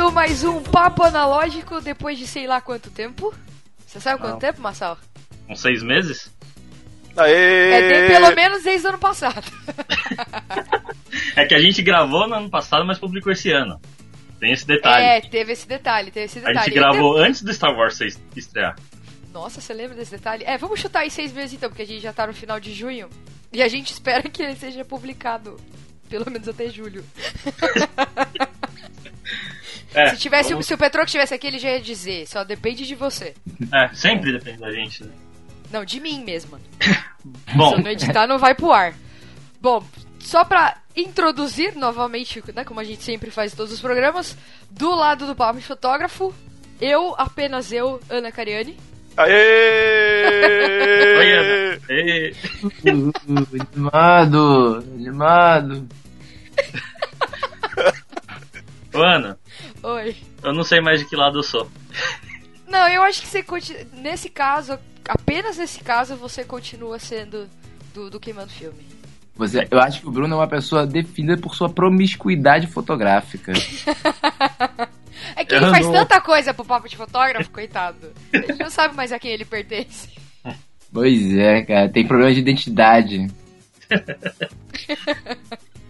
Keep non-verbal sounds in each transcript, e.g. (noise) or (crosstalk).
começando mais um Papo Analógico depois de sei lá quanto tempo. Você sabe quanto Não. tempo, Marçal? Uns seis meses? Aê! É de pelo menos desde o ano passado. (laughs) É que a gente gravou no ano passado, mas publicou esse ano. Tem esse detalhe. É, teve esse detalhe, teve esse a detalhe. gente gravou antes do Star Wars se- estrear. Nossa, você lembra desse detalhe? É, vamos chutar aí seis meses então, porque a gente já tá no final de junho. E a gente (laughs) espera que ele seja publicado. Pelo menos até julho. (laughs) É, se, tivesse, vamos- se o Petro estivesse aqui, ele já ia dizer. Só depende de você. é, sempre depende da gente. né? Não, de mim mesma. (laughs) Bom, Se eu não editar, não vai pro ar. Bom, só pra introduzir novamente, né, como a gente sempre faz em todos os programas, do lado do Papo de Fotógrafo, eu, apenas eu, Ana Cariani. Aê! Oi, Ana. Ê, Uh, animado, animado. Ô, Ana, Oi. eu não sei mais de que lado eu sou. Não, eu acho que você continua. Nesse caso, apenas nesse caso, você continua sendo do, do Queimando Filme. Você, eu acho que o Bruno é uma pessoa definida por sua promiscuidade fotográfica. (laughs) É que ele Eu faz não- tanta coisa pro Papo de Fotógrafo, coitado. Ele não sabe mais a quem ele pertence. Pois é, cara, tem problema de identidade. (laughs)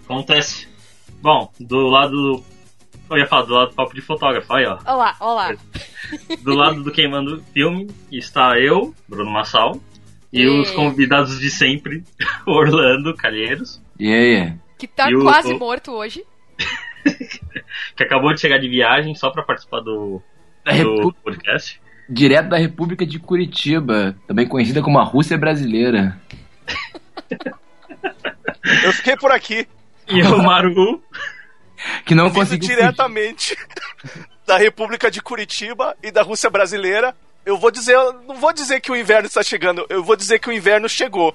Acontece. Bom, do lado do. Eu ia falar do lado do papo de fotógrafo, aí ó. Olá, olá. Do lado do Queimando Filme está eu, Bruno Massal, e E- os convidados de sempre, (laughs) Orlando Calheiros, E aí? Que tá E o- quase o- morto hoje. (laughs) que acabou de chegar de viagem só pra participar do, do Repu- podcast. Direto da República de Curitiba, também conhecida como a Rússia Brasileira. Eu fiquei por aqui, E o Maru, (laughs) Que não vindo conseguiu fugir. diretamente (laughs) da República de Curitiba e da Rússia Brasileira. Eu vou dizer, eu não vou dizer que o inverno está chegando, eu vou dizer que o inverno chegou.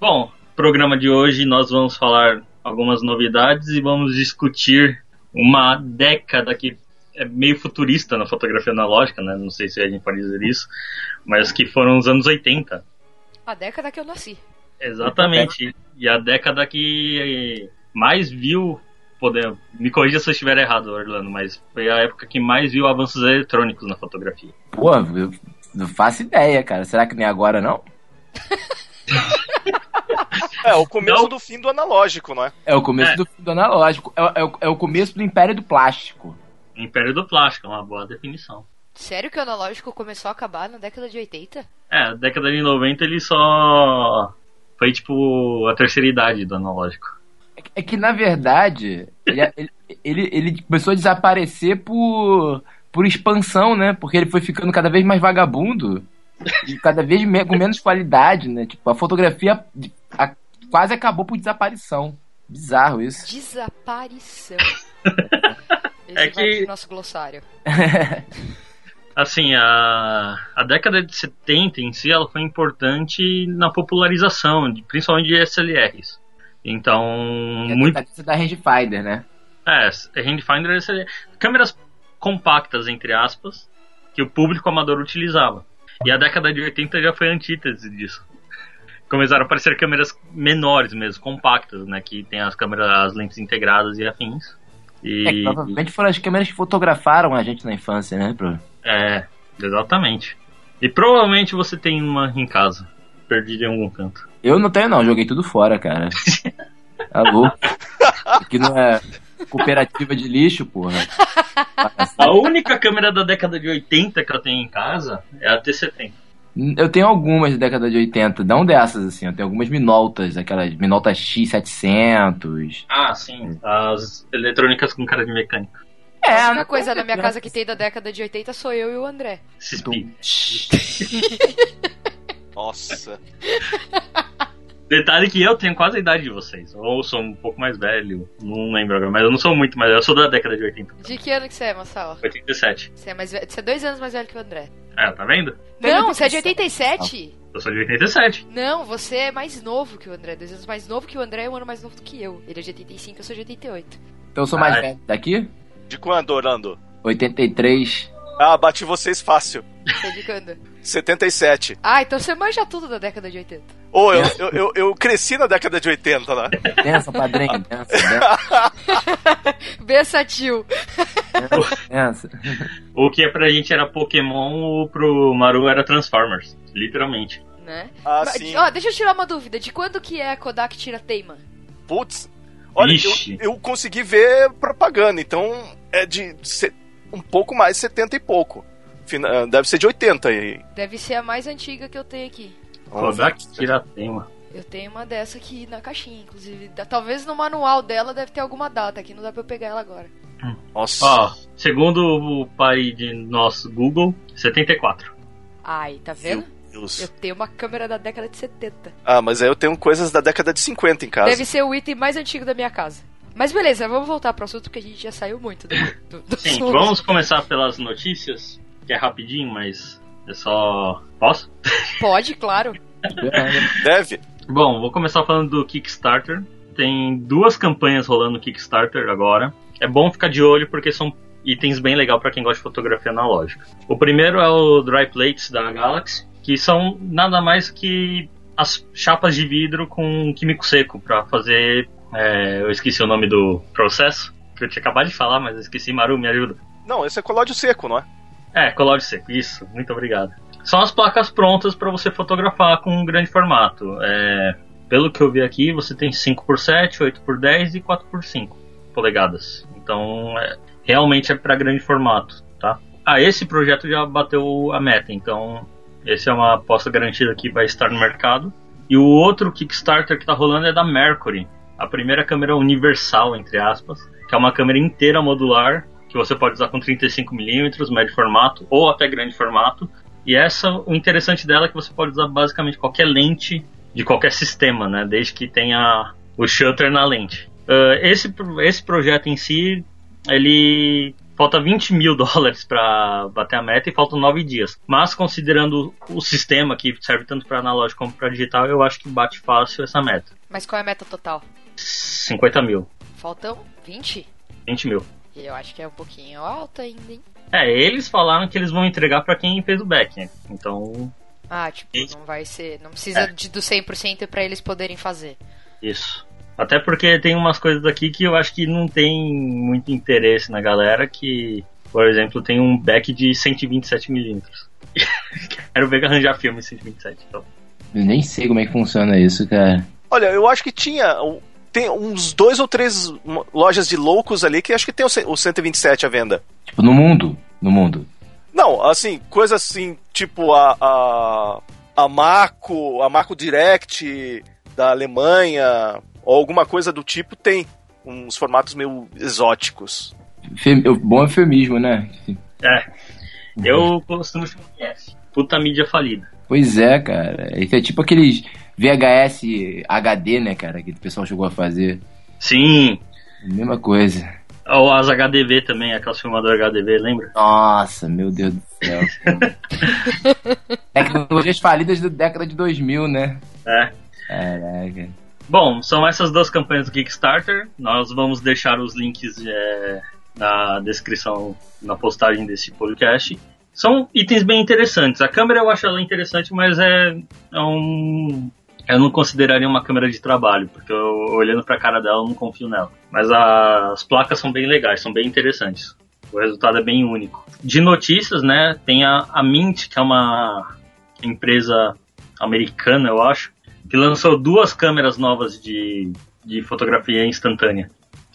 Bom, programa de hoje nós vamos falar algumas novidades e vamos discutir uma década que é meio futurista na fotografia analógica, né? Não sei se a gente pode dizer isso, mas que foram os anos 80. A década que eu nasci. Exatamente. E a década que mais viu. Poder, me corrija se eu estiver errado, Orlando, mas foi a época que mais viu avanços eletrônicos na fotografia. Pô, eu não faço ideia, cara. Será que nem agora, não? (laughs) É, o começo Não. do fim do analógico, não é? É o começo É. do, do analógico. É, é o- é o começo do Império do Plástico. Império do Plástico, é uma boa definição. Sério que o analógico começou a acabar na década de 80? É, a década de 90 ele só. Foi tipo a terceira idade do analógico. É que- na verdade, ele, ele, ele, começou a desaparecer por, por expansão, né? Porque ele foi ficando cada vez mais vagabundo e cada vez me- com menos qualidade, né? Tipo, a fotografia a- quase acabou por desaparição. Bizarro isso. Desaparição. (laughs) Esse É que- nosso glossário. (laughs) Assim, a, a década de 70 em si ela foi importante na popularização, de, principalmente de SLRs. Então, É muito. da rangefinder, né? É, Rangefinder é SLR. câmeras compactas, entre aspas, que o público amador utilizava. E a década de 80 já foi antítese disso. Começaram a aparecer câmeras menores mesmo, compactas, né? Que tem as câmeras, as lentes integradas e afins. É, E, que provavelmente foram as câmeras que fotografaram a gente na infância, né? Pro... é, exatamente. E provavelmente você tem uma em casa, perdida em algum canto. Eu não tenho, não. Joguei tudo fora, cara. Tá louco. Aqui não é cooperativa de lixo, porra. A única câmera da década de 80 que eu tenho em casa é a T70. Eu tenho algumas da década de 80, não dessas, assim. Eu tenho algumas Minoltas, aquelas Minolta X700. Ah, sim. As eletrônicas com cara de mecânica. É, a única coisa na minha casa que tem da década de 80 sou eu e o André. (laughs) (laughs) Nossa. Detalhe que eu tenho quase a idade de vocês. Ou sou um pouco mais velho, não lembro agora, mas eu não sou muito mais velho. Eu sou da década de 80. De que ano que você é, Massal? 87. Você é, mais ve- você é dois anos mais velho que o André. É, tá vendo? Não, você é de 87? Eu sou de 87. Não, você é mais novo que o André. Dois anos mais novo que o André e um ano mais novo do que eu. Ele é de 85, eu sou de 88. Então eu sou mais Ah, é. velho daqui? De quando, Orlando? 83. Ah, bati vocês fácil. É de quando? 77. Ah, então você manja tudo da década de 80. Ô, eu, eu, eu, eu cresci na década de 80, né? Pensa, padrinho, pensa, pensa, Bença, tio. pensa. O que pra gente era Pokémon, o pro Maru era Transformers. Literalmente. Né? Ah, Mas, sim. ó, deixa eu tirar uma dúvida. De quando que é a Kodak tira teima? Putz. Olha, eu, eu consegui ver propaganda, então é de se- um pouco mais, 70 e pouco. Fina- Deve ser de 80 aí. Deve ser a mais antiga que eu tenho aqui. Kodak tira tema. Eu tenho uma dessa aqui na caixinha, inclusive. Talvez no manual dela deve ter alguma data aqui, não dá pra eu pegar ela agora. Nossa. Ó, segundo o pai de nosso Google, 74. Ai, tá vendo? Meu Deus. Eu tenho uma câmera da década de 70. Ah, mas aí eu tenho coisas da década de 50 em casa. Deve ser o item mais antigo da minha casa. Mas beleza, vamos voltar pro assunto porque a gente já saiu muito do, do, do Sim, assunto. vamos começar pelas notícias, que é rapidinho, mas é só. Posso? (laughs) Pode, claro. Deve. Bom, vou começar falando do Kickstarter. Tem duas campanhas rolando no Kickstarter agora. É bom ficar de olho porque são itens bem legal para quem gosta de fotografia analógica. O primeiro é o Dry Plates da Galaxy, que são nada mais que as chapas de vidro com químico seco para fazer. É, eu esqueci o nome do processo, que eu tinha acabado de falar, mas eu esqueci. Maru, me ajuda. Não, esse é colódio seco, não é? É, colóide seco, isso, muito obrigado. São as placas prontas para você fotografar com um grande formato. É, pelo que eu vi aqui, você tem 5x7, 8x10 e 4x5 polegadas. Então, é, realmente é para grande formato, tá? Ah, esse projeto já bateu a meta, então esse é uma aposta garantida que vai estar no mercado. E o outro Kickstarter que está rolando é da Mercury, a primeira câmera universal, entre aspas, que é uma câmera inteira modular que você pode usar com 35mm, médio formato ou até grande formato. E essa, o interessante dela é que você pode usar basicamente qualquer lente de qualquer sistema, né? Desde que tenha o shutter na lente. Ah, esse, esse projeto em si, ele falta 20 mil (laughs) dólares para bater a meta e faltam 9 dias. Mas considerando o sistema que serve tanto para analógico como para digital, eu acho que bate fácil essa meta. Mas qual é a meta total? 50 mil, Faltam 20? 20 mil. E eu acho que é um pouquinho alto ainda, hein? É, eles falaram que eles vão entregar para quem fez o back, né? Então, Ah, tipo, Isso. não vai ser. Não precisa É. de, do 100% pra eles poderem fazer. Isso. Até porque tem umas coisas aqui que eu acho que não tem muito interesse na galera, que, por exemplo, tem um back de 127mm. (laughs) Quero ver arranjar filme em 127. Então. Eu nem sei como é que funciona isso, cara. Olha, eu acho que tinha. Tem uns dois ou três lojas de loucos ali que acho que tem o, ce- o 127 à venda. Tipo, no mundo. No mundo. Não, assim, coisa assim, tipo a. a, a Marco, a Marco Direct da Alemanha, ou alguma coisa do tipo, tem uns formatos meio exóticos. Bom eufemismo, né? É. Eu costumo chamar de F. Puta mídia falida. Pois é, cara. Isso é tipo aqueles VHS HD, né, cara? Que o pessoal chegou a fazer. Sim. Mesma coisa. Ou as HDV também, aquelas filmadoras HDV, lembra? Nossa, meu Deus do céu. (laughs) Tecnologias falidas da década de 2000, né? É. Caraca. Bom, são essas duas campanhas do Kickstarter. Nós vamos deixar os links é, na descrição, na postagem desse podcast. São itens bem interessantes. A câmera eu acho ela interessante, mas é, é um. Eu não consideraria uma câmera de trabalho, porque eu, olhando pra cara dela eu não confio nela. Mas a- as placas são bem legais, são bem interessantes. O resultado é bem único. De notícias, né, tem a, a Mint, que é uma empresa americana, eu acho, que lançou duas câmeras novas de, de fotografia instantânea.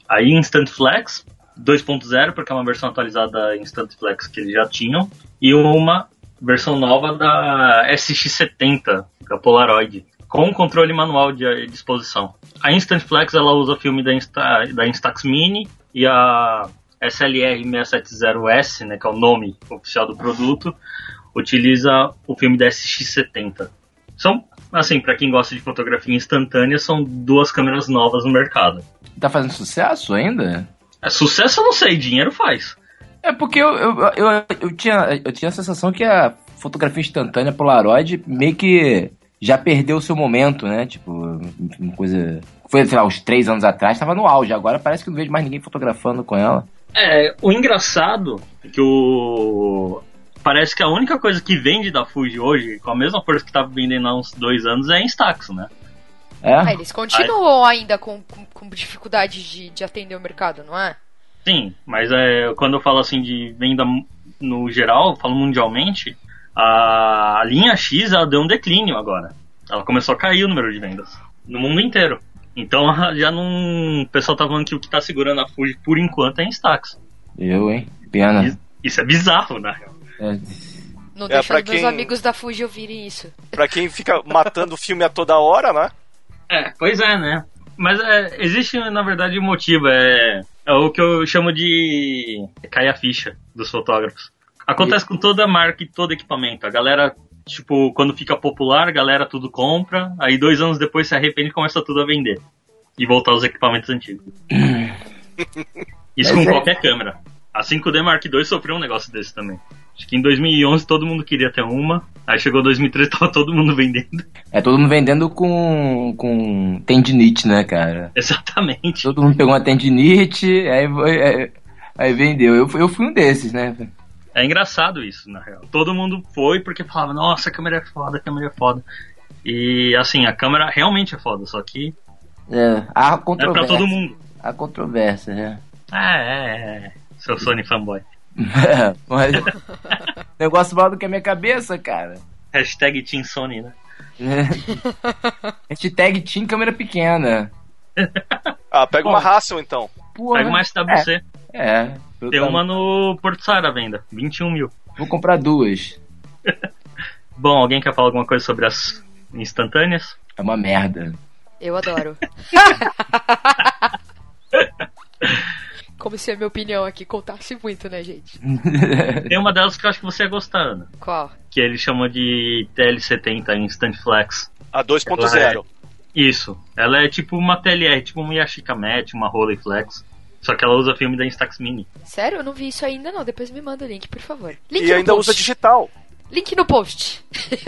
A Instant Flex 2.0, porque é uma versão atualizada da Instant Flex que eles já tinham, e uma versão nova da SX70, da Polaroid, com controle manual de disposição. A Instant Flex ela usa filme da, Insta, da Instax Mini e a SLR 670S, né, que é o nome oficial do produto, utiliza o filme da SX70. São, assim, para quem gosta de fotografia instantânea, são duas câmeras novas no mercado. Tá fazendo sucesso ainda? É, sucesso eu não sei, dinheiro faz. É porque eu, eu, eu, eu, tinha, eu tinha a sensação que a fotografia instantânea Polaroid meio que já perdeu o seu momento, né? Tipo, uma coisa. Foi, sei lá, uns três anos atrás, tava no auge. Agora parece que não vejo mais ninguém fotografando com ela. É, o engraçado é que o parece que a única coisa que vende da Fuji hoje, com a mesma força que tava vendendo há uns dois anos, é Instax, né? É? Ah, eles continuam ainda com, com, com dificuldade de, de atender o mercado, não é? Sim, mas é, quando eu falo assim de venda no geral, eu falo mundialmente, a linha X ela deu um declínio agora. Ela começou a cair o número de vendas no mundo inteiro. Então já não. O pessoal tá falando que o que tá segurando a Fuji por enquanto é Instax. Eu, hein? Pena. Isso- Isso é bizarro, na real. É. Não É, deixa pra os meus quem- amigos da Fuji ouvirem isso. Pra quem fica matando o filme a toda hora, né? É, pois é, né? Mas é, existe, na verdade, um motivo. É, é o que eu chamo de cair a ficha dos fotógrafos. Acontece com toda marca e todo equipamento. A galera, tipo, quando fica popular, a galera tudo compra. Aí dois anos depois se arrepende e começa tudo a vender. E voltar aos equipamentos antigos. (laughs) Isso Mas com é- qualquer câmera. A 5D Mark II sofreu um negócio desse também. Acho que em 2011 todo mundo queria ter uma. Aí chegou 2013 (laughs) tava todo mundo vendendo. É todo mundo vendendo com, com tendinite, né, cara? Exatamente. Todo mundo pegou uma tendinite, aí, aí, aí vendeu. Eu, eu fui um desses, né? É engraçado isso, na real. Todo mundo foi porque falava, nossa, a câmera é foda, a câmera é foda. E assim, a câmera realmente é foda, só que É, há é pra controvérsia. todo mundo. Há controvérsia, né? É, é, é. Seu Sony fanboy. (laughs) Mas, (laughs) negócio maior do que a minha cabeça, cara. Hashtag Team Sony, né? (laughs) Hashtag Team Câmera Pequena. Ah, pega Bom. uma Hassel então. Porra. Pega uma SWC. É. eu Tem uma no Porto Sara à venda, 21 mil. Vou comprar duas. (laughs) Bom, alguém quer falar alguma coisa sobre as instantâneas? É uma merda. Eu adoro. (laughs) Como se a minha opinião aqui contasse muito, né, gente? (laughs) Tem uma delas que eu acho que você ia gostar, Ana. Qual? Que ele chama de TL70 Instant Flex. A 2.0. Isso. Ela é tipo uma TLR, tipo uma Yashica Matte, uma Rolleiflex. Só que ela usa filme da Instax Mini. Sério? Eu não vi isso ainda, não. Depois me manda o link, por favor. Link E no ainda post. usa digital. Link no post.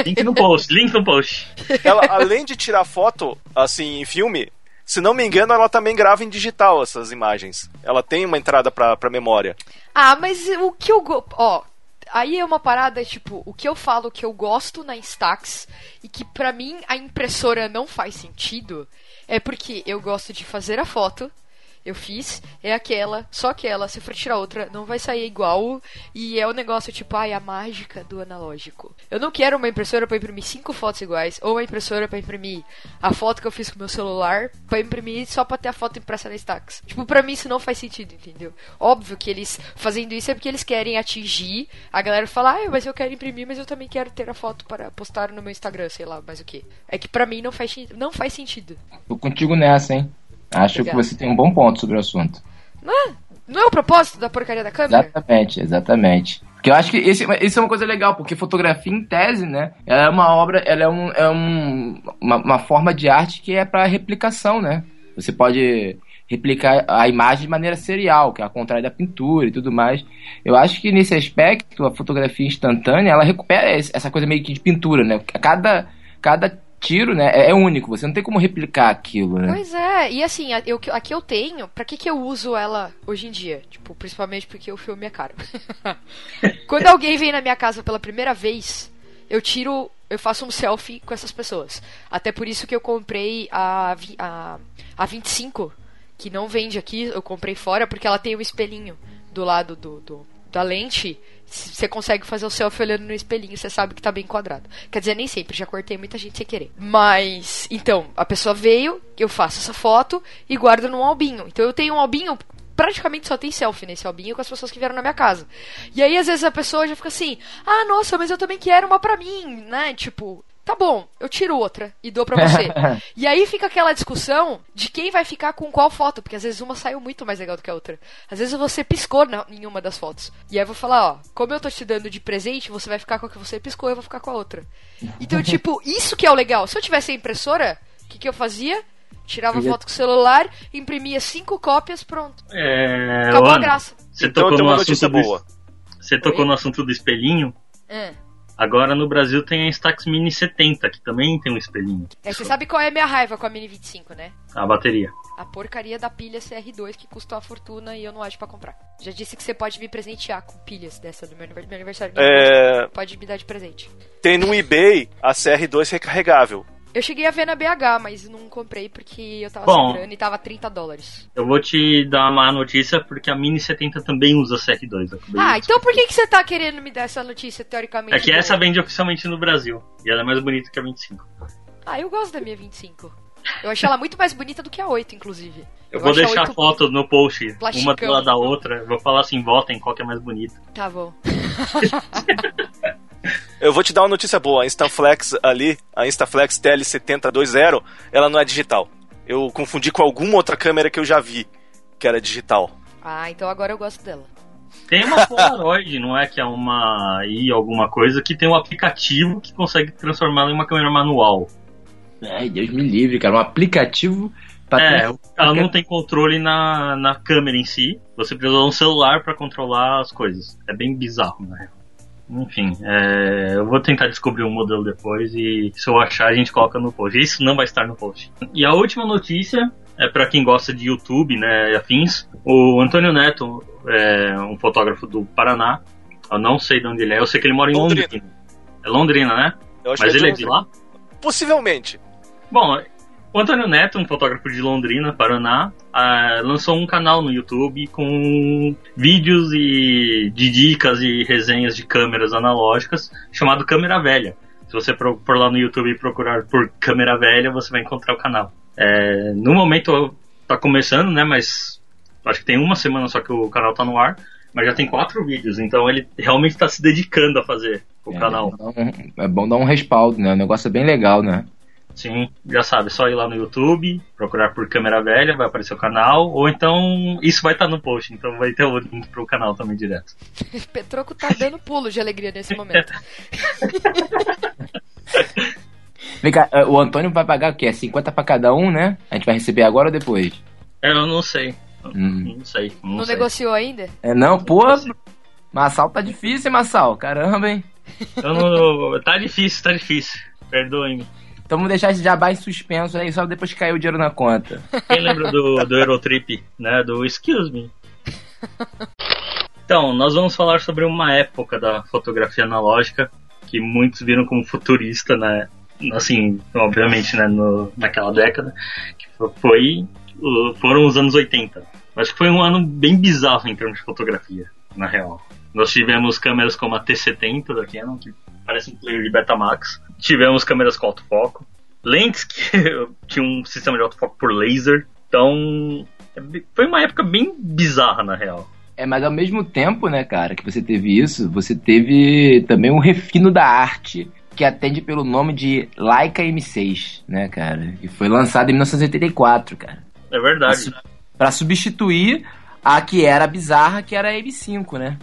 Link no post, link no post. (laughs) Ela, além de tirar foto, assim, em filme, se não me engano, ela também grava em digital essas imagens. Ela tem uma entrada pra, pra memória. Ah, mas o que eu go... Ó, aí é uma parada, tipo, o que eu falo que eu gosto na Instax e que pra mim a impressora não faz sentido é porque eu gosto de fazer a foto. Eu fiz, é aquela, só aquela. Se for tirar outra, não vai sair igual. E é o negócio tipo, ai, a mágica do analógico. Eu não quero uma impressora pra imprimir cinco fotos iguais, ou uma impressora pra imprimir a foto que eu fiz com meu celular, pra imprimir só pra ter a foto impressa na Stax. Tipo, pra mim isso não faz sentido, entendeu? Óbvio que eles fazendo isso é porque eles querem atingir a galera falar, ah, mas eu quero imprimir, mas eu também quero ter a foto para postar no meu Instagram, sei lá, mas o que. É que pra mim não faz, não faz sentido. Tô contigo nessa, hein? Acho Obrigada. que você tem um bom ponto sobre o assunto. Não é? Não é o propósito da porcaria da câmera? Exatamente, exatamente. Porque eu acho que esse, isso é uma coisa legal, porque fotografia em tese, né? Ela é uma obra, ela é, um, é um, uma, uma forma de arte que é para replicação, né? Você pode replicar a imagem de maneira serial, que é a contrário da pintura e tudo mais. Eu acho que nesse aspecto, a fotografia instantânea, ela recupera essa coisa meio que de pintura, né? Cada, cada tiro, né, é é único, você não tem como replicar aquilo, né? Pois é, e assim, eu, a que eu tenho, pra que, que eu uso ela hoje em dia? Tipo, principalmente porque o filme é caro. (laughs) Quando alguém vem na minha casa pela primeira vez, eu tiro, eu faço um selfie com essas pessoas. Até por isso que eu comprei a, a, a 25, que não vende aqui, eu comprei fora, porque ela tem um espelhinho do lado do, do- da lente. Você consegue fazer o selfie olhando no espelhinho, você sabe que tá bem enquadrado. Quer dizer, nem sempre, já cortei muita gente sem querer. Mas, então, a pessoa veio, eu faço essa foto e guardo num albinho. Então eu tenho um albinho, praticamente só tem selfie nesse albinho com as pessoas que vieram na minha casa. E aí, às vezes, a pessoa já fica assim, ah, nossa, mas eu também quero uma pra mim, né? Tipo, tá bom, eu tiro outra e dou pra você. (laughs) E aí fica aquela discussão de quem vai ficar com qual foto, porque às vezes uma saiu muito mais legal do que a outra. Às vezes você piscou na, em uma das fotos. E aí eu vou falar, ó, como eu tô te dando de presente, você vai ficar com a que você piscou, eu vou ficar com a outra. Então, (laughs) tipo, isso que é o legal. Se eu tivesse a impressora, o que, que eu fazia? Tirava a Eu foto com o celular, imprimia cinco cópias, pronto. É, Acabou a Ana, graça. Você então tocou tem no assunto do, boa. Você tocou Oi? no assunto do espelhinho. É. Agora no Brasil tem a Instax Mini 70, que também tem um espelhinho. É, você sabe qual é a minha raiva com a Mini 25, né? A bateria. A porcaria da pilha CR2 que custa uma fortuna e eu não acho pra comprar. Já disse que você pode me presentear com pilhas dessa do meu aniver- meu aniversário. É, Pode me dar de presente. tem no eBay a CR2 recarregável. Eu cheguei a ver na BH, mas não comprei porque eu tava Bom. sem grana e tava 30 dólares. Eu vou te dar uma má notícia porque a Mini 70 também usa CR2. eu acabei Ah, então por que, que você tá querendo me dar essa notícia teoricamente? É que boa? essa vende oficialmente no Brasil. E ela é mais bonita que a 25. Ah, eu gosto da minha 25. Eu achei ela muito mais bonita do que a 8, inclusive. Eu, vou acho a deixar 8 foto no post, Plasticão. uma do lado da outra. Eu vou falar assim, votem qual que é mais bonita. Tá bom. (laughs) (laughs) Eu vou te dar uma notícia boa. A Instaflex ali, a Instaflex TL7020, ela não é digital. Eu confundi com alguma outra câmera que eu já vi que era digital. Ah, então agora eu gosto dela. Tem uma (laughs) Polaroid, não é que é uma i alguma coisa, que tem um aplicativo que consegue transformá-la em uma câmera manual. Ai, Deus me livre, cara. Um aplicativo pra É, ter- ela não tem controle na, na câmera em si. Você precisa usar um celular pra controlar as coisas. É bem bizarro, na real. Enfim, é, eu vou tentar descobrir o modelo depois e se eu achar a gente coloca no post. Isso não vai estar no post. E a última notícia é pra quem gosta de YouTube, né, e afins. O Antônio Neto é um fotógrafo do Paraná. Eu não sei de onde ele é. Eu sei que ele mora em Londrina. Londrina. É Londrina, né? Mas que ele é de lá? Possivelmente. Bom, o Antônio Neto, um fotógrafo de Londrina, Paraná, ah, lançou um canal no YouTube com vídeos e de dicas e resenhas de câmeras analógicas chamado Câmera Velha. Se você for lá no YouTube e procurar por Câmera Velha, você vai encontrar o canal. É, no momento tá começando, né? Mas acho que tem uma semana só que o canal tá no ar. Mas já tem quatro vídeos, então ele realmente está se dedicando a fazer o É, canal. um- é bom dar um respaldo, né? O negócio é bem legal, né? Sim, já sabe, é só ir lá no YouTube, procurar por câmera velha, vai aparecer o canal, ou então isso vai estar no post, então vai ter o link pro canal também direto. (laughs) Petroco tá dando pulo de alegria nesse momento. (laughs) Vem cá, eh, o Antônio vai pagar o quê? 50 pra cada um, né? A gente vai receber agora ou depois? É, Eu não sei, Hum. não sei, não, Não sei. negociou ainda? É, não, pô. Massal tá difícil, hein, Massal? Caramba, hein? Eu não- tá difícil, tá difícil, perdoe-me. Então vamos deixar esse jabá em suspenso aí, só depois que cair o dinheiro na conta. Quem lembra do, do Eurotrip, né, do Excuse Me? Então, nós vamos falar sobre uma época da fotografia analógica que muitos viram como futurista, né? Assim, obviamente, né, no, naquela década, que foi foram os anos 80. Acho que foi um ano bem bizarro em termos de fotografia, na real. Nós tivemos câmeras como a T70 da Canon, que parece um player de Betamax. Tivemos câmeras com autofoco. Lentes que (laughs) tinham um sistema de autofoco por laser. Então, é foi uma época bem bizarra, na real. É, mas ao mesmo tempo, né, cara, que você teve isso, você teve também um refino da arte, que atende pelo nome de Leica M6, né, cara? Que foi lançado em 1984, cara. É verdade. Pra substituir a que era bizarra, que era a M5, né?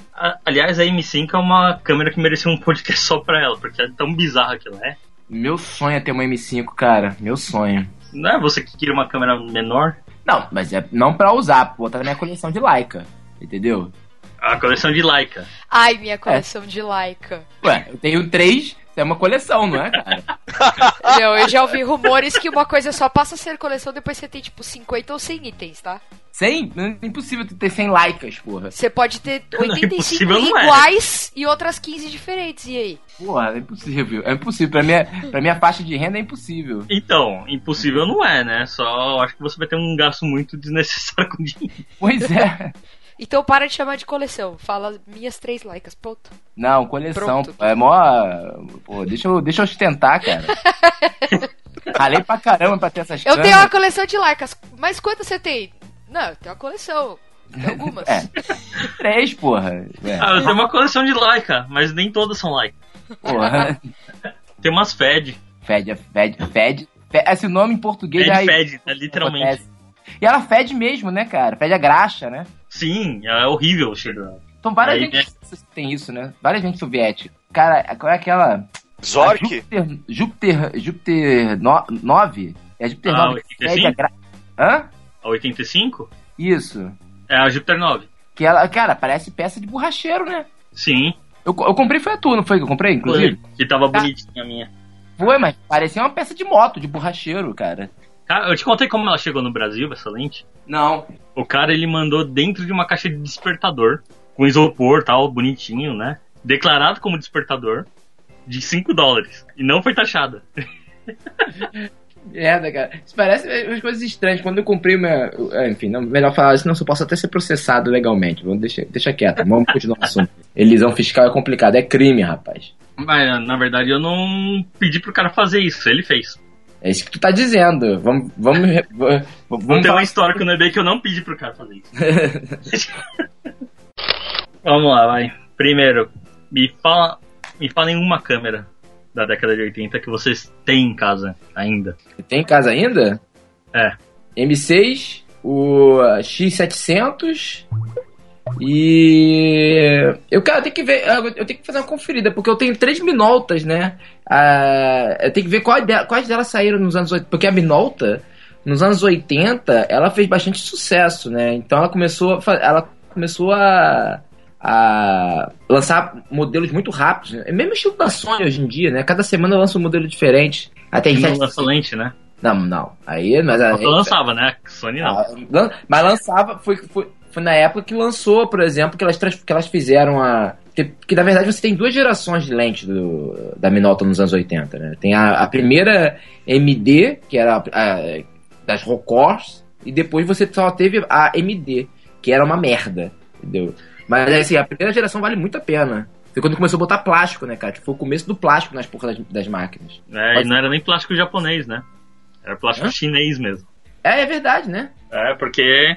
Aliás, a M5 é uma câmera que merecia um podcast (laughs) só pra ela, porque é tão bizarra que ela é. Meu sonho é ter uma M5, cara. Meu sonho. Não é você que queria uma câmera menor? Não, mas é não pra usar, botar na minha coleção de Leica. Entendeu? A coleção de Leica. Ai, minha coleção de Laika. Ué, eu tenho três, é uma coleção, não é, cara? (laughs) Não, eu já ouvi rumores que uma coisa só passa a ser coleção depois que você tem, tipo, 50 ou 100 itens, tá? 100? Não- É impossível ter 100 Leicas, porra. Você pode ter (laughs) 85 impossível não é. iguais e outras 15 diferentes. E aí? Porra, é impossível. É impossível. Pra minha, pra minha faixa de renda é impossível. Então, impossível não é, né? Só acho que você vai ter um gasto muito desnecessário com dinheiro. Pois é. (laughs) Então para de chamar de coleção. Fala minhas três Laikas, pronto. Não, coleção. Pronto. É mó. Pô, deixa eu, deixa eu ostentar, cara. (laughs) Ralei pra caramba pra ter essas Eu tenho uma coleção de Laicas. Mas quantas você tem? Não, eu tenho uma coleção. Tem algumas. (laughs) É. Três, porra. É, Ah, eu tenho uma coleção de Leica, mas nem todas são Leica. porra. (laughs) Tem umas Fed. Fede, fede, fede. Fe- Esse nome em português Fed, já Fed, né? literalmente. acontece. E ela fede mesmo, né, cara? Fede a graxa, né? Sim, é horrível o cheiro dela. Então várias Aí, gente né? tem isso, né? Várias gente soviética. Cara, qual é aquela. A Zork? Júpiter, Júpiter, Júpiter no, 9? É Júpiter Ah, 9 que 85? fede a gra... Hã? A 85 Isso. é a Júpiter 9. Que ela, cara, parece peça de borracheiro, né? Sim. Eu, eu comprei foi a tua, não foi que eu comprei, inclusive? Que tava bonitinha a minha. Foi, mas parecia uma peça de moto, de borracheiro, cara. Cara, eu te contei como ela chegou no Brasil, essa lente. Não. O cara, ele mandou dentro de uma caixa de despertador, com isopor tal, bonitinho, né? Declarado como despertador, de 5 dólares. E não foi taxada. Merda, (laughs) cara. Isso parece umas coisas estranhas. Quando eu comprei minha. é, Enfim, não, melhor falar isso, não, eu posso até ser processado legalmente. Vamos deixar, deixa quieto, vamos continuar o assunto. (laughs) Elisão fiscal é complicado, é crime, rapaz. Mas, na verdade, eu não pedi pro cara fazer isso, ele fez. É isso que tu tá dizendo. Vamos. Vamos. Vamos Vamos ter falar. uma história no eBay que eu não pedi pro cara fazer isso. (laughs) Vamos lá, vai. Primeiro, me fala, me fala em uma câmera da década de 80 que vocês têm em casa ainda. Tem em casa ainda? É. M6, o X700 e eu cara, eu tenho que ver, eu tenho que fazer uma conferida porque eu tenho três Minoltas, né? Ah, eu tenho que ver quais, de- quais delas saíram nos anos 80, porque a Minolta nos anos 80 ela fez bastante sucesso, né? Então ela começou, a ela começou a a lançar modelos muito rápidos, né? É mesmo estilo da Sony hoje em dia, né? Cada semana lança um modelo diferente. Até Não sete- lança lente, né? Não, não. Aí, mas aí, lançava, né? Sony não. ah, mas lançava, foi, foi, foi na época que lançou, por exemplo, que elas, que elas fizeram a. Que, na verdade você tem duas gerações de lente do, da Minolta nos anos 80, né? Tem a, a primeira MD, que era a, a- das Rocors, e depois você só teve a MD, que era uma merda, entendeu? Mas assim, a primeira geração vale muito a pena. Foi quando começou a botar plástico, né, cara? Que foi o começo do plástico nas porras das, das máquinas. É, e não era nem plástico japonês, né? Era plástico Hã? chinês mesmo. É, é verdade, né? É, porque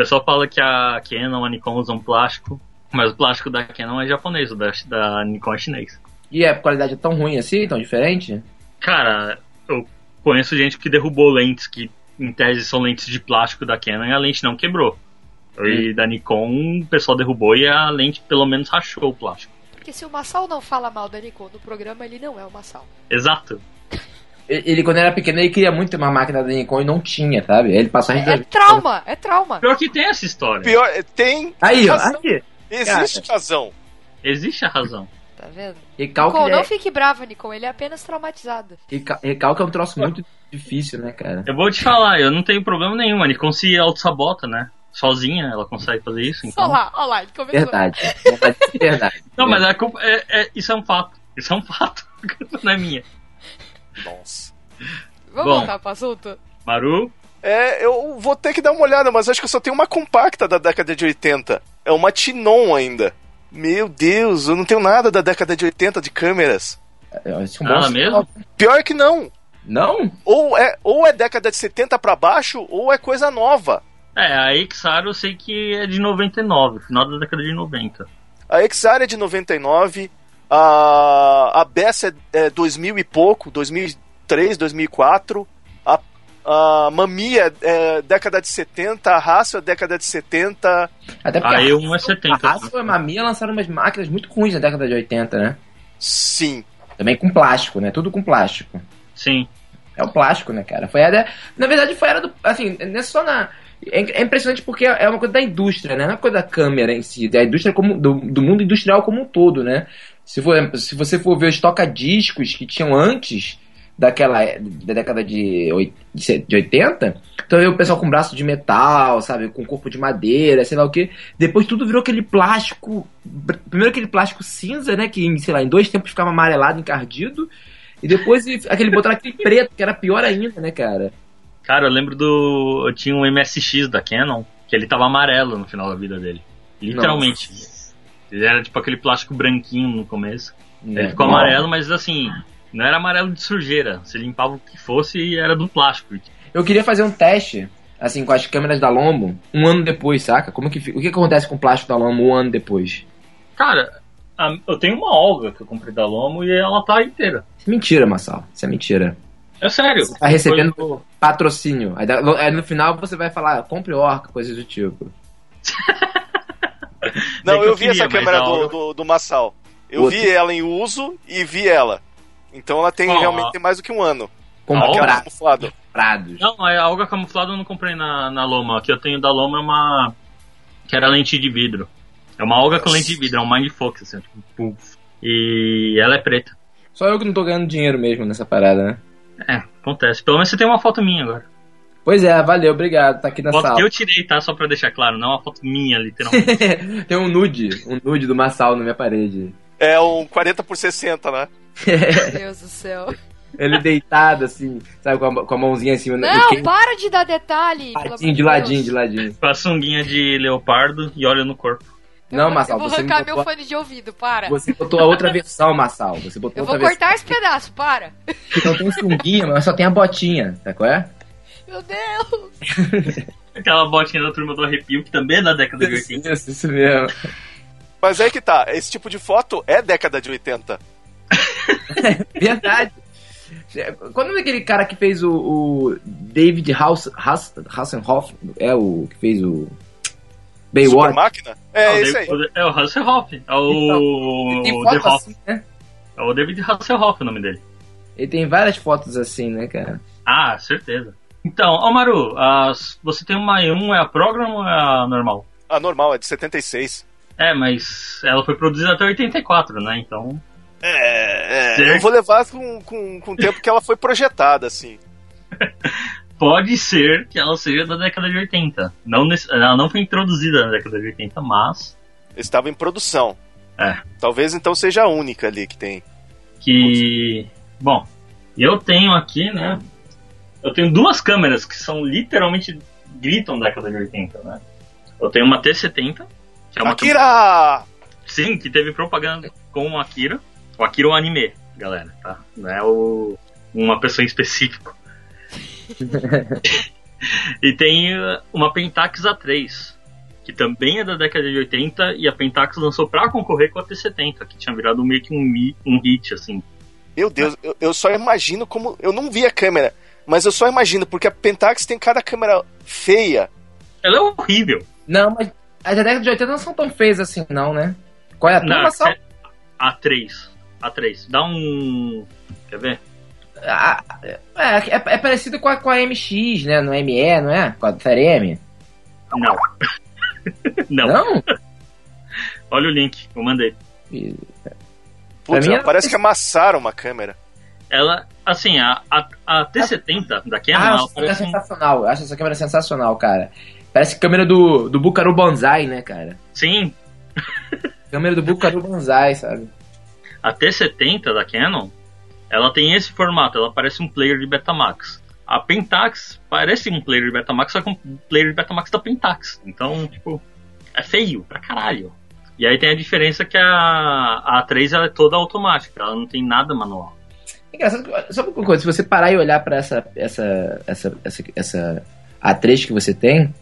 pessoal fala que a Canon, a Nikon usam plástico, mas o plástico da Canon é japonês, o da, da Nikon é chinês. E a qualidade é tão ruim assim, tão diferente? Cara, eu conheço gente que derrubou lentes que em tese são lentes de plástico da Canon e a lente não quebrou. E da Nikon o pessoal derrubou e a lente pelo menos rachou o plástico. Porque se o Massal não fala mal da Nikon no programa, ele não é o Massal. Exato. Ele, quando era pequeno, ele queria muito ter uma máquina da Nikon e não tinha, sabe? Aí Ele passou a É, gente. trauma, é trauma. Pior que tem essa história. Pior, tem. Aí, ó, aí. Existe razão. Existe a razão. Tá vendo? Recalque, Nikon, é, não fique brava, Nikon. Ele é apenas traumatizado. reca- recalque é um troço muito difícil, né, cara? Eu vou te falar, eu não tenho problema nenhum. A Nikon se auto-sabota, né? Sozinha ela consegue fazer isso. Então... Olha lá, olha lá, ele começou. Verdade. Verdade. verdade. Não, mas a culpa é, é- isso é um fato. Isso é um fato. A culpa não é minha. Nossa. Vamos Bom. voltar pro assunto? Maru, É, eu vou ter que dar uma olhada, mas acho que eu só tenho uma compacta da década de 80. É uma Tinon ainda. Meu Deus, eu não tenho nada da década de 80 de câmeras. É um sinal. mesmo? Pior que não. Não? Ou é, ou é década de 70 pra baixo, ou é coisa nova. É, a Xar eu sei que é de 99, final da década de 90. A Exar é de 99, a, a Bess é, é 2000 e pouco, 2003, 2004, a, a Mami é, é década de 70, a Raço é década de 70. Até porque A a E1 é 70. a Hasbro e a Mamiya lançaram umas máquinas muito ruins na década de 80, né? Sim. Também com plástico, né? Tudo com plástico. Sim. É o plástico, né, cara? Foi a era. Na verdade, foi a era do. Assim, não é só na. É é impressionante porque é uma coisa da indústria, né? Não é uma coisa da câmera em si, da indústria como. Do, do mundo industrial como um todo, né? Se, for, se você for ver os toca-discos que tinham antes daquela. da década de, oit- de 80, então aí o pessoal com braço de metal, sabe? Com corpo de madeira, sei lá o que. Depois tudo virou aquele plástico. Primeiro aquele plástico cinza, né? Que, sei lá, em dois tempos ficava amarelado, encardido. E depois (laughs) aquele botaram aquele preto, que era pior ainda, né, cara? Cara, eu lembro do. Eu tinha um MSX da Canon, que ele tava amarelo no final da vida dele. Literalmente. Ele era tipo aquele plástico branquinho no começo. Ele ficou Não. amarelo, mas assim, não era amarelo de sujeira. Você limpava o que fosse e era do plástico. Eu queria fazer um teste, assim, com as câmeras da Lombo, um ano depois, saca? Como que, o que, acontece com o plástico da Lombo um ano depois? Cara, a- eu tenho uma Olga que eu comprei da Lomo e ela tá inteira. É mentira, Massal. Isso é mentira. É sério. Você tá recebendo Foi patrocínio. Aí, aí no final você vai falar, compre orca, coisas do tipo. (laughs) Não, eu eu vi essa queria, mas câmera a do, do, do Massal. Eu Outra. vi ela em uso e vi ela. Então ela tem realmente mais do que um ano. Comprar, camuflado. comprados. Não, a alga camuflada eu não comprei na, na Loma. A que eu tenho da Loma é uma. que era lente de vidro. É uma alga com lente de vidro, é um Mind Focus, assim, tipo, puf. E ela é preta. Só eu que não tô ganhando dinheiro mesmo nessa parada, né? É, acontece. Pelo menos você tem uma foto minha agora. Pois é, valeu, obrigado. Tá aqui na Foto sala. que eu tirei, tá? Só pra deixar claro, não é uma foto minha, literalmente. (laughs) Tem um nude, um nude do Massal na minha parede. É um 40 por 60, né? Meu Deus do céu. Ele deitado, assim, sabe, com a, com a mãozinha assim no Não, quem- para de dar detalhe. ladinho, de ladinho, de ladinho. Com a sunguinha de leopardo e olha no corpo. Eu Não, vou- Massal, Eu vou você me arrancar meu botou, fone de ouvido, para. você botou a outra versão, Massal. Você botou Eu vou cortar esse pedaço, para. versão. Não tem sunguinha, mas só tem a botinha, tá qual é? Meu Deus. (laughs) Aquela botinha da turma do arrepio, que também é da década de 80. Isso, isso mesmo. Mas aí que tá, esse tipo de foto é década de 80. (laughs) Verdade. Quando é aquele cara que fez o, o David Haus, Haus, Hasselhoff, é o que fez o Super Baywatch? máquina? É, É, o esse aí. É o Hasselhoff. É o. The foto Hoff. assim, né? É o David Hasselhoff o nome dele. Ele tem várias fotos assim, né, cara? Ah, certeza. Então, ô Maru, as- você tem uma E1, é a Program ou é a normal? A normal, é de 76. É, mas ela foi produzida até 84, né? Então. É, é. Certo. Eu vou levar com, com, com o tempo que ela foi projetada, assim. (laughs) Pode ser que ela seja da década de 80. Não ela não foi introduzida na década de 80, mas. Estava em produção. É. Talvez então seja a única ali que tem. Que. Bom, eu tenho aqui, né? Eu tenho duas câmeras que são literalmente gritam década de 80, né? Eu tenho uma T70, que é uma Akira! Sim, que teve propaganda com o Akira. O Akira é um anime, galera, tá? Não é o, uma pessoa em específico. (laughs) e tem uh, uma Pentax A3, que também é da década de 80, e a Pentax lançou pra concorrer com a T70, que tinha virado meio que um, um hit, assim. Meu Deus, eu, eu só imagino como. Eu não vi a câmera, mas eu só imagino, porque a Pentax tem cada câmera feia. Ela é horrível. Não, mas as da década de 80 não são tão feias assim, não, né? Qual é a tua, Não, Massal? é A3. A3. Dá um. Quer ver? Ah, é, é, é parecido com a, com a MX, né? No ME, não é? Com a série M. Não. (laughs) não. Não? Olha o link, eu mandei. Putz, Pra mim, parece que amassaram uma câmera. Ela, assim, a, a, a T70 da Canon, Ah, essa câmera é parece um, sensacional. Eu acho essa câmera sensacional, cara. Parece câmera do, do Bucaru Banzai, né, cara? Sim, Câmera do Bucaru Banzai, sabe? a T70 da Canon, ela tem esse formato, ela parece um player de Betamax. A Pentax parece um player de Betamax, só que um player de Betamax da Pentax. Então, tipo, é feio pra caralho. E aí tem a diferença que a, a A3 ela é toda automática, ela não tem nada manual. É Engraçado, só uma coisa, se você parar e olhar pra essa, essa, essa, essa, essa A3 que você tem,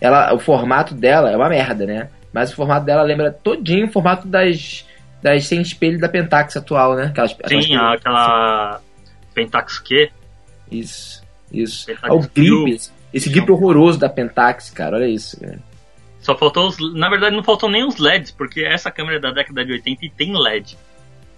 ela, o formato dela é uma merda, né? Mas o formato dela lembra todinho o formato das, das sem espelho da Pentax atual, né? Aquelas, aquelas Sim, aquela Pentax Q, Isso, isso. Pentax Ah, o grip, esse, esse grip horroroso da Pentax, cara, olha isso, cara. Só faltou os. Na verdade, não faltou nem os LEDs, porque essa câmera é da década de 80 e tem LED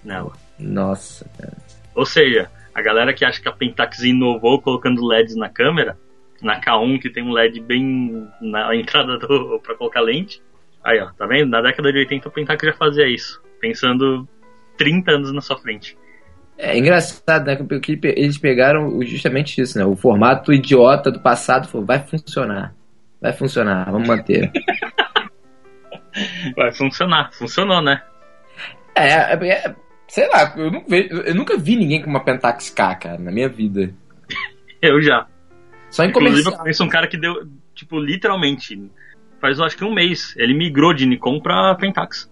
nela. Nossa, cara. Ou seja, a galera que acha que a Pentax inovou colocando LEDs na câmera, na K1 que tem um LED bem na entrada do, pra colocar lente. Aí, ó, tá vendo? Na década de 80 a Pentax já fazia isso, pensando 30 anos na sua frente. É engraçado, né? Porque eles pegaram justamente isso, né? O formato idiota do passado falou, vai funcionar. Vai funcionar, vamos manter. (laughs) Vai funcionar. Funcionou, né? É, é, é- sei lá, eu, não ve- eu nunca vi ninguém com uma Pentax K, cara, na minha vida. (laughs) Eu já. Só em Inclusive, eu comercial. conheço um cara que deu, tipo, literalmente, faz eu acho que um mês, ele migrou de Nikon pra Pentax.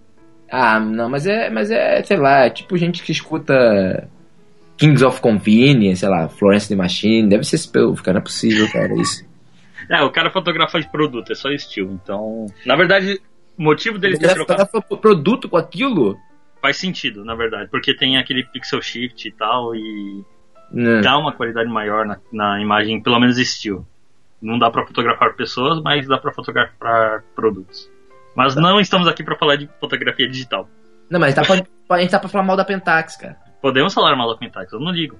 Ah, não, mas é, mas é, sei lá, é tipo gente que escuta Kings of Convenience, sei lá, Florence the Machine, deve ser esse povo, cara, não é possível, cara, isso. (laughs) É, o cara fotografa de produto, é só estilo. Então, na verdade, o motivo deles ter trocado fotografa produto com aquilo? faz sentido, na verdade, porque tem aquele pixel shift e tal, e Não. dá uma qualidade maior na, na imagem, pelo menos estilo. Não dá pra fotografar pessoas, mas dá pra fotografar produtos. Mas não estamos aqui pra falar de fotografia digital. Não, mas tá pra, a gente tá pra falar mal da Pentax, cara. Podemos falar mal da Pentax, eu não ligo.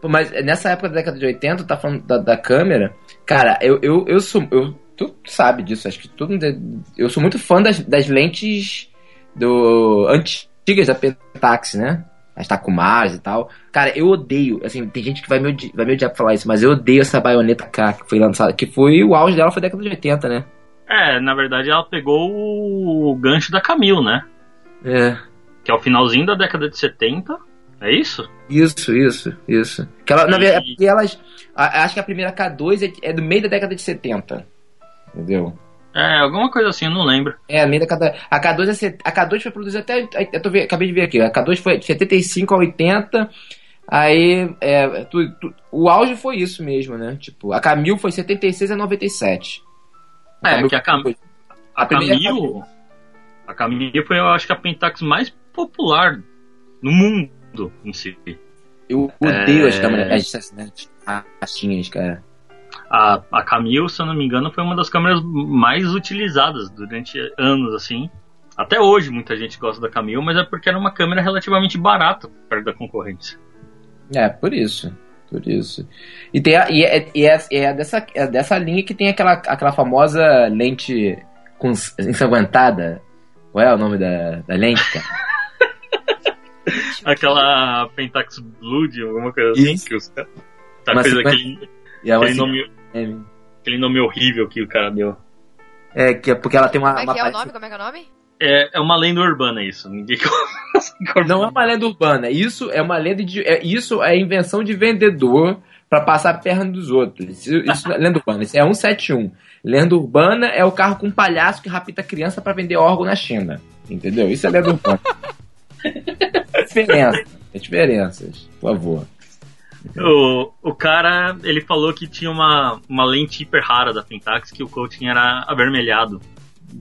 Pô, mas nessa época da década de 80, tá falando da, da câmera, cara, eu, eu, eu sou. Eu, tu sabe disso, acho que todo mundo. é- Eu sou muito fã das, das lentes do antigas da Pentax, né? As Takumas e tal. Cara, eu odeio, assim, tem gente que vai me, odi- vai me odiar pra falar isso, mas eu odeio essa baioneta K que foi lançada, que foi o auge dela foi década de 80, né? É, na verdade ela pegou o gancho da Camille, né? É. Que é o finalzinho da década de 70. É isso? Isso, isso, isso. Que ela, na E- verdade, é porque elas. a- acho que a primeira K2 é, é do meio da década de 70. Entendeu? É, alguma coisa assim, eu não lembro. É, a meio da K2. A K2, é, a K2 foi produzida até. Eu tô, acabei de ver aqui. A K2 foi de 75 a 80. Aí. É, tu- tu- o auge foi isso mesmo, né? Tipo, a Camille foi 76 a 97. É, Camille que a, Cam a Camille. A Camille foi, eu acho que a Pentax mais popular no mundo em si. Eu odeio É. as câmeras. As, as, as caixinhas, cara. A, a Camille, se eu não me engano, foi uma das câmeras mais utilizadas durante anos, assim. Até hoje muita gente gosta da Camille, mas é porque era uma câmera relativamente barata perto da concorrência. É, por isso. Por isso. E, tem a, e, é, e é, é dessa, é dessa linha que tem aquela, aquela famosa lente com, ensanguentada. Qual é o nome da, da lente, cara? (laughs) Aquela Pentax Blood, alguma coisa assim, Isso. que os caras. Tá coisa, aquele, uma, aquele, nome, é, aquele nome horrível que o cara deu. é, que é porque ela tem uma. Como é uma que é o nome? Como é que é o nome? É, é uma lenda urbana isso. Ninguém (laughs) Não é uma lenda urbana. Isso é uma lenda de. É, isso é invenção de vendedor pra passar a perna dos outros. Isso, isso não é lenda urbana. Isso é 171. Lenda urbana é o carro com um palhaço que rapita criança pra vender órgão na China. Entendeu? Isso é lenda urbana. (laughs) Diferença. É diferenças. Por favor. O, o cara, ele falou que tinha uma, uma lente hiper rara da Pentax, que o coating era avermelhado.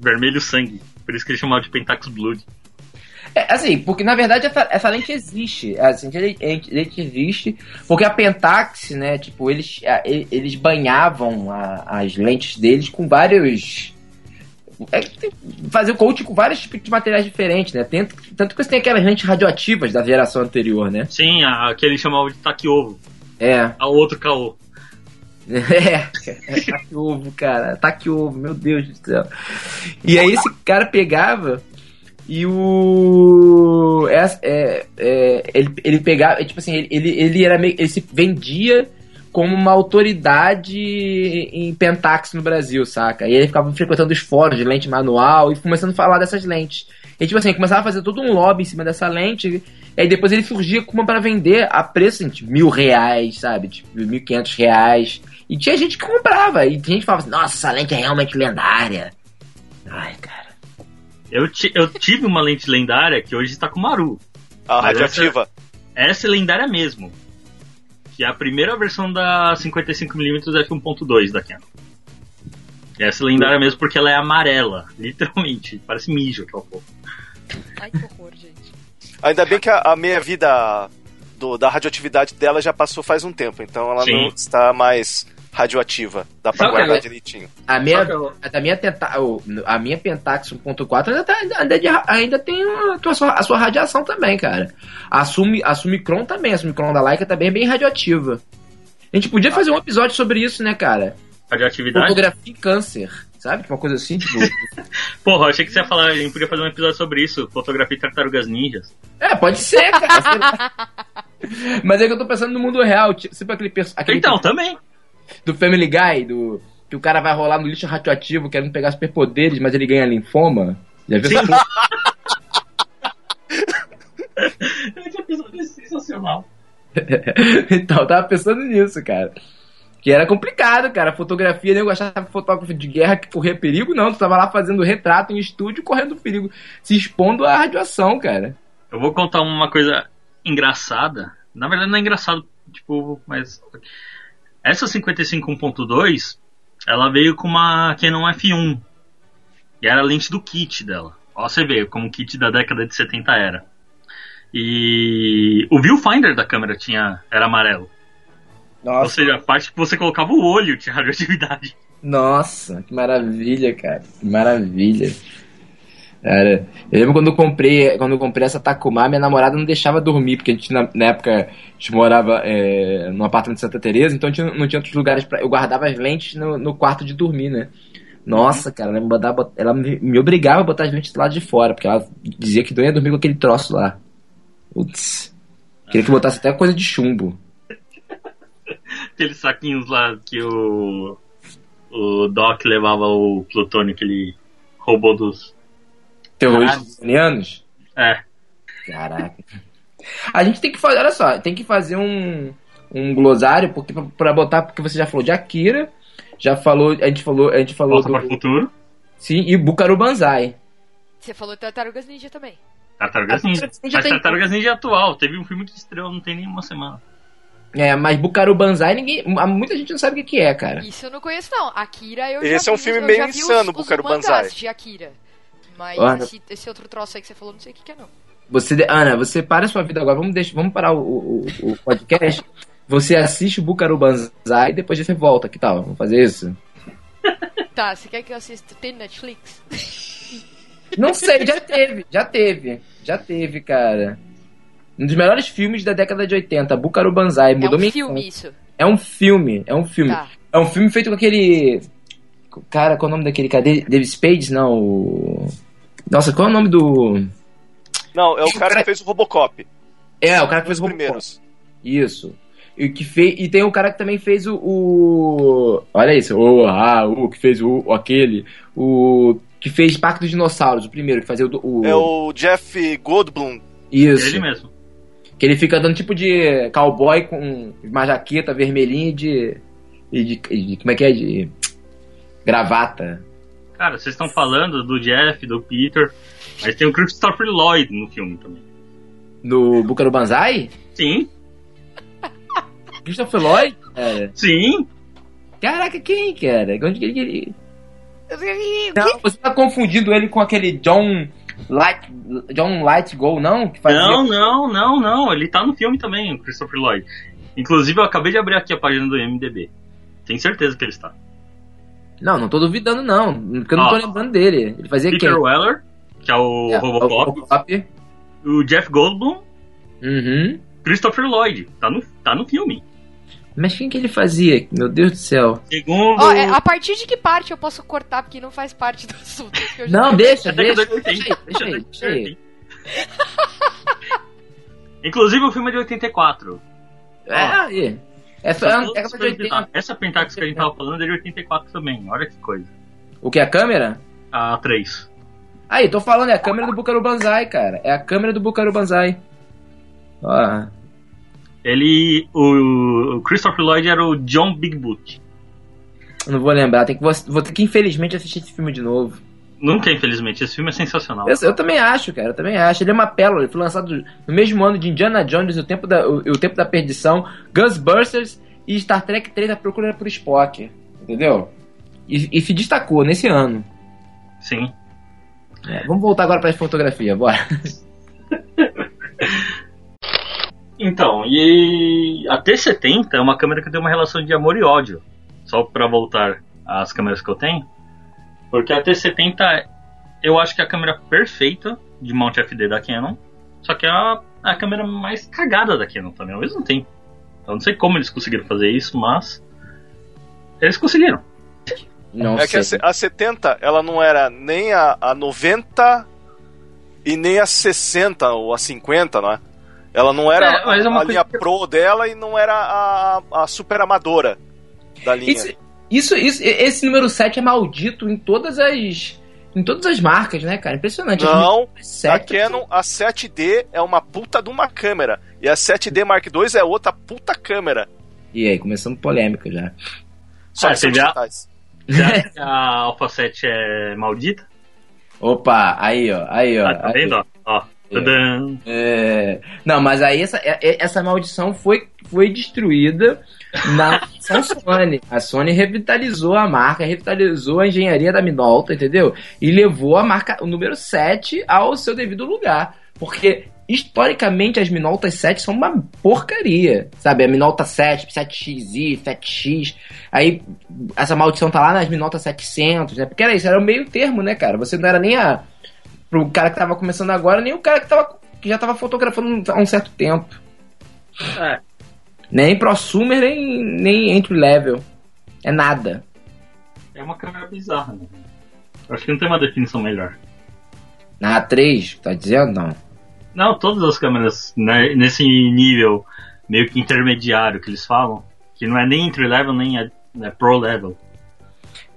Vermelho sangue. Por isso que ele chamava de Pentax Blood. É, assim, porque na verdade essa, essa lente existe. Assim, a lente, a lente existe. Porque a Pentax, né, tipo, eles, eles banhavam a- as lentes deles com vários. É, fazer o coaching com vários tipos de materiais diferentes, né? Tanto, tanto que você tem aquelas lentes radioativas da geração anterior, né? Sim, a, que ele chamava de taque-ovo. É. A outro caô. (laughs) É, é taque ovo, cara. Taque ovo, meu Deus do céu. E aí esse cara pegava e o. É, é, é, ele, ele pegava, tipo assim, ele, ele, era meio. Ele se vendia como uma autoridade em Pentax no Brasil, saca? E ele ficava frequentando os fóruns de lente manual e começando a falar dessas lentes. E tipo assim, começava a fazer todo um lobby em cima dessa lente. E aí depois ele surgia com uma pra vender a preço assim, de mil reais, sabe? Tipo, mil quinhentos reais. E tinha gente que comprava. E tinha gente que falava assim, nossa, essa lente é realmente lendária. Ai, cara. Eu, ti- eu tive uma lente lendária que hoje está com Maru. A radioativa. Essa é lendária mesmo. Que é a primeira versão da 55mm f1.2 da Canon. Essa é lendária mesmo porque ela é amarela, (laughs) literalmente. Parece mijo aquela porra. Ai, que horror, gente. Ainda bem que a, a meia-vida da radioatividade dela já passou faz um tempo, então ela Sim. não está mais radioativa. Dá pra Sabe guardar ela- direitinho. A minha, Só eu- a, da minha, tenta, o- a minha Pentax 1.4 ainda, tá, ainda, de- ainda tem a, tua- a sua, a sua radiação também, cara. A, Sumi, a Sumicron também, a Sumicron da Leica também é bem radioativa. A gente podia fazer um episódio sobre isso, né, cara? Radioatividade? Fotografia e câncer, sabe? Uma coisa assim, tipo... (laughs) Porra, eu achei que você ia falar, a gente podia fazer um episódio sobre isso, fotografia e tartarugas ninjas. é, pode ser, cara. Mas é que eu tô pensando no mundo real, tipo, sempre aquele, perso- aquele Então, também. Do Family Guy, do que o cara vai rolar no lixo radioativo querendo pegar superpoderes, mas ele ganha linfoma. Já viu? essa? (laughs) Esse episódio é sensacional. (laughs) então, eu tava pensando nisso, cara. Que era complicado, cara. Fotografia? Eu achava fotógrafo de guerra que corria perigo, não. Tu tava lá fazendo retrato em estúdio, correndo perigo, se expondo à radiação, cara. Eu vou contar uma coisa engraçada. Na verdade não é engraçado, tipo, mas essa 55 1.2, ela veio com uma Canon F1. E era a lente do kit dela. Ó, você vê como o kit da década de 70 era. E o viewfinder da câmera tinha era amarelo. Ou Nossa, seja, a parte que você colocava o olho tinha (laughs) radioatividade. nossa, que maravilha, cara. Que maravilha. Cara, eu lembro quando eu comprei, quando eu comprei essa Takuma, minha namorada não deixava dormir, porque a gente, na, na época, a gente morava é, no apartamento de Santa Teresa, então não tinha outros lugares para Eu guardava as lentes no, no quarto de dormir, né? Nossa, cara, ela me, ela me, me obrigava a botar as lentes do lado de fora, porque ela dizia que doía dormir com aquele troço lá. Putz. Queria que botasse até coisa de chumbo. Aqueles saquinhos lá que o. O Doc levava o plutônio que ele roubou dos. Terroristas iranianos? É. Caraca. A gente tem que fazer, olha só, tem que fazer um, um glossário porque pra- pra botar, porque você já falou de Akira, já falou, a gente falou, a gente falou Volta para o do, futuro. sim, e Bukaru Banzai. Você falou Tartarugas Ninja também. Tartarugas Ninja. Ninja Mas Tartarugas Ninja é atual. Teve um filme que estreou não tem nem uma semana. É, mas Bukaru Banzai ninguém, muita gente não sabe o que é, cara. Isso eu não conheço, não. Akira eu Esse já é um vi, filme meio insano, os Bukaru Banzai. de Akira. Mas Olha. esse, esse outro troço aí que você falou, não sei o que, que é, não. Você, Ana, você para a sua vida agora, vamos deixar, vamos parar o, o, o podcast. (laughs) Você assiste o Bukaru Banzai e depois você volta, que tal? Vamos fazer isso? (laughs) Tá, você quer que eu assista? Tem Netflix? (laughs) Não sei, já teve, já teve, já teve, cara. Um dos melhores filmes da década de 80, Bukaru Banzai, É mudou um filme isso. É um filme, é um filme. Tá. É um filme feito com aquele. Cara, qual é o nome daquele cara? David Spades? Não. o- Nossa, qual é o nome do. Não, é o (laughs) cara que fez o Robocop. É, o cara que fez o Robocop. primeiros. Isso. E, que fez, e tem o cara que também fez o. o- Olha isso, o, ah, o que fez o, o aquele. O. Que fez Parque dos Dinossauros, o primeiro, que fazia o. o- É o Jeff Goldblum. Isso. Ele mesmo. Que ele fica dando tipo de cowboy com uma jaqueta vermelhinha de. E de, e de- Como é que é? De. Gravata. Cara, vocês estão falando do Jeff, do Peter, mas tem o Christopher Lloyd no filme também. No Buca do Banzai? Sim, Christopher Lloyd? Cara. sim. Caraca, quem, cara? Onde que ele. Não, você tá confundindo ele com aquele John Light. John Light Go, não? Que fazia... Não, não, não, não. Ele tá no filme também, o Christopher Lloyd. Inclusive, eu acabei de abrir aqui a página do MDB. Tenho certeza que ele está. Não, não tô duvidando, não. Porque eu não tô Ó. lembrando dele. Ele fazia Peter quem? Weller, que é o É, Robocop. o Robocop. O Jeff Goldblum, Uhum. Christopher Lloyd. Tá no, tá no filme. Mas quem que ele fazia? Meu Deus do céu. Segundo. Ó, é, a partir de que parte eu posso cortar porque não faz parte do assunto? que eu já- Não, deixa, deixa. de 80. Deixa aí, deixa aí. Inclusive o filme é de 84. É, aí. Essa é década de os 80. Pentax. Essa Pentax que a gente tava falando é de 84 também. Olha que coisa. O que? A câmera? A 3. Aí, tô falando, é a câmera do Bucaru Banzai, cara. É a câmera do Bucaru Banzai. Ó. Ele. O, o Christopher Lloyd era o John Big Boot. eu Não vou lembrar, tem que, vou, vou ter que infelizmente assistir esse filme de novo. Nunca, infelizmente. Esse filme é sensacional. Eu, eu também acho, cara, eu também acho. Ele é uma pérola, ele foi lançado no mesmo ano de Indiana Jones, o Tempo da, o, o Tempo da Perdição, Ghostbusters e Star Trek 3, A Procura por Spock. Entendeu? E, e se destacou nesse ano. Sim. É, vamos voltar agora pra fotografia, bora. (laughs) Então, e a T70 é uma câmera que tem uma relação de amor e ódio. Só pra voltar às câmeras que eu tenho. Porque a T70 eu acho que é a câmera perfeita de mount FD da Canon. Só que é a, a câmera mais cagada da Canon também ao mesmo tempo. Eu não sei como eles conseguiram fazer isso, mas. Eles conseguiram. Não É que sei. a, se- a 70, ela não era nem a, a 90 e nem a 60 ou a 50, não é? Ela não era É, é a linha coisa- pro dela e não era a, a super amadora da linha. Isso, isso, isso- esse número 7 é maldito em todas as. Em todas as marcas, né, cara? Impressionante. Não, a 7 Canon, a 7D é uma puta de uma câmera. E a 7D Mark II é outra puta câmera. E aí, começando polêmica já. Só Ah, que são você já- que a Alpha 7 é maldita? Opa, aí, ó, aí, ó. Ah, tá aí. vendo? ó? Ó. Tadã. É, Não, mas aí essa, é- é- essa maldição foi, foi destruída na Sony. A Sony revitalizou a marca, revitalizou a engenharia da Minolta, entendeu? E levou a marca, o número 7 ao seu devido lugar. Porque, historicamente, as Minoltas 7 são uma porcaria, sabe? A Minolta 7, 7XI, 7X. Aí, essa maldição tá lá nas Minolta 700, né? Porque era isso, era o meio termo, né, cara? Você não era nem a pro cara que tava começando agora, nem o cara que, tava, que já tava fotografando há um certo tempo. É. Nem prosumer, nem, nem entry level. É nada. é uma câmera bizarra, né? Acho que não tem uma definição melhor. Na A3, tá dizendo? Não. Não, todas as câmeras né, nesse nível meio que intermediário que eles falam, que não é nem entry level nem é, é pro level.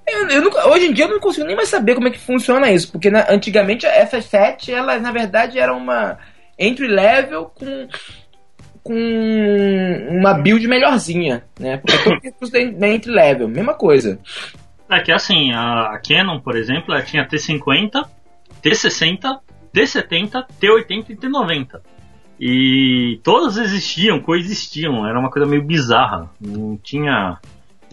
Eu, eu nunca- hoje em dia eu não consigo nem mais saber como é que funciona isso, porque na- antigamente a FS7, ela na verdade era uma entry level com com uma build melhorzinha, né? Porque todo recurso da da entry level, mesma coisa. É que assim, a, a Canon, por exemplo, ela tinha T50, T60, T70, T80 e T90. E todas existiam, coexistiam, era uma coisa meio bizarra. Não tinha.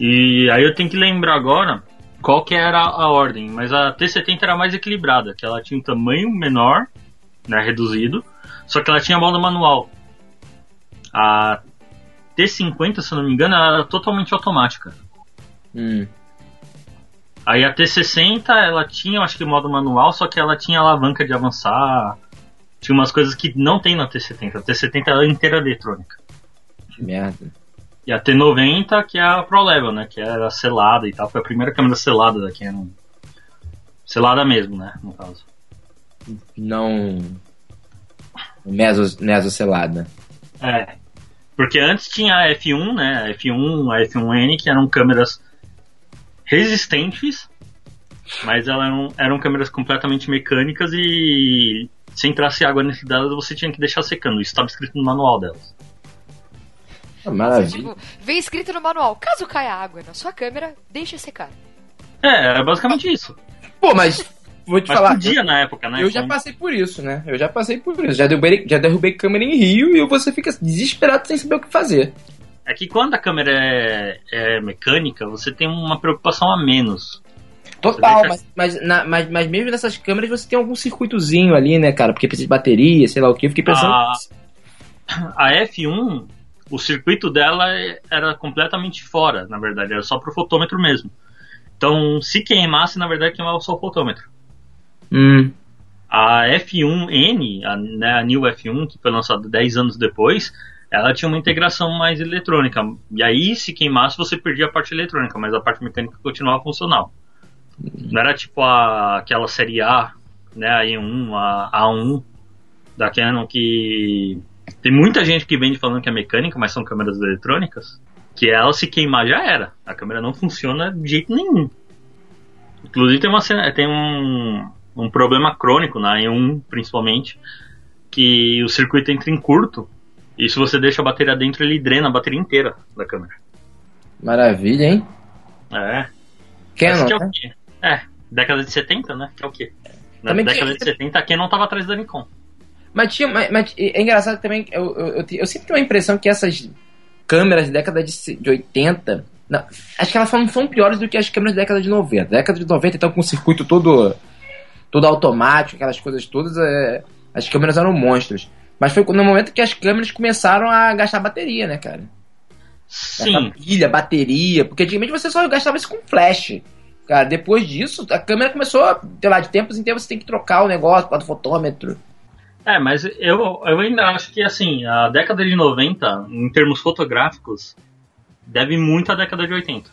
E aí eu tenho que lembrar agora qual que era a ordem, mas a T70 era mais equilibrada, que ela tinha um tamanho menor, né, reduzido, só que ela tinha modo manual. A T50, se eu não me engano, ela era totalmente automática. Hum. Aí a T60 ela tinha, eu acho que modo manual, só que ela tinha alavanca de avançar. Tinha umas coisas que não tem na T70. A T70 ela é inteira eletrônica. Que merda. E a T90 que é a Pro Level, né? Que era selada e tal. Foi a primeira câmera selada da Canon. Selada mesmo, né? No caso. Não meso, mesocelada. É. Porque antes tinha a F1, né? A F1, a F1N, que eram câmeras resistentes, mas elas eram, eram câmeras completamente mecânicas e se entrasse água dentro delas você tinha que deixar secando. Isso estava escrito no manual delas. Ah, Maravilha. Tipo, vem escrito no manual: caso caia água na sua câmera, deixe secar. É, é basicamente isso. Pô, mas vou te Mas falar. podia na época, né? Eu já passei por isso, né? Eu já passei por isso. Já derrubei, já derrubei câmera em Rio e você fica desesperado sem saber o que fazer. É que quando a câmera é, é mecânica, você tem uma preocupação a menos. Total, Você mas, mas, na- mas, mas mesmo nessas câmeras você tem algum circuitozinho ali, né, cara? Porque precisa de bateria, sei lá o que. Eu fiquei pensando. (clears throat) A, a F1, o circuito dela era completamente fora, na verdade, era só pro fotômetro mesmo. Então, se queimasse, na verdade, queimava só o fotômetro. Hum, A F1N, a, né, a New F1, que foi lançada 10 anos depois, ela tinha uma integração mais eletrônica. E aí, se queimasse, você perdia a parte eletrônica, mas a parte mecânica continuava funcional. Não era tipo a, aquela série A, né, a E1, a A1 da Canon, que tem muita gente que vende falando que é mecânica, mas são câmeras eletrônicas, que ela se queimar já era. A câmera não funciona de jeito nenhum. Inclusive tem, uma, cena- tem um, um problema crônico na E1, principalmente, que o circuito entra em curto, e se você deixa a bateria dentro, ele drena a bateria inteira da câmera. maravilha, hein? É. Canon, que é né? o quê? É, década de 70, né? Que é o quê? Na Também década tinha- de 70, a Canon tava atrás da Nikon. Mas tinha. Mas, mas é engraçado também, eu, eu, eu, eu sempre tenho a impressão que essas câmeras da década de, de 80. não, acho que elas são, são piores do que as câmeras da década de 90. Da década de 90, então, com o circuito todo, todo automático, aquelas coisas todas, é, as câmeras eram monstros. Mas foi no momento que as câmeras começaram a gastar bateria, né, cara? Sim, Gastar pilha, bateria. Porque antigamente você só gastava isso com flash. Cara, depois disso, a câmera começou, sei lá, de tempos em tempos você tem que trocar o negócio causa do fotômetro. É, mas eu, eu ainda acho que, assim, a década de 90, em termos fotográficos, deve muito à década de 80.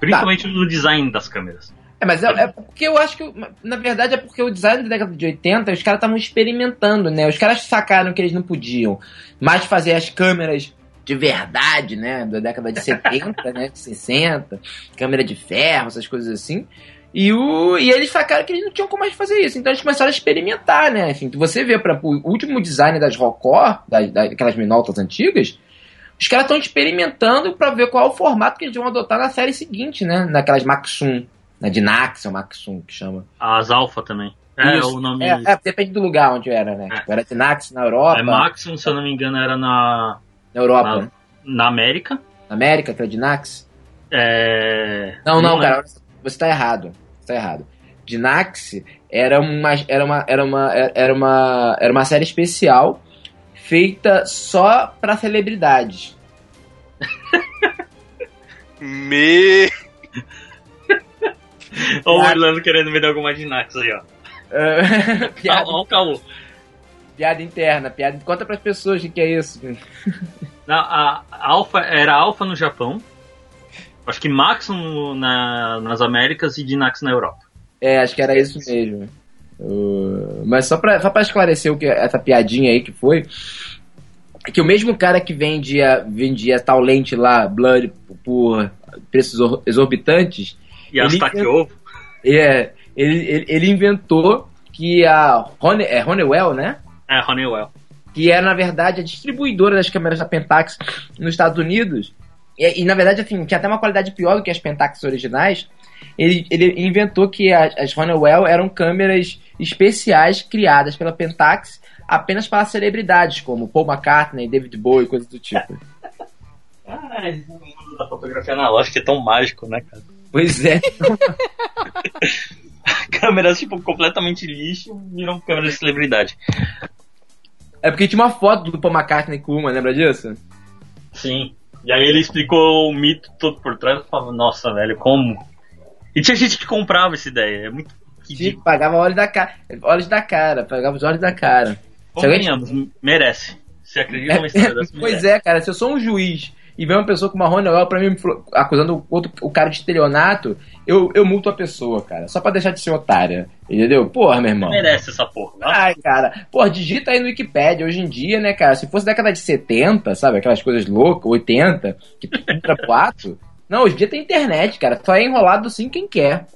Principalmente no design das câmeras. É, mas é, é porque eu acho que, na verdade, é porque o design da década de 80, os caras estavam experimentando, né? Os caras sacaram que eles não podiam mais fazer as câmeras de verdade, né? Da década de 70, né? De 60, câmera de ferro, essas coisas assim. E, o, e eles sacaram que eles não tinham como mais fazer isso. Então eles começaram a experimentar, né? Assim, você vê para o último design das Rocor, das, daquelas minoltas antigas, os caras estão experimentando para ver qual é o formato que eles vão adotar na série seguinte, né? Naquelas Maxum, na Dinax, ou Maxum que chama. As Alpha também. É, Isso. o nome É, é, depende do lugar onde era, né? É. Era Dinax na Europa, é Maximum, se eu não me engano, era na, na Europa, na, né? na América. na América, que era Dinax. É... Não, não, lembro. cara, você tá errado. Você tá errado. Dinax era uma, era uma, era uma, era uma, era uma série especial feita só pra celebridades. (laughs) Me. Ó, o Orlando querendo me dar alguma Dinax aí, ó. É, (laughs) piada, ó o caô. piada interna, piada. Conta pras pessoas o que é isso. (laughs) Na- A, Alpha, era Alpha no Japão. Acho que Max no- na, nas Américas e Dinax na Europa. É, acho que era isso mesmo. Uh, mas só pra, só pra esclarecer o que essa piadinha aí que foi, é que o mesmo cara que vendia, vendia tal lente lá, Blood, por preços exor- exorbitantes, E as Ele- Takiovo. é, ele, ele, ele inventou que a Hone, é Honeywell, né? É, Honeywell. que era, na verdade, a distribuidora das câmeras da Pentax nos Estados Unidos. E, e, na verdade, assim, tinha até uma qualidade pior do que as Pentax originais. Ele, ele inventou que a- as Honeywell eram câmeras especiais criadas pela Pentax apenas para celebridades, como Paul McCartney, David Bowie, coisas do tipo. Ai, (laughs) o mundo da fotografia analógica é tão mágico, né, cara? Pois é. (laughs) Câmeras, tipo, completamente lixo viram câmeras de celebridade. É porque tinha uma foto do Paul McCartney com uma, lembra disso? Sim. E aí ele explicou o mito todo por trás e falava, nossa, velho, como? E tinha gente que comprava essa ideia. É muito ridículo. pagava olhos da cara. Olhos da cara, pagava os olhos da cara. Se alguém- Convenhamos, merece. Você acredita numa história (laughs) dessa? pois merece. é, cara, se eu sou um juiz e vem uma pessoa com uma Honeywell pra mim acusando o, outro, o cara de estelionato, eu, eu multo a pessoa, cara. Só pra deixar de ser otária. Entendeu? Porra, meu irmão. Merece essa porra. né? Ai, cara. Porra, digita aí no Wikipedia. Hoje em dia, né, cara? Se fosse década de 70, sabe? Aquelas coisas loucas, 80, que pro (laughs) ato. Não, hoje em dia tem internet, cara. Só é enrolado sim quem quer.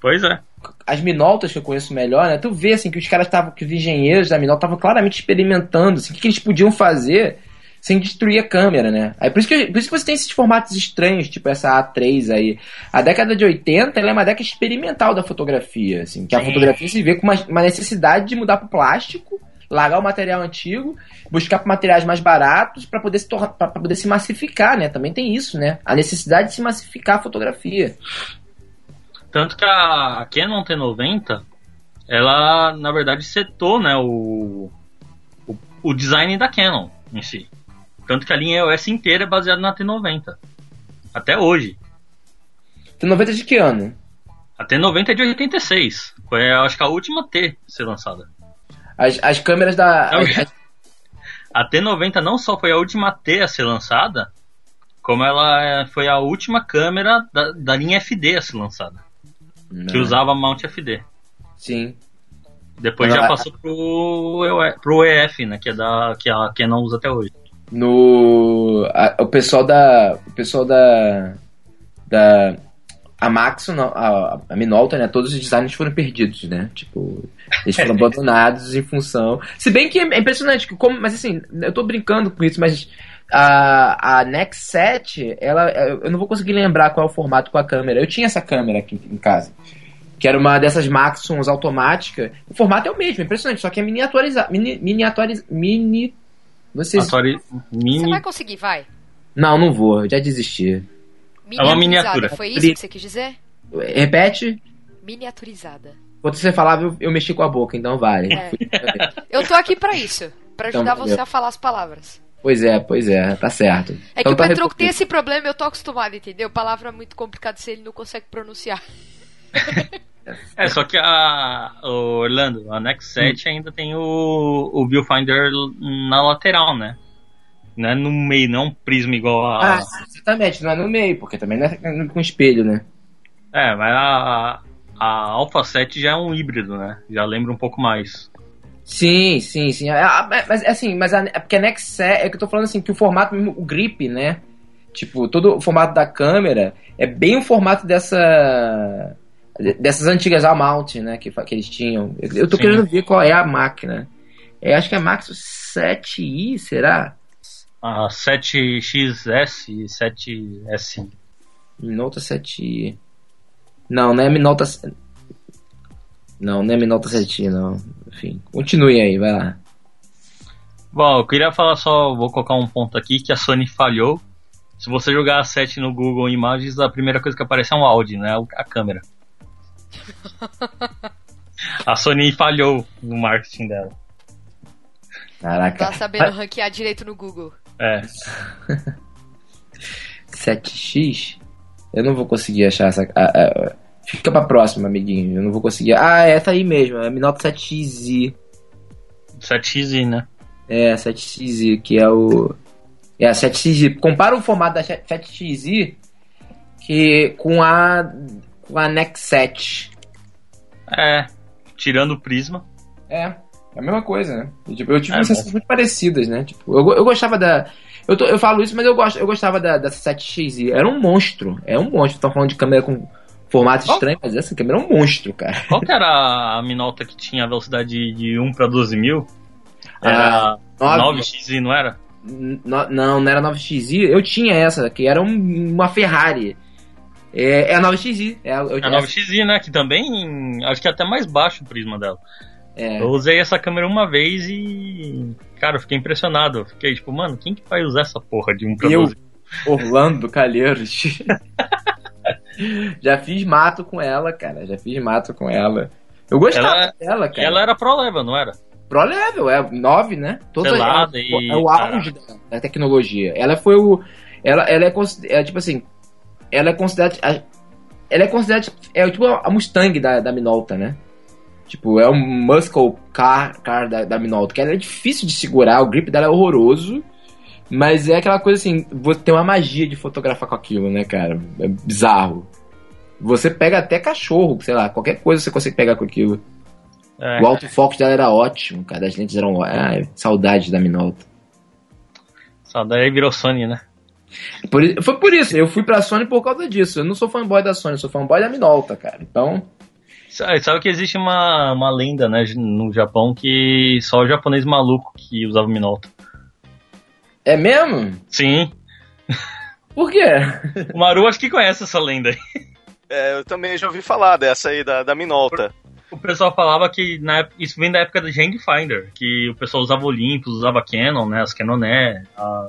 Pois é. As minoltas que eu conheço melhor, né? Tu vê, assim, que os caras estavam, que os engenheiros da minolta estavam claramente experimentando, assim, o que, que eles podiam fazer sem destruir a câmera, né? Aí por isso, que, por isso que você tem esses formatos estranhos, tipo essa A3 aí. A década de 80, ela é uma década experimental da fotografia, assim, que a Sim. fotografia se vê com uma, uma necessidade de mudar pro plástico, largar o material antigo, buscar por materiais mais baratos para poder se para poder se massificar, né? Também tem isso, né? A necessidade de se massificar a fotografia. Tanto que a Canon T90, ela, na verdade, setou, né, o, o, o design da Canon em si. Tanto que a linha EOS inteira é baseada na T90. Até hoje. Tem 90 de que ano? A T90 é de 86. Foi, acho que a última T a ser lançada. As, as câmeras da. Não, as- (laughs) A T90 não só foi a última T a ser lançada, como ela é- foi a última câmera da, da linha FD a ser lançada. Que Não. usava mount FD. Sim. Depois Ela- já passou pro, EOE pro EF, né? Que é da que a Canon usa até hoje. No. a- o pessoal da. O pessoal da. Da. A Maxon, a, a Minolta, né? Todos os designs foram perdidos, né? Tipo, eles foram (laughs) abandonados em função. Se bem que é impressionante, que como, mas assim, eu tô brincando com isso, mas a, a Nex 7, ela, eu não vou conseguir lembrar qual é o formato com a câmera. Eu tinha essa câmera aqui em casa. Que era uma dessas Maxons automática. O formato é o mesmo, impressionante, só que é miniaturizado. Mini, miniaturiz, mini. Vocês. Atari Você Mini. vai conseguir, vai. Não, não vou, já desisti. É uma Miniaturizada, miniatura. Foi isso que você quis dizer? Repete. Miniaturizada. Quando você falava, eu, eu mexi com a boca, então vale. É. (laughs) Eu tô aqui pra isso. Pra Então, ajudar você valeu. a falar as palavras. Pois é, pois é, tá certo. É Então que tá o Petruco tem resolvido. esse problema, eu tô acostumado, entendeu? Palavra muito complicada se ele não consegue pronunciar. (laughs) É, só que a. Orlando, a Nex 7 ainda tem o, o viewfinder na lateral, né? Não é no meio, não é um prisma igual a. Ah, exatamente, não é no meio, porque também não é com espelho, né? É, mas a, a Alpha 7 já é um híbrido, né? Já lembra um pouco mais. Sim, sim, sim. Ah, mas assim, mas a, é porque a Nex é, é que eu tô falando assim, que o formato, mesmo, o grip, né? Tipo, todo o formato da câmera é bem o formato dessa. Dessas antigas A-mount, né? Que, que eles tinham. Eu, eu tô Sim. querendo ver qual é a máquina. É, acho que é a Maxo 7i, será? A 7XS e 7S. Minolta 7i. Não, não é Minolta. Não, não é Minolta 7i, não. Enfim, continue aí, vai lá. Bom, eu queria falar só, vou colocar um ponto aqui que a Sony falhou. Se você jogar a 7 no Google Imagens, a primeira coisa que aparece é um áudio, né? A câmera. (laughs) A Sony falhou no marketing dela. Caraca. Tá sabendo ranquear direito no Google. É. (laughs) 7x? Eu não vou conseguir achar essa. ah, ah, fica pra próxima, amiguinho. Eu não vou conseguir. Ah, é essa aí mesmo. É a Minolta 7xi. 7X, né? É, 7xi, que é o. É a 7xi. Compara o formato da 7xi que com a com a Nex 7. É, tirando o prisma. É, é a mesma coisa, né? Eu, tipo, eu tive É, sensações muito parecidas, né? Tipo, eu, eu gostava da. Eu, tô- eu falo isso, mas eu, gosto, eu gostava da, da 7XI. Era um monstro. É um monstro. Estão falando de câmera com formato Qual? estranho, mas essa câmera é um monstro, cara. Qual que era a Minolta que tinha a velocidade de 1 pra 12 mil? Era Ah, 9x, não era? No- não, não era 9XI. Eu tinha essa, que era um- uma Ferrari. É, é a 9XI. É, a- eu, A 9xi, né? Que também. Acho que é até mais baixo o prisma dela. é, Eu usei essa câmera uma vez e. Cara, eu fiquei impressionado. Eu fiquei tipo, mano, quem que vai usar essa porra de 1 pra Eu. 12? Orlando Calheiros. (laughs) Já fiz mato com ela, cara. Já fiz mato com ela. Eu gostava Ela- dela, cara. ela era pro level, não era? Pro level, é 9, né? Todas Selada é, e- é o auge da, da tecnologia. Ela foi o. Ela, ela é, é tipo assim. Ela é considerada. Ela é considerada. É tipo a Mustang da, da Minolta, né? Tipo, é um muscle car, car da, da Minolta. Que ela é difícil de segurar, o grip dela é horroroso. Mas é aquela coisa assim, você tem uma magia de fotografar com aquilo, né, cara? É bizarro. Você pega até cachorro, sei lá, qualquer coisa você consegue pegar com aquilo. É. O autofoco dela era ótimo, cara. As lentes eram. Ai, saudade da Minolta. Daí virou Sony, né? Por foi por isso, eu fui pra Sony por causa disso. Eu não sou fanboy da Sony, eu sou fanboy da Minolta, cara. Então. Sabe sabe que existe uma, uma lenda, né, no Japão que só o japonês maluco que usava Minolta. É mesmo? Sim. Por quê? O Maru acho que conhece essa lenda aí. É, eu também já ouvi falar dessa aí, da, da Minolta. O pessoal falava que na época- isso vem da época do Finder, que o pessoal usava Olympus, usava Canon, né, as Canoné, a-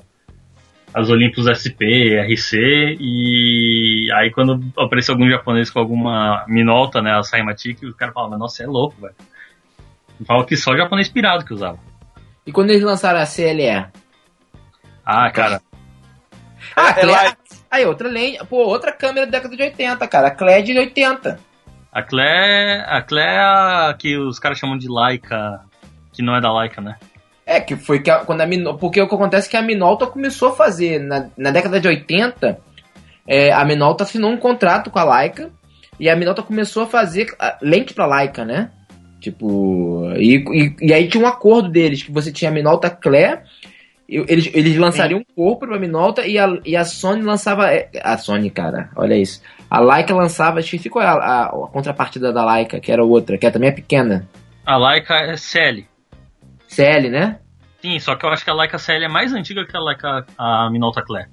as Olympus SP, RC, e aí quando apareceu algum japonês com alguma Minolta, né, a Saimatic, o cara falava, nossa, você é louco, velho. Fala que só japonês pirado que usava. E quando eles lançaram a CLE? Ah, cara, (laughs) Ah, É, Cle- lá- Aí, outra lente. Pô, outra câmera da década de 80, cara. A Cle de 80. a Clé, a Clé é a que os caras chamam de Leica, que não é da Leica, né? É, que foi que a- quando a Minolta. Porque o que acontece é que a Minolta começou a fazer. Na, na década de 80, é, a Minolta assinou um contrato com a Leica. E a Minolta começou a fazer lente pra Leica, né? Tipo. E, e, e aí tinha um acordo deles, que você tinha a Minolta Clé. e Eles, eles lançariam um corpo pra Minolta e a, e a Sony lançava. é, A Sony, cara, olha isso. A Leica lançava, esqueci qual é a, a, a contrapartida da Leica, que era outra, que é também é pequena. A Leica é CL. CL, né? Sim, só que eu acho que a Leica CL é mais antiga que a Leica a Minolta Clé.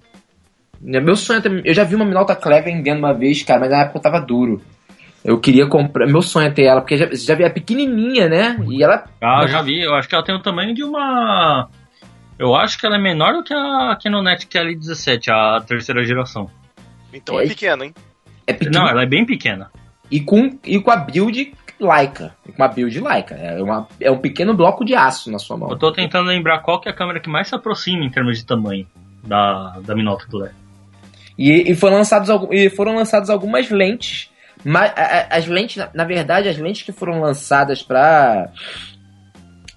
Meu sonho também. Eu já vi uma Minolta Clé vendendo uma vez, cara, mas na época eu tava duro. Eu queria comprar. Meu sonho é ter ela, porque já, você já vi é pequenininha, né? E ela. Ah, eu já vi. Eu acho que ela tem o tamanho de uma. Eu acho que ela é menor do que a Canonet QL17, a terceira geração. Então é É. pequeno, hein? É Não, pequenininha. ela é bem pequena. E, com, e com a build Leica. E Com a build Leica. É, uma, é um pequeno bloco de aço na sua mão. Eu tô tentando lembrar qual que é a câmera que mais se aproxima em termos de tamanho da, da Minolta Clé. E, e, foram lançados, e foram lançadas algumas lentes. Mas as lentes, na, verdade, as lentes que foram lançadas pra.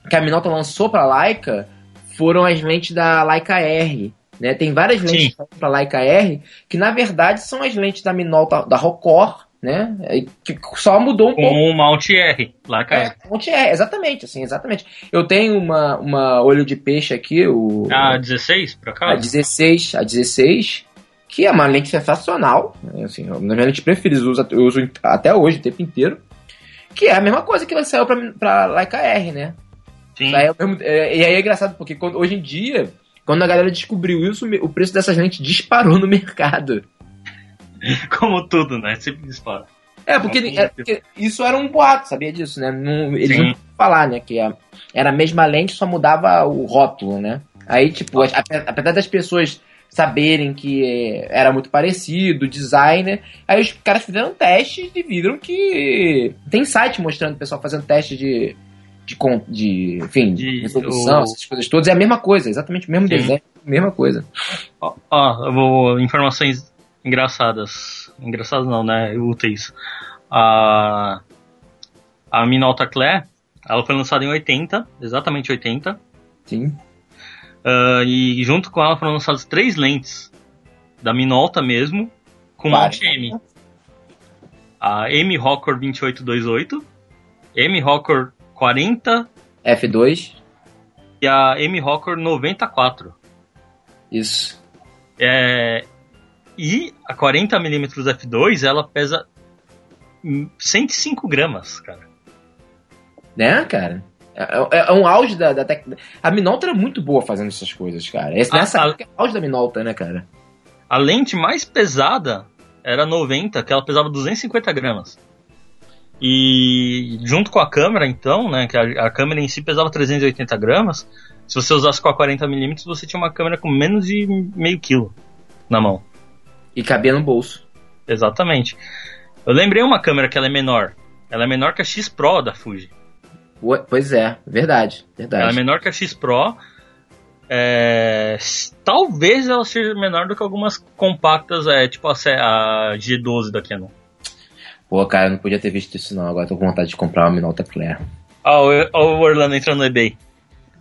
que a Minolta lançou pra Leica foram as lentes da Leica R. Né? Tem várias lentes pra Leica R que na verdade são as lentes da Minolta da Rocor, né? Que só mudou um Com pouco. o Mount R. Leica É, R. fonte R, exatamente, assim, exatamente. Eu tenho uma, uma olho de peixe aqui, o A 16, por a acaso? 16, a 16, que é uma lente sensacional, né, assim, uma das minhas lentes preferidas, eu uso, eu uso até hoje, o tempo inteiro, que é a mesma coisa que saiu pra, pra Leica R, né? Sim. Saiu é, e aí é engraçado, porque quando- hoje em dia, quando a galera descobriu isso, o preço dessas lentes disparou no (laughs) mercado. (laughs) Como tudo, né? Sempre dispara. É, porque, é, porque isso era um boato, sabia disso, né? Não, eles Sim. não falar, né? Que era a mesma lente, só mudava o rótulo, né? Aí, tipo, a- ape- apesar das pessoas saberem que eh, era muito parecido, designer, aí os caras fizeram testes e viram que tem site mostrando o pessoal fazendo teste de de, de enfim, de De- resolução, o- essas coisas todas, é a mesma coisa, exatamente o mesmo Sim. desenho, mesma coisa. Ó, vou. Informações engraçadas. Engraçadas não, né? Úteis. A. A Minolta Clé, ela foi lançada em 80, exatamente 80. Sim. ah, e junto com ela foram lançadas três lentes da Minolta mesmo, com Mount M. A M Rocker 2828, M Rocker 40 F2 e a M Rocker 94. Isso. É, e a 40mm F2 ela pesa 105 gramas, cara. Né, cara? É, é, é um auge da, da tec... A Minolta era muito boa fazendo essas coisas, cara. Esse, nessa a, época é o auge da Minolta, né, cara? A lente mais pesada era 90, que ela pesava 250 gramas. E junto com a câmera, então, né, que a, a câmera em si pesava 380 gramas, se você usasse com a 40mm, você tinha uma câmera com menos de meio quilo na mão. E cabia no bolso. Exatamente. Eu lembrei uma câmera que ela é menor. Ela é menor que a X Pro da Fuji. Pois é, verdade, verdade. Ela é menor que a X Pro. É, talvez ela seja menor do que algumas compactas, é, tipo a, a G12 da Canon. Pô, cara, eu não podia ter visto isso não. Agora tô com vontade de comprar uma Minolta Flare. Ah, o, o Orlando entrando no eBay.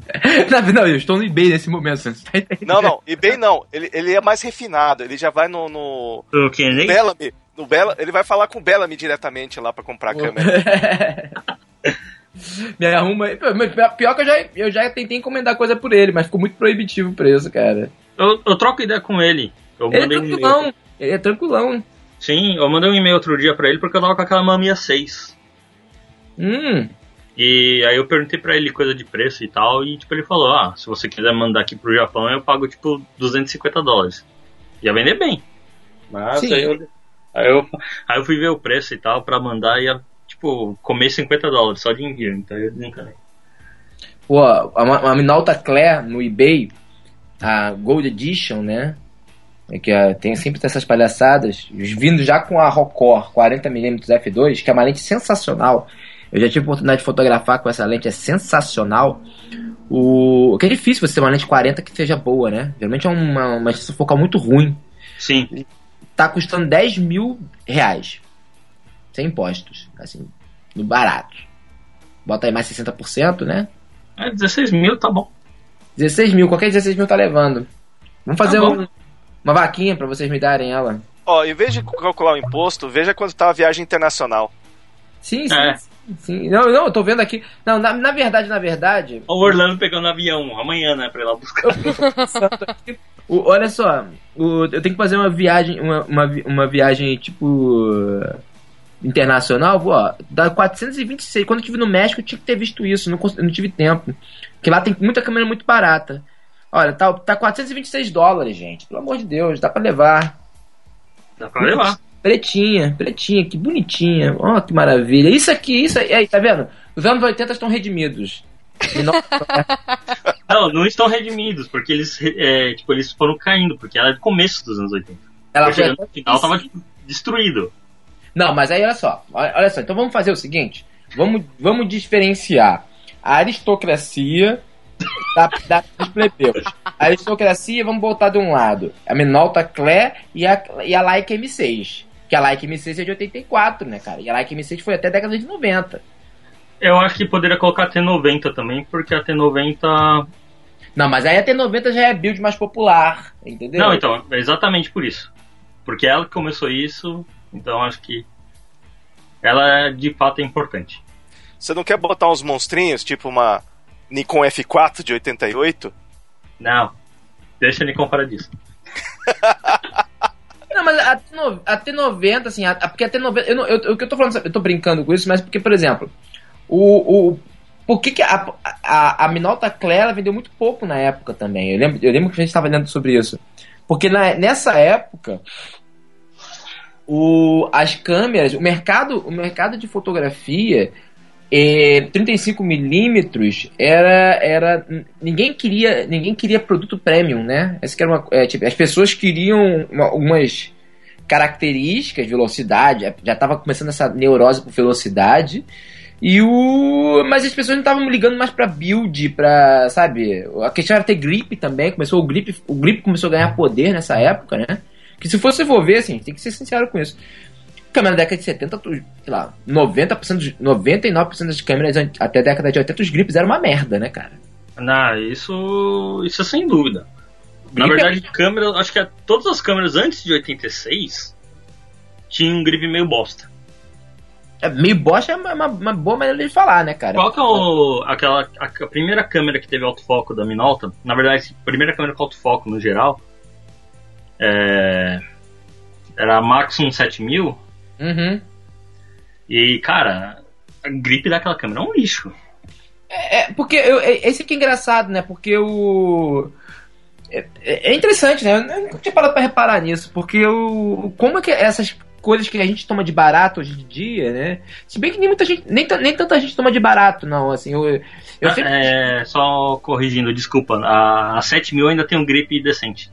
(laughs) não, eu estou no eBay nesse momento. Tá não, não, eBay não. Ele, ele é mais refinado. Ele já vai no. No, no Bellamy. No Bella, ele vai falar com o Bellamy diretamente lá para comprar a câmera. (laughs) Me arruma. Pior que eu já, eu já tentei encomendar coisa por ele, mas ficou muito proibitivo o preço, cara. Eu, eu troco ideia com ele. Eu ele é tranquilão. Um ele é tranquilão. Sim, eu mandei um e-mail outro dia pra ele porque eu tava com aquela Mamia 6. Hum. E aí eu perguntei pra ele coisa de preço e tal, e tipo, ele falou, ah, se você quiser mandar aqui pro Japão, eu pago tipo 250 dólares. Ia vender bem. Mas Sim. aí eu, aí eu, aí eu fui ver o preço e tal pra mandar e ia, tipo, comer 50 dólares só de envio, então eu desencanei. Pô, a, a Minolta Claire no eBay, a Gold Edition, né? É que uh, tem sempre essas palhaçadas, vindo já com a Rocor 40mm f2, que é uma lente sensacional. Eu já tive a oportunidade de fotografar com essa lente, é sensacional. O que é difícil você ter uma lente 40 que seja boa, né? Geralmente é uma, uma distância focal muito ruim. Sim. Tá custando 10 mil reais. Sem impostos. Assim, no barato. Bota aí mais 60%, né? É, 16 mil tá bom. 16 mil, qualquer 16 mil tá levando. Vamos fazer tá um, uma vaquinha para vocês me darem ela. Ó, em vez de calcular o imposto, veja quanto tá a viagem internacional. Sim, sim. É. Sim, não, não, eu tô vendo aqui. Não, na, na verdade, na verdade. O Orlando pegando avião amanhã, né, pra ir lá buscar. o, olha só, o, eu tenho que fazer uma viagem, uma, uma, uma viagem tipo. internacional, ó, dá 426. Quando eu estive no México, eu tinha que ter visto isso, não, não tive tempo. Porque lá tem muita câmera muito barata. Olha, tá, tá 426 dólares, gente. Pelo amor de Deus, dá pra levar. Dá pra levar. Pretinha, pretinha, que bonitinha. Ó, oh, que maravilha. Isso aqui, isso aí, aí tá vendo? Os anos 80 estão redimidos. Não... (laughs) não, não estão redimidos, porque eles, é, tipo, eles foram caindo, porque ela é do começo dos anos 80. Ela foi... no final tava tipo, destruído. Não, mas aí olha só, olha só, então vamos fazer o seguinte, vamos, vamos diferenciar a aristocracia da, da, dos plebeus. A aristocracia, vamos botar de um lado a Minolta Clé e a, e a Leica M6. Que a Like M6 é de 84, né, cara? E a Like M6 foi até a década de 90. Eu acho que poderia colocar a T90 também, porque a T90. Não, mas aí a T90 já é build mais popular, entendeu? Não, então, é exatamente por isso. Porque ela que começou isso, então acho que ela de fato é importante. Você não quer botar uns monstrinhos, tipo uma Nikon F4 de 88? Não, deixa ele comparar disso. (laughs) Não, mas a, a T90, assim, a, porque a T90. Eu, eu, eu, eu tô falando, eu tô brincando com isso, mas porque, por exemplo, o. o por que, que a, a, a Minolta Clara vendeu muito pouco na época também? Eu lembro, eu lembro que a gente estava lendo sobre isso. Porque na, nessa época, o, as câmeras, o mercado, o mercado de fotografia é, 35 milímetros era era ninguém queria ninguém queria produto premium né? Essa que era uma, é, tipo, as pessoas queriam uma, algumas características velocidade já estava começando essa neurose por velocidade. E o mas as pessoas não estavam ligando mais para build para sabe? A questão era ter grip também começou o grip o grip começou a ganhar poder nessa época né? Que se fosse for ver assim tem que ser sincero com isso câmera da década de 70, sei lá, 90%, 99% das câmeras até a década de 80, os grips eram uma merda, né, cara? Não, isso, isso é sem dúvida. Na verdade, é... câmera, acho que todas as câmeras antes de 86 tinha um grip meio bosta. É, meio bosta é uma, uma- uma boa maneira de falar, né, cara? Qual que é o, aquela, a, a primeira câmera que teve autofoco da Minolta? Na verdade, a primeira câmera com autofoco no geral é, era a Maxum 7000 Uhum. e, cara, a grip daquela câmera é um lixo. É, porque eu, é- esse aqui é engraçado, né? Porque o. É, é interessante, né? Eu nunca tinha parado pra reparar nisso, porque o. Como é que essas coisas que a gente toma de barato hoje em dia, né? Se bem que nem muita gente. Nem, nem tanta gente toma de barato, não. Assim, eu, eu Ah, sempre. é, só corrigindo, desculpa, a, a 7000 ainda tem um grip decente.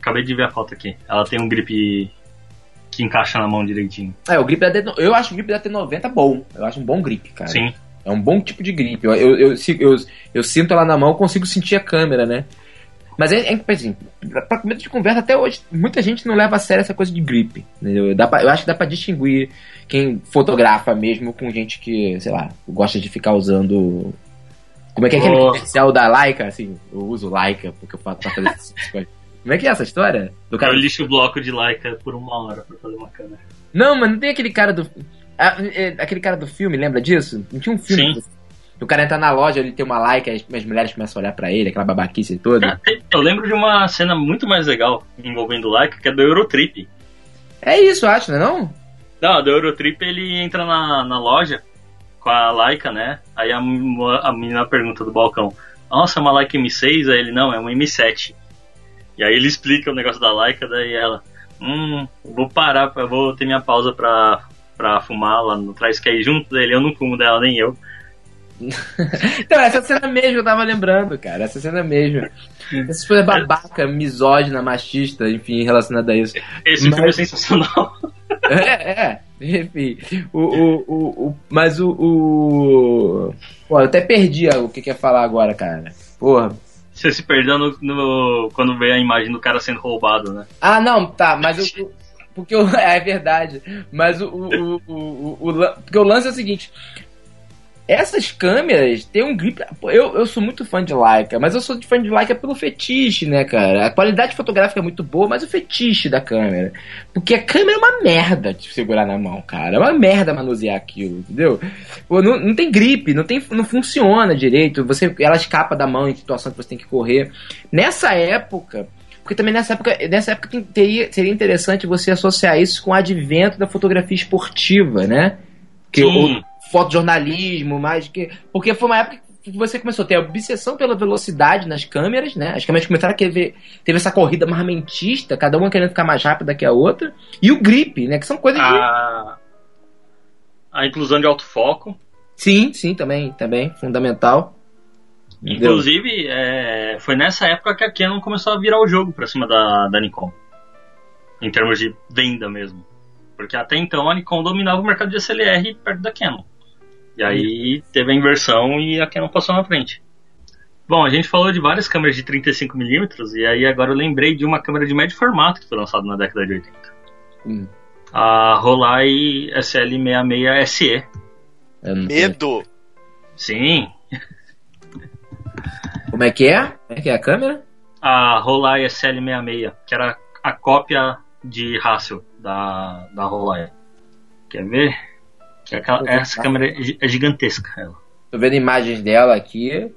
Acabei de ver a foto aqui. Ela tem um grip que encaixa na mão direitinho. É, o grip da D, eu acho o grip da T90 bom. Eu acho um bom grip, cara. Sim. É um bom tipo de grip. Eu, eu, eu, eu, eu sinto ela na mão, consigo sentir a câmera, né? Mas é, é assim, pra começo de conversa, até hoje, muita gente não leva a sério essa coisa de grip. Entendeu? Dá pra- eu acho que dá pra distinguir quem fotografa mesmo com gente que, sei lá, gosta de ficar usando. Como é que é aquele Oh. comercial da Leica? Assim, eu uso Leica porque eu faço pra fazer essas coisas. Como é que é essa história? Do cara Eu lixo o bloco de Leica por uma hora pra fazer uma câmera. não, mas não tem aquele cara do. ah, é, aquele cara do filme, lembra disso? Não tinha um filme. Sim. O cara entra na loja, ele tem uma like, as, as mulheres começam a olhar pra ele, aquela babaquice toda. Eu lembro de uma cena muito mais legal envolvendo o Leica, que é do Eurotrip. É isso, eu acho, não é não? Não, do Eurotrip ele entra na, na loja com a Leica, né? Aí a, a menina pergunta do balcão: Nossa, é uma Leica M6? Aí ele: Não, é uma M7. E aí ele explica o negócio da Leica, daí ela: Hum, vou parar, vou ter minha pausa pra, pra fumar lá no Trás Quer ir junto dele. Eu não fumo dela, nem eu. (laughs) Então, essa cena mesmo eu tava lembrando, cara. Essa cena mesmo. Essa coisa babaca, misógina, machista, enfim, relacionada a isso. Esse Mas- filme é sensacional. (laughs) É, é. Enfim. O, o, o, o- mas o. o... Pô, eu até perdi o que que ia falar agora, cara. Porra. Você se perdeu no, no- quando vê a imagem do cara sendo roubado, né? Ah, não, tá, mas o- Porque o, (laughs) é verdade. Mas o, o, o, o, Porque o lance é o seguinte. Essas câmeras têm um grip. Eu, eu sou muito fã de Leica, mas eu sou fã de Leica pelo fetiche, né, cara? A qualidade fotográfica é muito boa, mas o fetiche da câmera. Porque a câmera é uma merda de segurar na mão, cara. É uma merda manusear aquilo, entendeu? Pô, não, não tem grip, não, tem, não funciona direito. Você, ela escapa da mão em situação que você tem que correr. Nessa época, porque também nessa época, nessa época teria, seria interessante você associar isso com o advento da fotografia esportiva, né? Que Sim. o fotojornalismo, mais que. Porque foi uma época que você começou a ter a obsessão pela velocidade nas câmeras, né? As câmeras começaram a querer. Teve essa corrida marmentista, cada uma querendo ficar mais rápida que a outra. E o grip, né? Que são coisas. A, a inclusão de autofoco. Sim, sim, também, também, fundamental. Inclusive, é, foi nessa época que a Canon começou a virar o jogo pra cima da, da Nikon. Em termos de venda mesmo. Porque até então a Nikon dominava o mercado de SLR perto da Canon. E aí teve a inversão e a Canon passou na frente. Bom, a gente falou de várias câmeras de 35mm e aí agora eu lembrei de uma câmera de médio formato que foi lançada na década de 80. Hum, A Rolei SL66 SE. eu não sei. Medo. Sim, Como é que é? Como é que é a câmera? a Rolei SL66, que era a cópia de Hassel da, da Rolei. Quer ver? É aquela- essa câmera é é gigantesca. Ela. Tô vendo imagens dela aqui.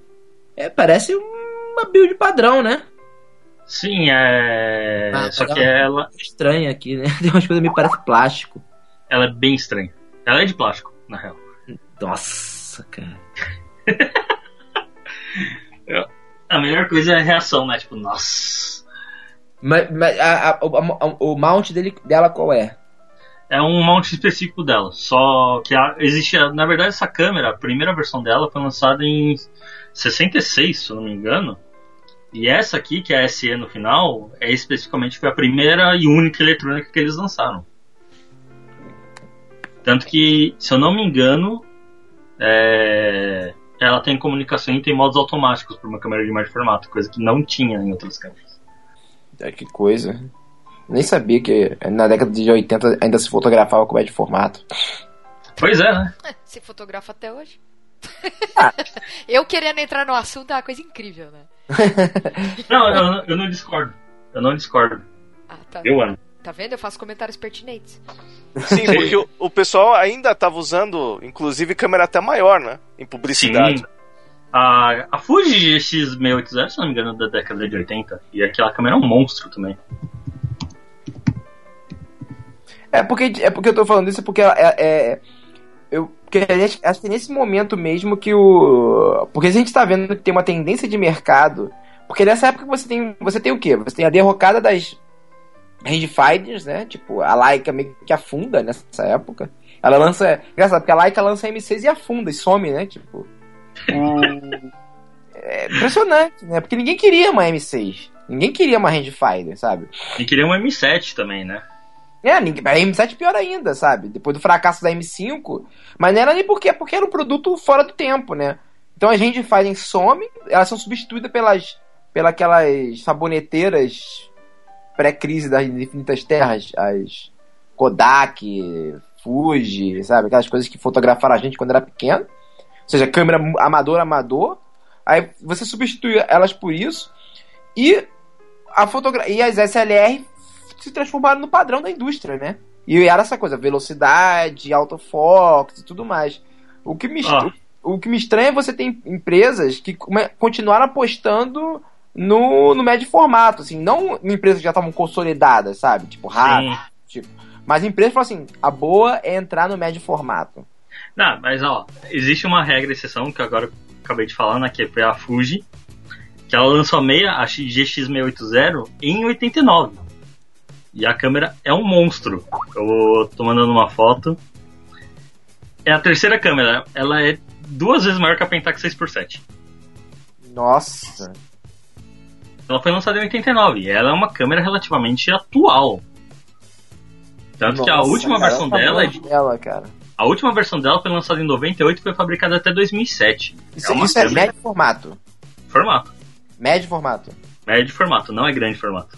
É, parece uma build padrão, né? Sim, é. Ah, Só legal. que ela, Estranha aqui, né? (laughs) Tem umas coisas que me parece plástico. ela é bem estranha. Ela é de plástico, na real. Nossa, cara. A melhor coisa é a reação, né? Tipo, nossa. Mas, mas a- a- o, a- o mount dele, dela qual é? É um mount específico dela. Só que a, existe. Na verdade, essa câmera, a primeira versão dela foi lançada em 66, se eu não me engano. E essa aqui, que é a SE no final, é especificamente foi a primeira e única eletrônica que eles lançaram. Tanto que, se eu não me engano, é, ela tem comunicação e tem modos automáticos para uma câmera de médio formato, coisa que não tinha em outras câmeras. É, que coisa. Nem sabia que na década de 80 ainda se fotografava com médio formato. Pois é, né? Se fotografa até hoje. Ah. (laughs) Eu querendo entrar no assunto é uma coisa incrível, né? (laughs) Não, eu, eu não discordo. Eu não discordo. Ah, tá. Eu amo. tá vendo? Eu faço comentários pertinentes. Sim, porque o, o pessoal ainda tava usando, inclusive, câmera até maior, né? Em publicidade. Sim. A, a Fuji X680, se não me engano, da década de 80. E aquela câmera é um monstro também. É porque, é porque eu tô falando isso, porque é, é- eu porque a gente- acho que é nesse momento mesmo que o. Porque a gente tá vendo que tem uma tendência de mercado. Porque nessa época você tem. Você tem o quê? Você tem a derrocada das rangefinders, né? Tipo, a Leica meio que afunda nessa época. Ela lança. Engraçado, porque a Leica lança a M6 e afunda e some, né? Tipo. o- É impressionante, né? Porque ninguém queria uma M6. Ninguém queria uma rangefinder, sabe? E queria um M7 também, né? É, a M7 pior ainda, sabe? Depois do fracasso da M5. Mas não era nem porque, porque era um produto fora do tempo, né? Então as gente fazem some, elas são substituídas pelas, pelas aquelas saboneteiras pré-crise das infinitas terras, as Kodak, Fuji, sabe? Aquelas coisas que fotografaram a gente quando era pequeno. Ou seja, câmera amador, amador. Aí você substitui elas por isso. E, a fotogra e as SLR se transformaram no padrão da indústria, né? E era essa coisa, velocidade, autofoco e tudo mais. O que me, Ah. o que me estranha é você ter empresas que continuaram apostando no, no médio formato, assim, não em empresas que já estavam consolidadas, sabe? Tipo, RAV, Sim. mas empresas falam assim, a boa é entrar no médio formato. Não, mas ó, existe uma regra, exceção, que agora eu acabei de falar, né? Que foi a Fuji, que ela lançou a meia, a GX680, em 89. E a câmera é um monstro. Eu tô mandando uma foto. É a terceira câmera, ela é duas vezes maior que a Pentax 6x7. Nossa. Ela foi lançada em 89 e ela é uma câmera relativamente atual. Tanto que a Nossa, última cara, versão o dela é de, dela, cara. a última versão dela foi lançada em 98 e foi fabricada até 2007. Isso, é uma isso é câmera médio formato. formato. Médio formato. Médio formato, não é grande formato.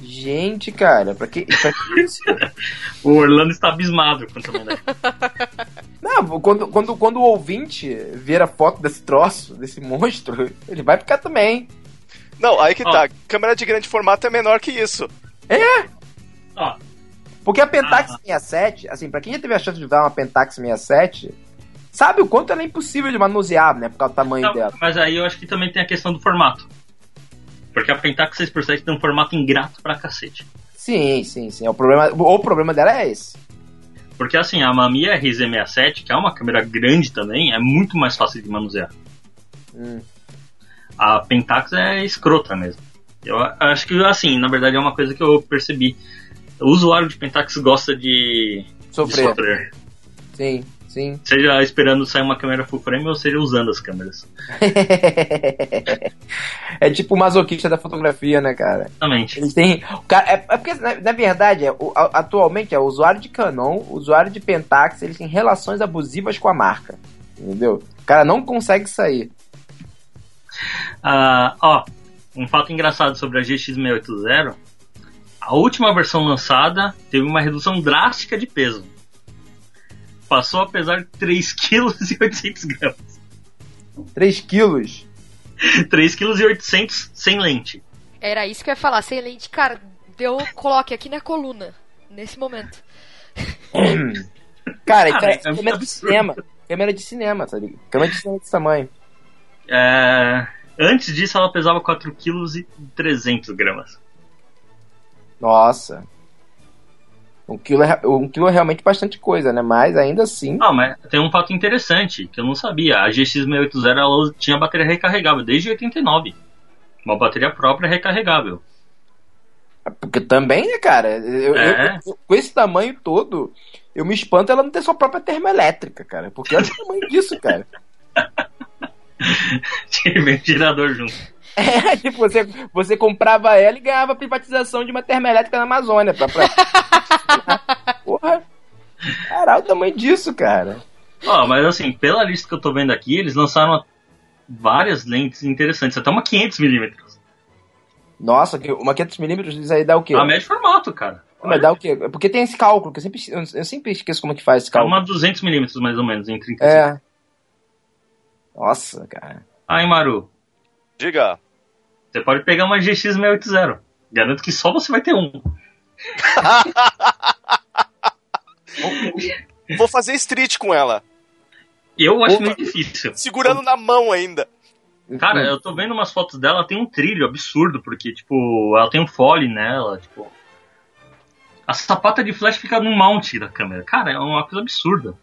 Gente, cara, pra que, pra que isso? (laughs) O Orlando está abismado com essa mulher. (laughs) Não, quando, quando, quando o ouvinte ver a foto desse troço, desse monstro, ele vai ficar também. Não, aí que Ó. tá. Câmera de grande formato é menor que isso. Ó, Porque a Pentax Ah. 67, assim, pra quem já teve a chance de ver uma Pentax 67, sabe o quanto ela é impossível de manusear, né? Por causa do tamanho não, dela. mas aí eu acho que também tem a questão do formato. Porque a Pentax 6x7 tem um formato ingrato pra cacete. Sim, sim, sim. O problema, o problema dela é esse. Porque assim, a Mamiya RZ67, que é uma câmera grande também, é muito mais fácil de manusear. Hum. A Pentax é escrota mesmo. Eu acho que, assim, na verdade é uma coisa que eu percebi. O usuário de Pentax gosta de, de Sofrer. sofrer. Sim, sim. Seja esperando sair uma câmera full frame ou seja usando as câmeras. (laughs) é tipo o masoquista da fotografia, né, cara? Exatamente. Eles têm. cara- é, é porque, na, na verdade, é, o- a- atualmente, é o usuário de Canon, o usuário de Pentax, eles têm relações abusivas com a marca. Entendeu? O cara não consegue sair. Ah, ó, um fato engraçado sobre a GX680. A última versão lançada teve uma redução drástica de peso. Passou a pesar 3,8 kg. 3 quilos. 3,8 kg sem lente. Era isso que eu ia falar. Sem lente, cara, eu coloque aqui na coluna. Nesse momento. (coughs) Cara, Ah, isso é, câmera de cinema. Câmera de cinema, tá ligado? Câmera de cinema desse tamanho. É, antes disso, ela pesava 4,3 kg. Nossa. Um quilo, é, um quilo é realmente bastante coisa, né? Mas ainda assim. Ah, mas tem um fato interessante que eu não sabia. A GX680 ela tinha bateria recarregável desde 89. Uma bateria própria recarregável. Porque também, né, cara? Eu, É. eu- eu- com esse tamanho todo, eu me espanto ela não ter sua própria termoelétrica, cara. Porque olha o tamanho disso, cara. (laughs) Tinha ventilador junto. É, (laughs) tipo, você, você comprava ela e ganhava privatização de uma termoelétrica na Amazônia. Pra, pra... (laughs) Porra. Caralho, o tamanho disso, cara. Ó, mas assim, pela lista que eu tô vendo aqui, eles lançaram várias lentes interessantes, até uma 500mm. Nossa, que- uma 500mm, isso aí dá o quê? A médio formato, cara. Mas dá o quê? É Porque tem esse cálculo, que eu sempre, eu sempre esqueço como é que faz esse Dá cálculo. uma 200mm mais ou menos, em 35. É. Nossa, cara. Aí, Maru, Diga. Você pode pegar uma GX680. Garanto que só você vai ter um. (laughs) Vou fazer street com ela. Eu acho Opa. meio difícil. Segurando na mão ainda. Cara, eu tô vendo umas fotos dela, ela tem um trilho absurdo, porque, tipo, ela tem um fole nela, tipo. A sapata de flash fica no mount da câmera. Cara, é uma coisa absurda.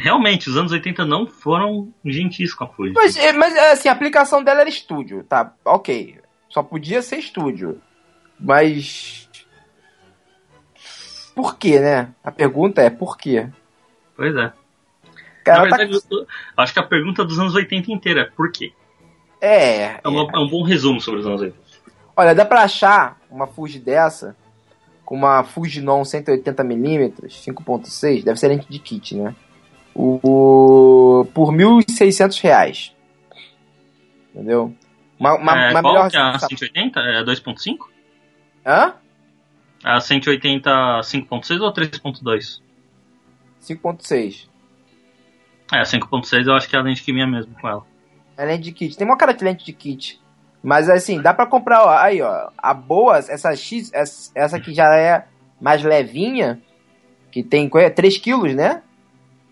Realmente, os anos 80 não foram gentis com a Fuji. Mas, é, mas assim, a aplicação dela era estúdio, tá? Ok. Só podia ser estúdio. Mas. Por quê, né? A pergunta é por quê? Pois é. Cara, Na tá- verdade, eu- acho que a pergunta dos anos 80 inteira é por quê? É. É, uma- é um bom resumo sobre os anos 80. Olha, dá pra achar uma Fuji dessa com uma Fujinon 180mm 5.6, deve ser lente de kit, né? O, por 1.600 reais. Entendeu? Uma, uma, é, uma qual melhor. que é a 180? É a 2.5? Hã? A 180 5.6 ou 3.2? 5.6. É, a 5.6 eu acho que é a lente que vinha mesmo com ela. É lente de kit. Tem uma cara de lente de kit. Mas assim, dá pra comprar, ó, aí, ó. A boa, essa X, essa, essa que já é mais levinha, que tem 3 quilos, né?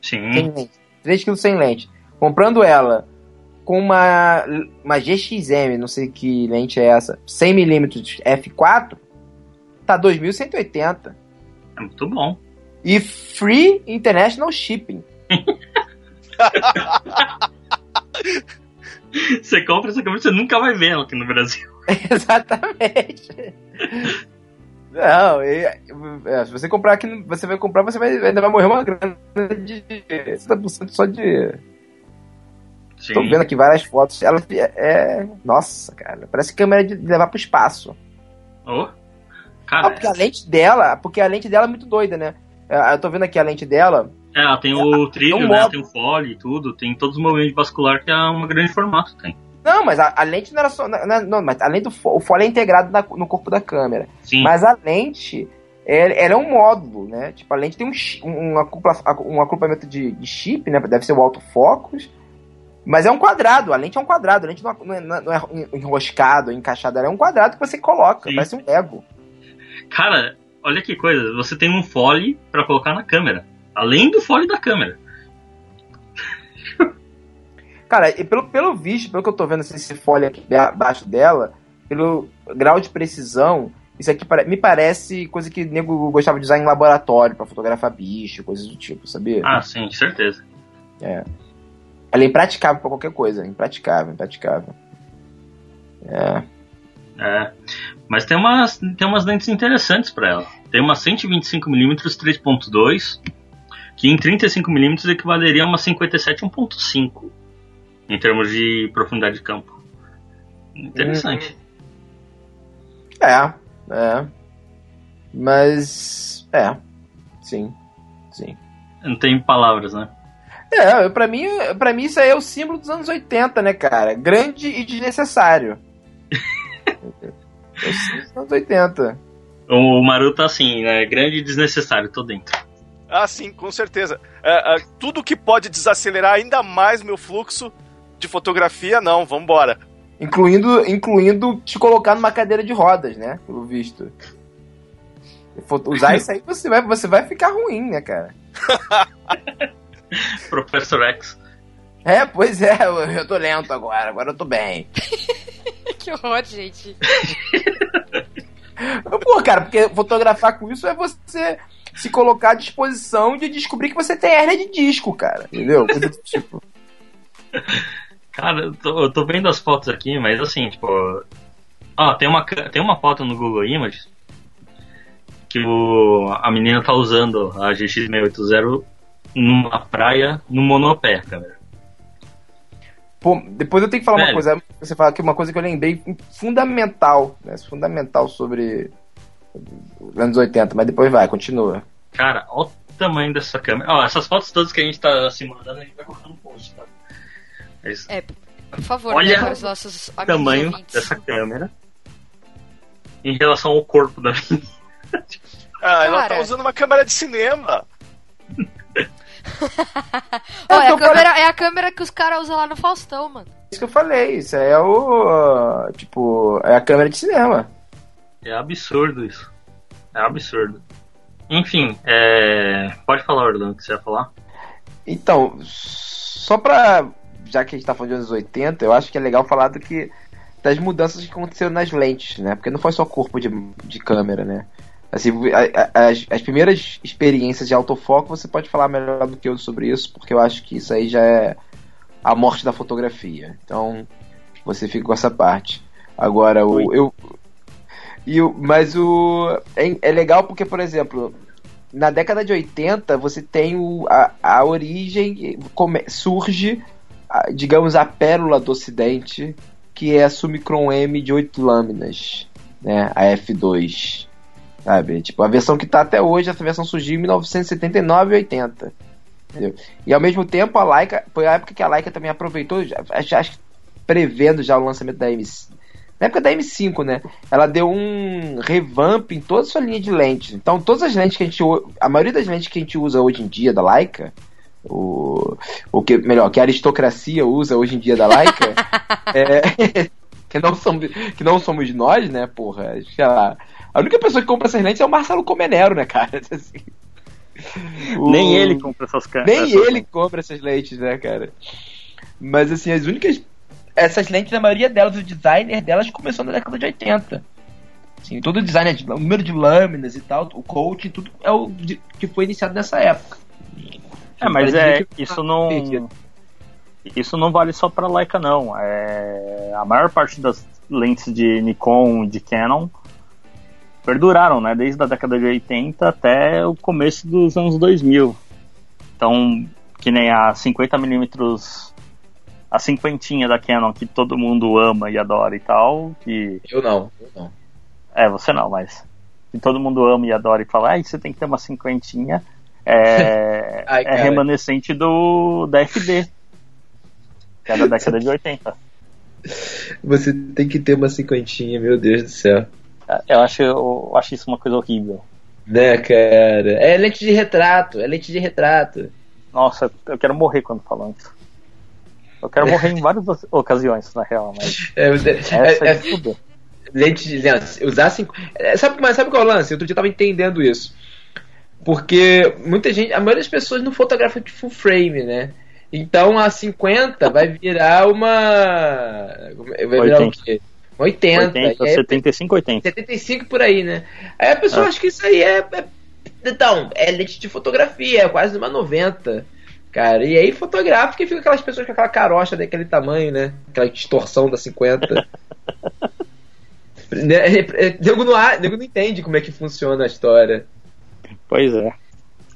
Sim. Sem lente. 3 quilos sem lente. Comprando ela com uma, uma GXM, não sei que lente é essa, 100mm f4, tá 2.180. É muito bom. E free international shipping. (laughs) Você compra essa câmera, você nunca vai ver ela aqui no Brasil. (laughs) Exatamente. (laughs) Não, e- é, se você comprar aqui, você vai comprar, você vai, ainda vai morrer uma grana de 60% só de. Sim. Tô vendo aqui várias fotos. Ela é. é- Nossa, cara. Parece câmera de levar pro espaço. Oh. Ah, porque a lente dela. Porque a lente dela é muito doida, né? É, Eu tô vendo aqui a lente dela. é, ela tem o trilho, tem um né? Tem o fole e tudo. Tem todos os movimentos vasculares que é uma grande formato. Tem. Não, mas a, a lente não era só. Não, não, mas além do o fole é integrado na- no corpo da câmera. Sim. Mas a lente, é- ela é um módulo, né? Tipo, a lente tem um, um, um acoplamento de, de chip, né? Deve ser o autofocus. Mas é um quadrado, a lente é um quadrado, a lente não é, não é- não é enroscado, encaixada, ela é um quadrado que você coloca, Sim. parece um Lego. Cara, olha que coisa. Você tem um fole pra colocar na câmera. Além do fole da câmera. Cara, e pelo, pelo visto, pelo que eu tô vendo esse folha aqui abaixo dela, pelo grau de precisão, isso aqui me parece coisa que o nego gostava de usar em laboratório pra fotografar bicho, coisas do tipo, sabia? Ah, sim, certeza. Ela é impraticável pra qualquer coisa. Impraticável, impraticável. É. É. Mas tem umas, tem umas lentes interessantes pra ela. Tem uma 125mm 3.2, que em 35mm equivaleria a uma 57 1.5 em termos de profundidade de campo. Interessante. É, é. Mas. É. Sim. Sim. Não tem palavras, né? É, pra mim, pra mim isso aí é o símbolo dos anos 80, né, cara? Grande e desnecessário. (laughs) é o símbolo dos anos 80. O Maru tá assim, né? Grande e desnecessário, tô dentro. Ah, sim, com certeza. É, é, tudo que pode desacelerar ainda mais meu fluxo de fotografia, não, vambora. Incluindo, incluindo te colocar numa cadeira de rodas, né? Pelo visto. Usar isso aí, você vai, você vai ficar ruim, né, cara? (laughs) Professor X. É, pois é, eu, eu tô lento agora, agora eu tô bem. (laughs) que horror, gente. (laughs) Pô, cara, porque fotografar com isso é você se colocar à disposição de descobrir que você tem hernia de disco, cara. Entendeu? Coisa do tipo. Cara, eu tô, eu tô vendo as fotos aqui, mas assim, tipo. Ó, tem uma, tem uma foto no Google Images que o, a menina tá usando a GX680 numa praia no monopé, cara. Pô, depois eu tenho que falar uma Velho. coisa. Você fala aqui uma coisa que eu lembrei fundamental, né? Fundamental sobre os anos 80, mas depois vai, continua. Cara, olha o tamanho dessa câmera. Ó, essas fotos todas que a gente tá se mandando, a gente vai colocar no post, tá? Mas É, por favor, Olha né, para os nossos o amigos tamanho ouvintes. dessa câmera em relação ao corpo da menina. Ah, ela Cara. tá usando uma câmera de cinema. (laughs) Ó, é, a tô câmera, é a câmera que os caras usam lá no Faustão, mano. Isso que eu falei, isso aí é o. Tipo, é a câmera de cinema. É absurdo isso. É absurdo. Enfim, é... pode falar, Orlando, o que você ia falar? Então, só pra. Já que a gente tá falando de anos 80, eu acho que é legal falar do que. das mudanças que aconteceram nas lentes, né? Porque não foi só corpo de, de câmera, né? Assim, a- a- as, as primeiras experiências de autofoco, você pode falar melhor do que eu sobre isso, porque eu acho que isso aí já é a morte da fotografia. Então, você fica com essa parte. Agora, o, eu. E o, mas o. É, é legal porque, por exemplo, na década de 80, você tem o, a, a origem, come- surge, digamos, a pérola do ocidente, que é a Summicron M de 8 lâminas, né? A F2. Sabe? Tipo, a versão que tá até hoje, essa versão surgiu em 1979 e 80. Entendeu? E ao mesmo tempo, a Leica, foi a época que a Leica também aproveitou, acho que prevendo já o lançamento da M5. Na época da M5, né? Ela deu um revamp em toda a sua linha de lentes. Então, todas as lentes que a gente. A maioria das lentes que a gente usa hoje em dia da Leica, o, o que, melhor, que a aristocracia usa hoje em dia da Leica, (laughs) é, (laughs) que, não somos, que não somos nós, né, porra? Sei lá. A única pessoa que compra essas lentes é o Marcelo Comenero, né, cara? (laughs) Assim. O- Nem ele compra essas nem ele compra essas lentes, né, cara? Mas assim, as únicas. Essas lentes, a maioria delas, o designer delas começou na década de 80. Assim, todo o design, de- o número de lâminas e tal, o coaching, tudo é o de- que foi iniciado nessa época. É, mas é, que- isso não. Isso não vale só pra Leica, não. É, a maior parte das lentes de Nikon e de Canon perduraram, né? Desde a década de 80 até o começo dos anos 2000. Então, que nem a 50mm, a cinquentinha da Canon, que todo mundo ama e adora e tal, que Eu não, eu não. é, você não, mas que todo mundo ama e adora e fala, ah, você tem que ter uma cinquentinha. É, (laughs) Ai, é remanescente do da FD, que é da década de 80. Você tem que ter uma cinquentinha, meu Deus do céu. Eu acho, eu acho isso uma coisa horrível. Né, cara? É lente de retrato, é lente de retrato. Nossa, eu quero morrer quando falam isso. Eu quero morrer em várias ocasiões, na real, mas É, é, essa é- é, fuder. lente de lente, usar cinco. é, Sabe, mas sabe qual é o lance? Outro dia eu tava entendendo isso. Porque muita gente, a maioria das pessoas não fotografa de full frame, né? Então a 50 vai virar uma. Vai virar o 80. quê? Uma 80. 80, e aí, 75, 80. 75 por aí, né? Aí a pessoa Ah. acha que isso aí é, é- Então, é lente de fotografia, é quase uma 90. Cara, e aí fotografa e fica aquelas pessoas com aquela carocha daquele tamanho, né? Aquela distorção da 50. (laughs) Né, é- é- Nego não, não entende como é que funciona a história. Pois é.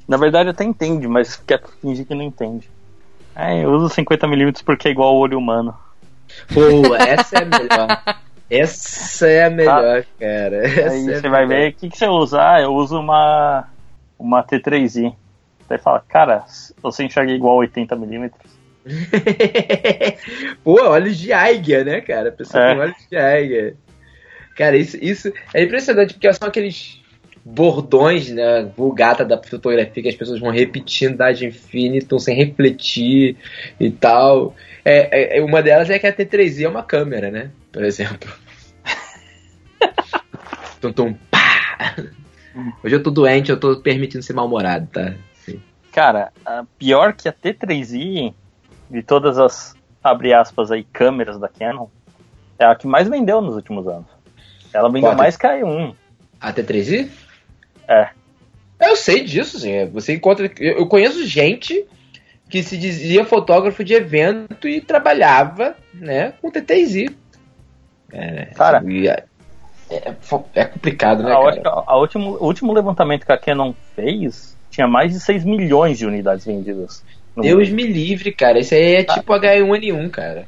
Na verdade até entende, mas quer fingir que não entende. É, eu uso 50mm porque é igual ao olho humano. Pô, essa é a melhor. (laughs) Essa é a melhor, cara. Essa Aí é você vai melhor. ver, o que, que você usa? Ah, eu uso uma, uma T3i. Daí fala, cara, você enxerga igual 80mm. (laughs) Pô, olhos de Eiger, né, cara? A pessoa É. com olhos de Eiger. Cara, isso, isso é impressionante, porque são aqueles bordões, né, vulgata da fotografia que as pessoas vão repetindo ad infinitum, sem refletir e tal. É, é- é- uma delas é que a T3i é uma câmera, né? Por exemplo. (laughs) tum, tum, pá! Hoje eu tô doente, eu tô permitindo ser mal-humorado, tá? Sim. Cara, pior que a T3i, de todas as, abre aspas aí, câmeras da Canon, é a que mais vendeu nos últimos anos. Ela vendeu Qual? mais que a E1. A T3i? É. Eu sei disso, sim. Você encontra. Eu conheço gente que se dizia fotógrafo de evento e trabalhava, né, com TTZ. É, Cara. e é, é, é complicado, né, a, cara? a último, o último levantamento que a Canon fez tinha mais de 6 milhões de unidades vendidas. Deus mundo. me livre, cara. Isso aí é tipo H1N1, cara.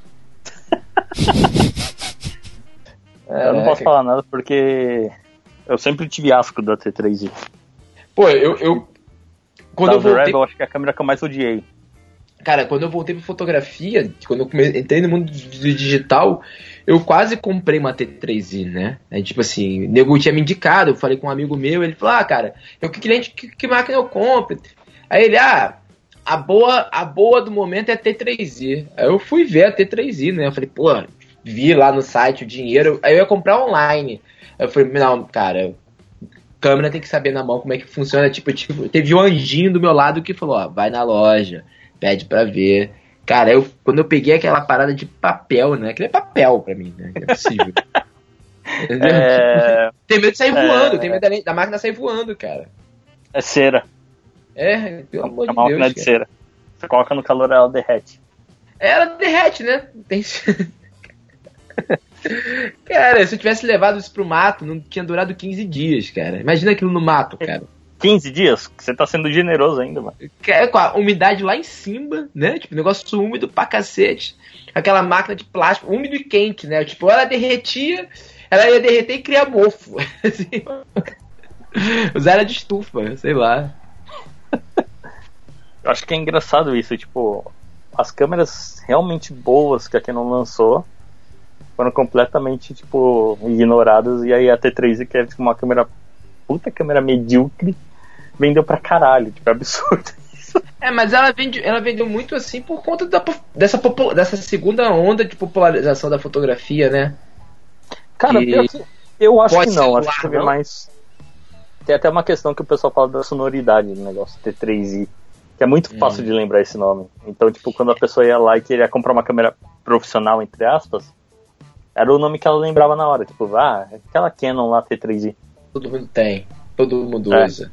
É, (laughs) eu não É, posso cara. falar nada porque eu sempre tive asco da T3i. Pô, eu. eu quando da eu voltei. Rebel, acho que é a câmera que eu mais odiei. Cara, quando eu voltei pra fotografia, quando eu come- entrei no mundo do digital, eu quase comprei uma T3i, né? Aí, tipo assim, o nego tinha me indicado, eu falei com um amigo meu, ele falou, ah, cara, eu que cliente, que, que máquina eu compro? Aí ele, ah, a boa, a boa do momento é a T3i. Aí eu fui ver a T3i, né? Eu falei, pô, vi lá no site o dinheiro, aí eu ia comprar online. Eu falei, não, cara, câmera tem que saber na mão como é que funciona. Tipo, tipo, teve um anjinho do meu lado que falou, ó, vai na loja, pede pra ver. Cara, eu, quando eu peguei aquela parada de papel, né? Aquilo é papel pra mim, né? É possível. (laughs) É, (laughs) Tem medo de sair É. voando, tem medo da, da máquina sair voando, cara. é cera. É, pelo amor É de uma Deus. máquina de cera. Você coloca no calor, ela derrete. Ela derrete, né? Tem... (laughs) (laughs) cara, se eu tivesse levado isso pro mato, não tinha durado 15 dias, cara. Imagina aquilo no mato, cara. 15 dias? Você tá sendo generoso ainda, mano. É, com a umidade lá em cima, né? Tipo, negócio úmido pra cacete. Aquela máquina de plástico, úmido e quente, né? Tipo, ela derretia, ela ia derreter e criar mofo. (laughs) Assim, Usar ela de estufa, sei lá. Eu acho que é engraçado isso, tipo, as câmeras realmente boas que a Canon lançou foram completamente, tipo, ignoradas, e aí a T3, que é tipo, uma câmera, puta câmera medíocre, vendeu pra caralho, tipo, é absurdo. É, mas ela, vende, ela vendeu muito assim por conta da, dessa, dessa segunda onda de popularização da fotografia, né? Cara, E que eu acho que pode não, celular, acho que não? mais... Tem até uma questão que o pessoal fala da sonoridade do negócio, T3i, que é muito Hum. fácil de lembrar esse nome. Então, tipo, quando a pessoa ia lá e queria comprar uma câmera profissional, entre aspas, era o nome que ela lembrava na hora, tipo, ah, aquela Canon lá T3i. Todo mundo tem. Todo mundo É. usa.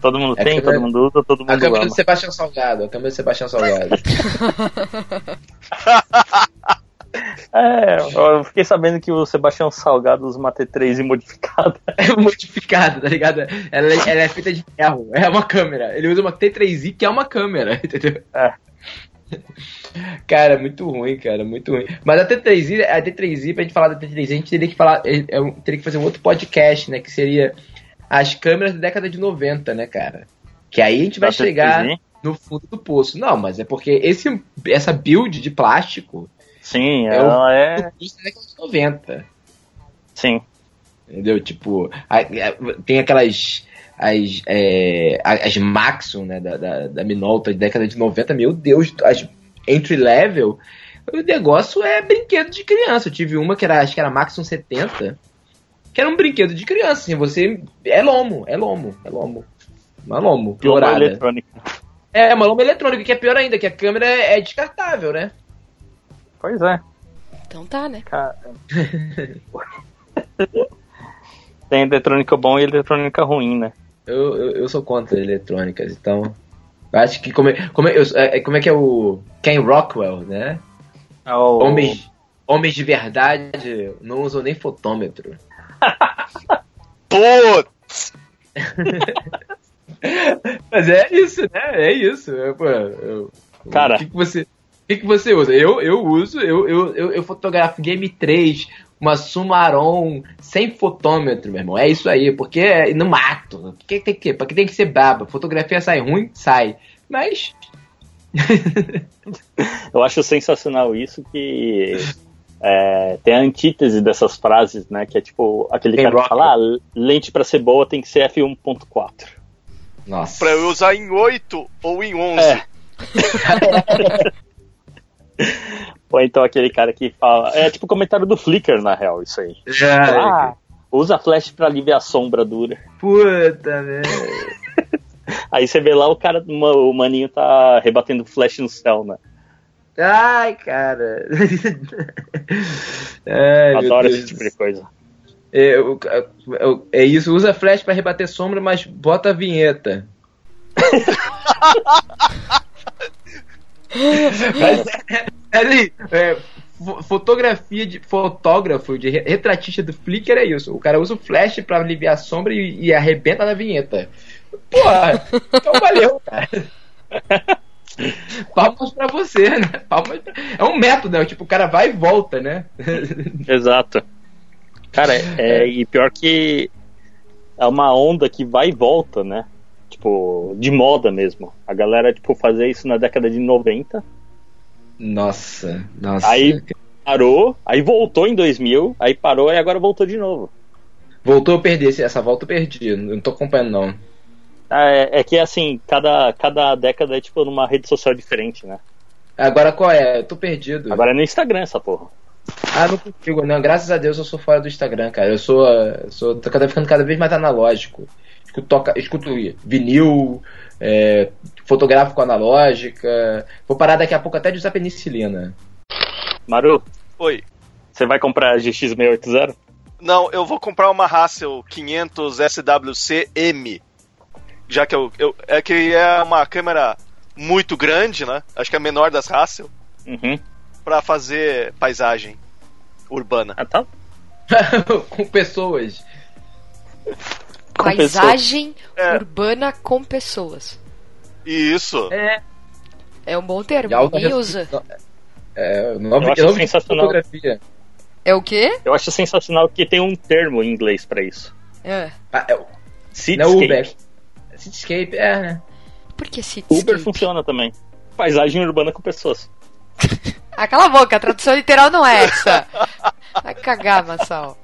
Todo mundo É tem, câmera- todo mundo usa, todo A mundo câmera ama. do Sebastião Salgado. A câmera do Sebastião Salgado. (laughs) (laughs) É, eu fiquei sabendo que o Sebastião Salgado usa uma T3i modificada. (laughs) é modificada, tá ligado? Ela, é- ela é feita de ferro. É uma câmera. Ele usa uma T3i que é uma câmera, entendeu? É. (laughs) Cara, muito ruim, cara, muito ruim. Mas a T3i, a T3i, pra gente falar da T3i, a gente teria que falar, é, é teria que fazer um outro podcast, né? Que seria as câmeras da década de 90, né, cara? Que aí a gente vai Da chegar T3i? no fundo do poço. Não, mas é porque esse, essa build de plástico Sim, É ela é. da década de 90. Sim. Entendeu? Tipo, tem aquelas. As, é, as Maxon, né, da, da, da Minolta de década de 90, meu Deus, as entry level, o negócio é brinquedo de criança. Eu tive uma que era, acho que era Maxon 70, que era um brinquedo de criança, assim, você. É lomo, é lomo, é lomo. Uma lomo, piorada. eletrônica. É, uma loma eletrônica, que é pior ainda, que a câmera é descartável, né? Pois é, Então tá, né? cara. (laughs) Tem eletrônica bom e eletrônica ruim, né? Eu, eu, eu sou contra eletrônicas, então. eu Acho que como é, como é, eu- é- como é que é o Ken Rockwell, né? É o- Homens, homens de verdade não usam nem fotômetro. (laughs) Putz! (laughs) Mas é isso, né? É isso. Eu, pô, eu- Cara. O que, que você, o que, que você usa? Eu, eu uso, eu, eu, eu, eu fotografo Game 3, uma Sumaron sem fotômetro, meu irmão. É isso aí, porque é no mato. Por que tem que, porque tem que ser braba. Fotografia sai ruim, sai. Mas (laughs) Eu acho sensacional isso que é, tem a antítese dessas frases, né? Que é tipo aquele Tem cara que rock. fala, ah, lente pra ser boa tem que ser f1.4. Nossa. Pra eu usar em 8 ou em 11. É. (laughs) Ou então aquele cara que fala. É tipo comentário do Flickr, na real, isso aí. Ah, usa flash pra aliviar a sombra dura. Puta, velho. (laughs) Aí você vê lá o cara, o maninho tá rebatendo flash no céu, né? Ai, cara. (laughs) Ai, Adoro esse tipo de coisa. É, o- o- é isso, usa flash pra rebater sombra, mas bota a vinheta. (laughs) mas, é, ali, é, fo- fotografia de fotógrafo, de re- retratista do Flickr é isso. O cara usa o flash pra aliviar a sombra e, e arrebenta na vinheta. Porra, então valeu, cara. (laughs) Palmas pra você, né? Palmas pra... É um método, né? Tipo, o cara vai e volta, né? (laughs) Exato. Cara, é, e pior que é uma onda que vai e volta, né? Tipo, de moda mesmo. A galera, tipo, fazia isso na década de 90, Nossa, nossa. aí parou, aí voltou em 2000, aí parou e agora voltou de novo. Voltou a perder, esse- essa volta eu perdi, não tô acompanhando não. É, é que, assim, cada, cada década é, tipo, numa rede social diferente, né? Agora qual é? Eu tô perdido. Agora é no Instagram essa porra. Ah, não consigo, não. Graças a Deus eu sou fora do Instagram, cara. Eu sou. sou tô cada, ficando cada vez mais analógico. Escuto, toca, escuto vinil, é, fotográfico analógica. Vou parar daqui a pouco até de usar penicilina. Maru, Oi. você vai comprar a GX680? Não, eu vou comprar uma Hassel 500 SWC M. Já que eu, eu. É que é uma câmera muito grande, né? Acho que é a menor das Hassel. Uhum. Pra fazer paisagem urbana. Ah, tá. (laughs) Com pessoas. Com Paisagem É. urbana com pessoas. Isso. É. É um bom termo, ninguém usa. É, nome, Eu acho nome de sensacional. fotografia. É o quê? Eu acho sensacional que tem um termo em inglês pra isso. É. Ah, é, é Cityscape. Uber. Cityscape, é, né? Por que cityscape? Uber funciona também. Paisagem urbana com pessoas. Ah, cala a boca, a tradução literal não é essa. Vai cagar, Massal.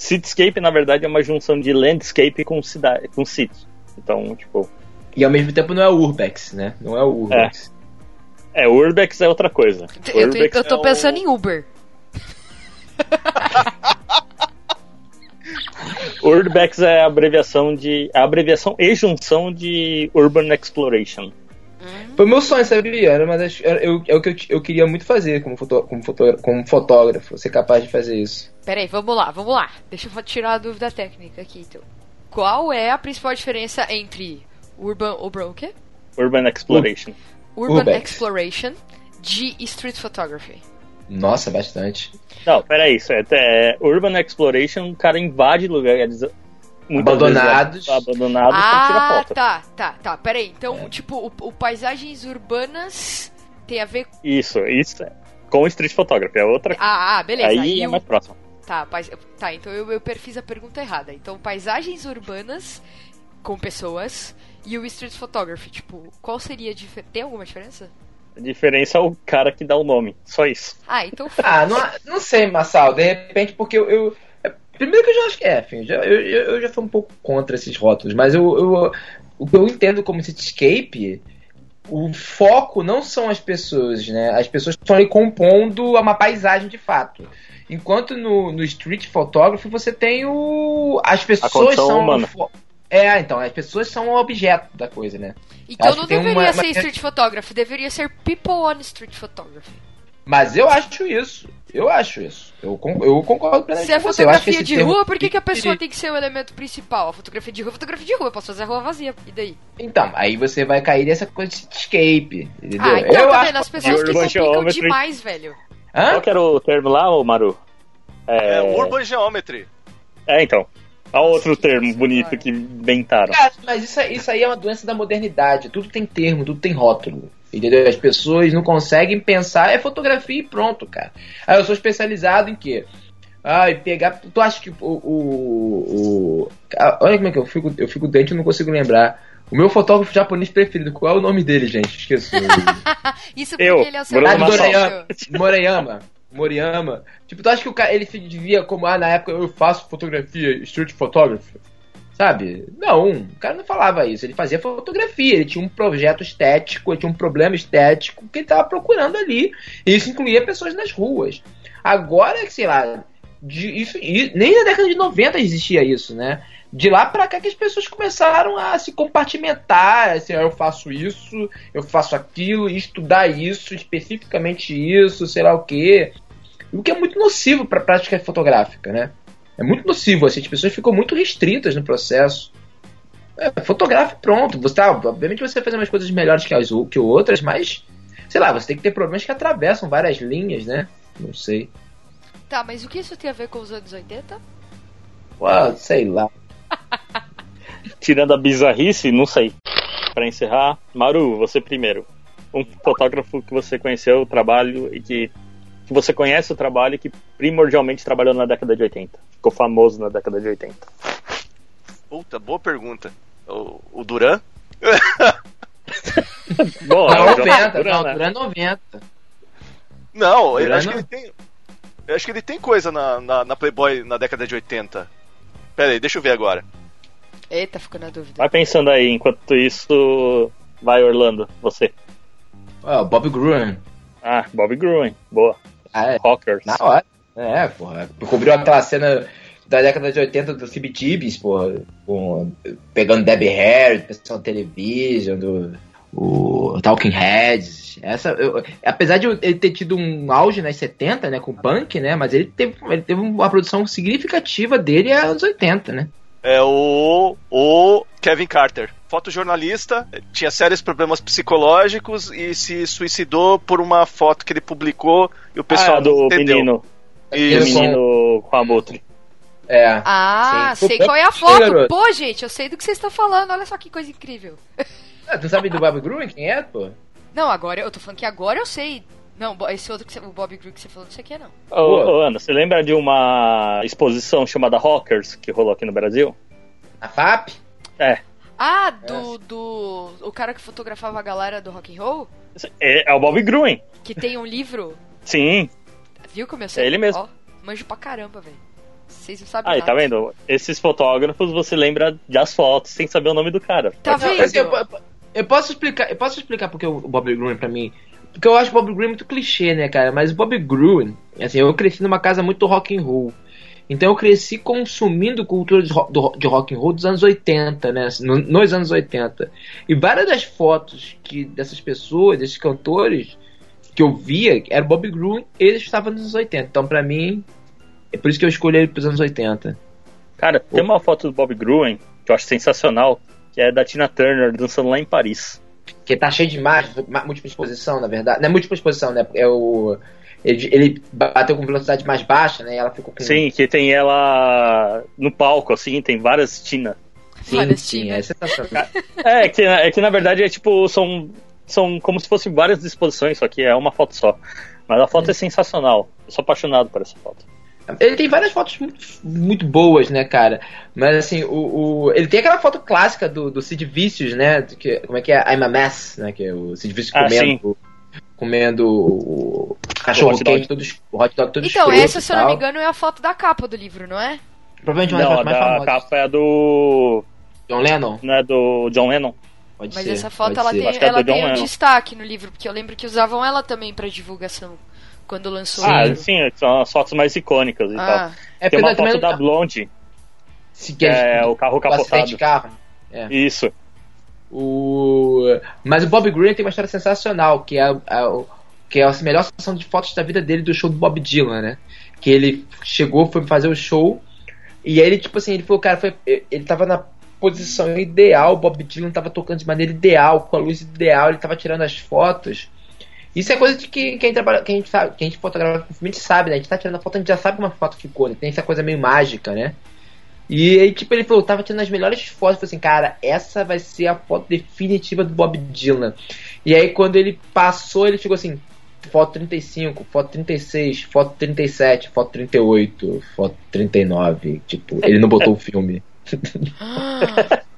Cityscape, na verdade, é uma junção de landscape com cidade, com city. Então, tipo, E ao mesmo tempo não é o Urbex, né? Não é o Urbex. é, Urbex é outra coisa. Eu tô, Urbex eu tô é o- pensando em Uber. (laughs) Urbex é a abreviação de a abreviação e junção de Urban Exploration. Foi meu sonho, sabia? Era uma das, era- eu, é o que eu, eu queria muito fazer como, foto, como, foto, como fotógrafo, ser capaz de fazer isso. Peraí, vamos lá, vamos lá. Deixa eu tirar a dúvida técnica aqui, então. Qual é a principal diferença entre Urban, urban o quê? Urban Exploration. Urban Urbex. Exploration de Street Photography. Nossa, bastante. Não, peraí, isso é, é Urban Exploration, o cara invade lugares Abandonados. vezes abandonados pra tirar Ah, foto. tá, tá, tá. Peraí, então, tipo, o, o paisagens urbanas tem a ver. Isso, isso é com Street Photography, é outra Ah, ah beleza. Aí Aí é o- mais próximo. Tá, pais... tá, então eu, eu fiz a pergunta errada. Então, paisagens urbanas com pessoas e o street photography, tipo, qual seria a diferença? Tem alguma diferença? A diferença é o cara que dá o nome, só isso. Ah, então Ah, não, não sei, Massal. De repente, porque eu. eu- é, primeiro que eu já acho que é, enfim, já, eu, eu, eu já fui um pouco contra esses rótulos, mas eu, eu- o que eu entendo como cityscape, o foco não são as pessoas, né? As pessoas estão ali compondo uma paisagem de fato. Enquanto no, no street photography você tem o. As pessoas são. o humana. É, então, as pessoas são o objeto da coisa, né? Então não deveria uma- ser street photography, deveria ser people on street photography. Mas eu acho isso. Eu acho isso. Eu, eu concordo plenamente Se é com você. Eu acho que fotografia de termo- rua, por que, que a pessoa tem que ser o elemento principal? A fotografia de rua, fotografia de rua, eu posso fazer a rua vazia. E daí? Então, aí você vai cair nessa coisa de cityscape, entendeu? Ah, então eu tá acho... vendo? As pessoas que complicam demais, velho. Hã? Qual que era o termo lá, ô Maru? É, É, Urban Geometry. é então. Olha outro Nossa, termo que bonito que inventaram. Cara, mas isso, isso aí é uma doença da modernidade. Tudo tem termo, tudo tem rótulo. Entendeu? As pessoas não conseguem pensar, é fotografia e pronto, cara. Aí eu sou especializado em quê? Ah, e pegar. Tu acha que o. o, o- Ah, olha como é que eu fico, eu fico dente e não consigo lembrar. O meu fotógrafo japonês preferido, qual é o nome dele, gente? Esqueço. (laughs) Isso porque Eu, ele é o seu Ah. Dorayama. Moriyama. Moriyama. Tipo, tu acha que o cara ele se via como, ah, na época eu faço fotografia, street photography? Sabe? Não, o cara não falava isso. Ele fazia fotografia, ele tinha um projeto estético, ele tinha um problema estético que ele tava procurando ali. E isso incluía pessoas nas ruas. Agora, sei lá, de, isso, nem na década de 90 existia isso, né? De lá pra cá que as pessoas começaram a se compartimentar, assim, ah, eu faço isso, eu faço aquilo, estudar isso, especificamente isso, sei lá o quê. O que é muito nocivo pra prática fotográfica, né? É muito nocivo, assim, as pessoas ficam muito restritas no processo. É, fotografe pronto. Você tá, obviamente você vai fazer umas coisas melhores que, as, que outras, mas sei lá, você tem que ter problemas que atravessam várias linhas, né? Não sei. Tá, mas o que isso tem a ver com os anos 80? Ué, sei lá. (laughs) Tirando a bizarrice, não sei. Pra encerrar, Maru, você primeiro. Um fotógrafo que você conheceu o trabalho e que, que você conhece o trabalho e que primordialmente trabalhou na década de 80. Ficou famoso na década de 80. Puta, boa pergunta. O, o Duran? (laughs) Bom, Não, é o Jorge 90, Duran, não, né? Duran 90. Não, eu Duran acho que não? ele tem. Eu acho que ele tem coisa na, na, na Playboy na década de 80. Pera aí, deixa eu ver agora. Eita, ficou na dúvida. Vai pensando aí, enquanto isso. Vai, Orlando, você. Ó, Bob Gruen. Ah, Bob Gruen, boa. Ah, é. Rockers. Na hora. É, porra. Cobriu aquela cena da década de 80 do CBGBs, porra. Com, pegando Debbie Harry, Pessoal Television, do o Talking Heads. Essa, eu, apesar de ele ter tido um auge nas 70, né, com o punk, né, mas ele teve, ele teve uma produção significativa dele anos 80, né. É o, o Kevin Carter, fotojornalista, tinha sérios problemas psicológicos e se suicidou por uma foto que ele publicou e o pessoal ah, do entendeu. menino. Isso. Do menino com a abutre. É. Ah, Sim. sei qual é a foto. Pô, gente, eu sei do que vocês estão falando. Olha só que coisa incrível. Ah, tu sabe do Bob Gruen quem é, pô? Não, agora eu tô falando que agora eu sei. Não, esse outro que você, o Bob Grew que você falou, não sei o que é, não. Ô, ô, Ana, você lembra de uma exposição chamada Rockers que rolou aqui no Brasil? A FAP? É. Ah, do, do. O cara que fotografava a galera do rock and roll? É, é o Bob Gruen. Que tem um livro. Sim. Viu como eu sei? É ele mesmo. Ó, manjo pra caramba, velho. Vocês não sabem Aí, nada. tá vendo? Esses fotógrafos você lembra das fotos sem saber o nome do cara. Tá vendo? assim, eu, eu posso explicar, eu posso explicar porque o Bob Gruen pra mim, porque eu acho o Bob Gruen muito clichê, né, cara? Mas o Bob Gruen, assim, eu cresci numa casa muito rock and roll. Então eu cresci consumindo cultura de, ro- do- de rock and roll dos anos 80, né? assim, no- nos anos 80. E várias das fotos que dessas pessoas, desses cantores que eu via, era Bob Gruen, ele estava nos anos 80. Então pra mim, é por isso que eu escolhi ele pros anos 80. Cara, tem uma foto do Bob Gruen que eu acho sensacional, que é da Tina Turner dançando lá em Paris. Que tá cheio de imagens, ma- múltipla exposição, na verdade. Não é múltipla exposição, né? É o. Ele, ele bateu com velocidade mais baixa, né? E ela ficou com. Sim, que tem ela no palco, assim, tem várias Tina. sim, Palestina. sim, é sensacional. É, que, é que na verdade é tipo, são, são como se fossem várias exposições, só que é uma foto só. Mas a foto é sensacional. Eu sou apaixonado por essa foto. Ele tem várias fotos muito, muito boas, né, cara? Mas assim, o, o- ele tem aquela foto clássica do, do Sid Vicious, né? Que, como é que é? I'm a Mess, né? Que é o Sid Vicious Ah, comendo, comendo o cachorro O hot dog. quente, todo, es- o hot dog todo Então, essa, se eu não me tal. engano, é a foto da capa do livro, não é? Provavelmente uma das Não, a fotos mais famosas. capa é a do. John Lennon? Não é do John Lennon? Pode Mas ser. essa foto ela ser. tem, Acho é ela John tem um Lennon. destaque no livro, porque eu lembro que usavam ela também pra divulgação quando lançou o Ah, livro. sim, são as fotos mais icônicas e tal. Ah, É Tem uma foto da Blonde, se que quer é o carro o capotado. carro. Isso. O... Mas o Bob Green tem uma história sensacional, que é a, que é a melhor sessão de fotos da vida dele do show do Bob Dylan, né? Que ele chegou, foi fazer o show, e aí ele, tipo assim, ele o cara, foi, ele tava na posição ideal, o Bob Dylan tava tocando de maneira ideal, com a luz ideal, ele tava tirando as fotos. Isso é coisa de que quem trabalha, quem a gente sabe, quem a gente fotografa filme, a gente sabe, né? A gente tá tirando a foto, a gente já sabe como a foto ficou, né? Tem essa coisa meio mágica, né? E aí, tipo, ele falou, tava tirando as melhores fotos, falou assim, cara, essa vai ser a foto definitiva do Bob Dylan. E aí, quando ele passou, ele chegou assim, foto 35, foto 36, foto 37, foto 38, foto 39. Tipo, ele não botou o filme. (laughs)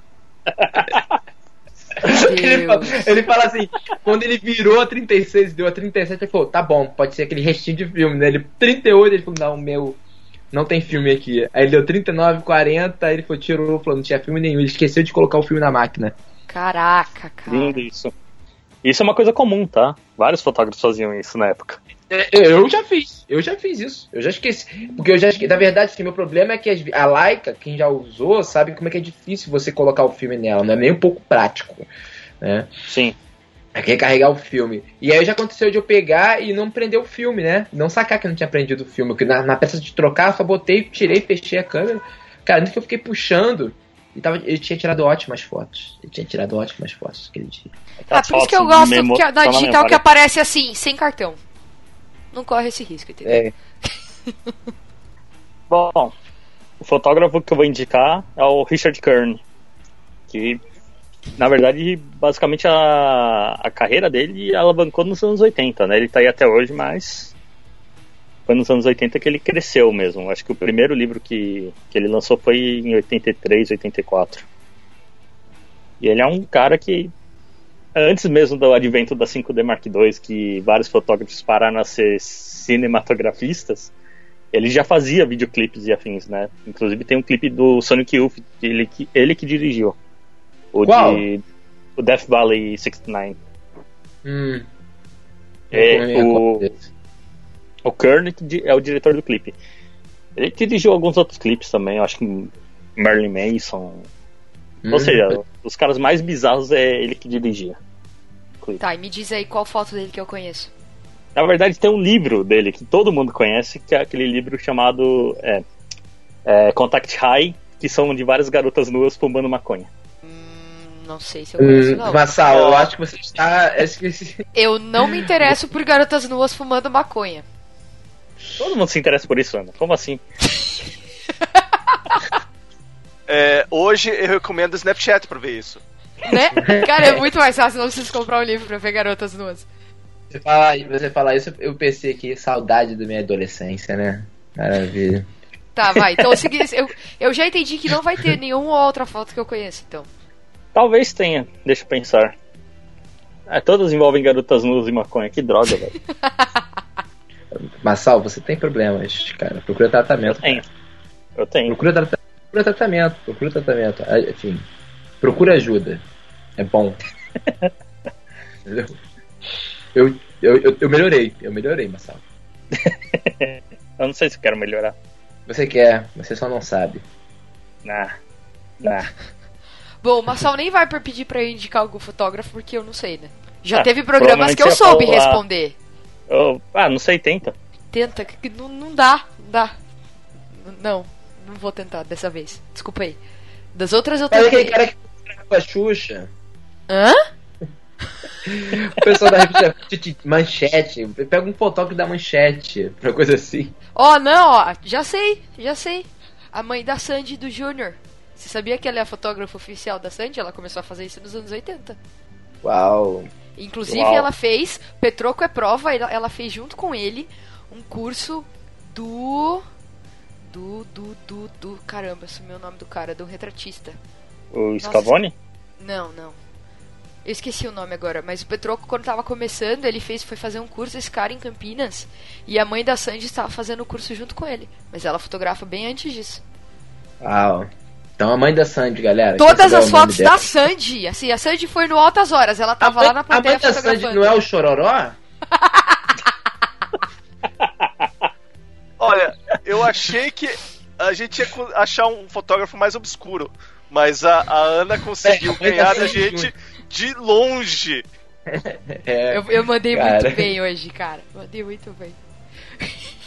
Ele fala, ele fala assim, quando ele virou a 36 e deu a 37, ele falou, tá bom, pode ser aquele restinho de filme, né? Ele 38, ele falou, não, meu, não tem filme aqui. Aí ele deu 39, 40, aí ele foi, tirou, falou, não tinha filme nenhum, ele esqueceu de colocar o filme na máquina. Caraca, cara. Lindo isso. Isso é uma coisa comum, tá? Vários fotógrafos faziam isso na época. É, Eu já fiz, eu já fiz isso, eu já esqueci. Porque eu já esqueci, na verdade, assim, meu problema é que a Leica, quem já usou, sabe como é que é difícil você colocar o filme nela, não é nem um pouco prático, né? Sim. É que recarregar o filme. E aí já aconteceu de eu pegar e não prender o filme, né? Não sacar que eu não tinha prendido o filme. Porque na, na peça de trocar, eu só botei, tirei, fechei a câmera. Cara, que eu fiquei puxando, ele, tava, ele tinha tirado ótimas fotos. Ele tinha tirado ótimas fotos aquele dia. Ah, por isso que eu gosto memo- que, a- da digital que aparece assim, sem cartão. Não corre esse risco, entendeu? É. (laughs) Bom, o fotógrafo que eu vou indicar é o Richard Kern, que na verdade, basicamente a, a carreira dele alavancou nos anos 80, né? Ele tá aí até hoje, mas foi nos anos 80 que ele cresceu mesmo. Acho que o primeiro livro que, que ele lançou foi em 83, 84. E ele é um cara que antes mesmo do advento da 5D Mark II, que vários fotógrafos pararam a ser cinematografistas, ele já fazia videoclipes e afins, né? Inclusive tem um clipe do Sonic Youth ele ele que dirigiu. O Qual? de o Death Valley 69. Hum. É, o-. O Kern que di- é o diretor do clipe. Ele dirigiu alguns outros clipes também, eu acho que Marilyn Manson. Ou Hum, seja, os caras mais bizarros é ele que dirigia. Tá, e me diz aí qual foto dele que eu conheço. Na verdade, tem um livro dele que todo mundo conhece, que é aquele livro chamado é, é, Contact High, que são de várias garotas nuas fumando maconha. Não sei se eu conheço, não. Massal, eu acho que você está. esse- Eu não me interesso por garotas nuas fumando maconha. Todo mundo se interessa por isso, Ana. Como assim? (laughs) É, hoje eu recomendo o Snapchat pra ver isso. Né? Cara, é muito mais fácil não preciso comprar um livro pra ver garotas nuas. Você falar, você falar isso, eu pensei que saudade da minha adolescência, né? Maravilha. Tá, vai. Então, é o seguinte, eu, eu já entendi que não vai ter nenhuma outra foto que eu conheço, então. Talvez tenha, deixa eu pensar. Ah, todas envolvem garotas nuas e maconha, que droga, velho. (laughs) Massal, você tem problemas, cara. Procura tratamento. Tenho. Eu tenho. Procura, trata- procura tratamento, procura tratamento. Ah, Enfim, procura ajuda. É bom. (laughs) Entendeu? Eu, eu, eu, eu melhorei, eu melhorei, Massal. (laughs) Eu não sei se eu quero melhorar. Você quer, você só não sabe. Nah. Nah. Bom, o Marçal nem vai pedir pra eu indicar algum fotógrafo, porque eu não sei, né? Já Ah, teve programas que eu soube falar- responder. Eu- ah, não sei, tenta. Tenta, que não, não dá, não dá. Não, não vou tentar dessa vez. Desculpa aí. Das outras eu Mas aquele tentei. cara que com a Xuxa. Hã? O pessoal da revista Manchete. Pega um fotógrafo da manchete. Uma coisa assim. Ó, não, ó, já sei, já sei. A mãe da Sandy do Júnior. Você sabia que ela é a fotógrafa oficial da Sandy? Ela começou a fazer isso nos anos 80. Uau. Inclusive, Uau. ela fez, Petroco é prova, ela, fez junto com ele um curso do. Do, do, do, do. Caramba, sumiu o nome do cara, do retratista. O Scavone? Não, não. Eu esqueci o nome agora, mas o Petroco, quando tava começando, ele fez, foi fazer um curso esse cara em Campinas. E a mãe da Sandy estava fazendo o curso junto com ele. Mas ela fotografa bem antes disso. Uau. Então a mãe da Sandy, galera. Todas as fotos da Sandy, assim, a Sandy foi no Altas Horas, ela A tava mãe, lá na a plateia mãe da Sandy não é o Chororó? (laughs) Olha, eu achei que a gente ia achar um fotógrafo mais obscuro, mas a, a Ana conseguiu É, ganhar da assim, gente de longe. É. Eu, eu mandei Cara. muito bem hoje, cara. Mandei muito bem.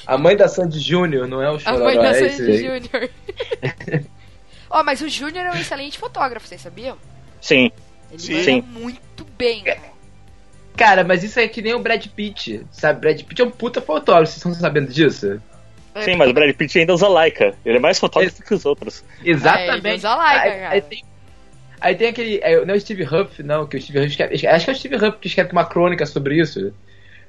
A mãe da Sandy Júnior não é o A Chororó, mãe da é Sandy. Júnior. (laughs) Ó, mas o Júnior é um excelente fotógrafo, vocês sabiam? Sim. Ele Sim. Sim. muito bem. Cara, mas isso é que nem o Brad Pitt, sabe? Brad Pitt é um puta fotógrafo, vocês estão sabendo disso? É, Sim, mas o Brad Pitt ainda usa Leica. Ele é mais fotógrafo que os outros. Exatamente. ele usa Leica, aí, cara. aí tem, aí tem aquele. é, não é o Steve Huff, não, que o Steve Huff escreve, Acho que é o Steve Huff que escreve uma crônica sobre isso.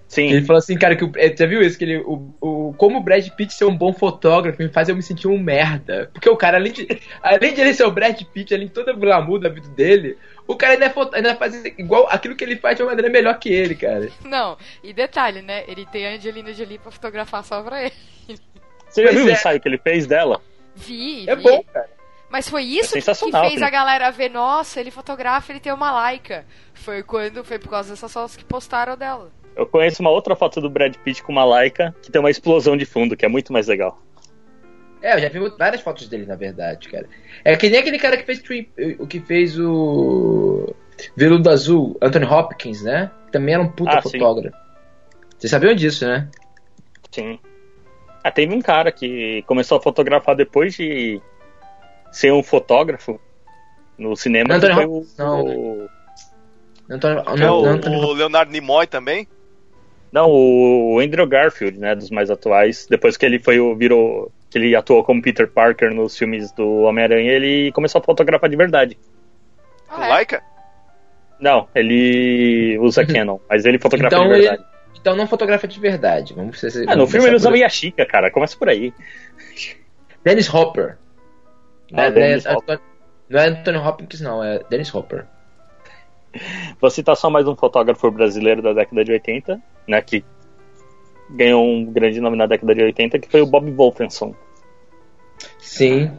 Sim. Ele falou assim, cara, que o, é, já viu isso? Que ele, o, o, como o Brad Pitt ser um bom fotógrafo me faz eu me sentir um merda. Porque o cara, além de, além de ele ser o Brad Pitt, além de toda a glamour da vida dele, o cara ainda, é foto, ainda faz igual aquilo que ele faz de uma maneira melhor que ele, cara. Não, e detalhe, né? Ele tem a Angelina Jolie pra fotografar só pra ele. Você já Pois viu o é. ensaio que ele fez dela? Vi, É vi. bom, cara. Mas foi isso É que- que fez a galera ver, nossa, ele fotografa, ele tem uma laica. Foi quando, foi por causa dessas fotos que postaram dela. Eu conheço uma outra foto do Brad Pitt com uma Leica que tem uma explosão de fundo, que é muito mais legal. É, eu já vi várias fotos dele, na verdade, cara. É que nem aquele cara que fez o que fez o Veludo Azul, Anthony Hopkins, né? Também era um puta Ah, fotógrafo. Vocês sabiam disso, né? Sim. Ah, teve um cara que começou a fotografar depois de ser um fotógrafo no cinema. Antônio foi o, Hopkins, não. o- Antônio, É o, Anthony o Leonardo Nimoy também. Não, o Andrew Garfield, né, dos mais atuais. Depois que ele foi virou que ele atuou como Peter Parker nos filmes do Homem-Aranha, ele começou a fotografar de verdade. Ah, é? Laika? Não, ele usa (laughs) Canon, mas ele fotografa Então de ele- verdade. Então não fotografa de verdade. Vamos ser, Ah, no filme ele usa meia chica, cara. Começa por aí. Dennis Hopper. Não Ah, é- Dennis não é Hopper. Não é Anthony Hopkins, não, é Dennis Hopper. (laughs) Vou citar só mais um fotógrafo brasileiro da década de 80, né, que ganhou um grande nome na década de 80, que foi o Bob Wolfenson. Sim.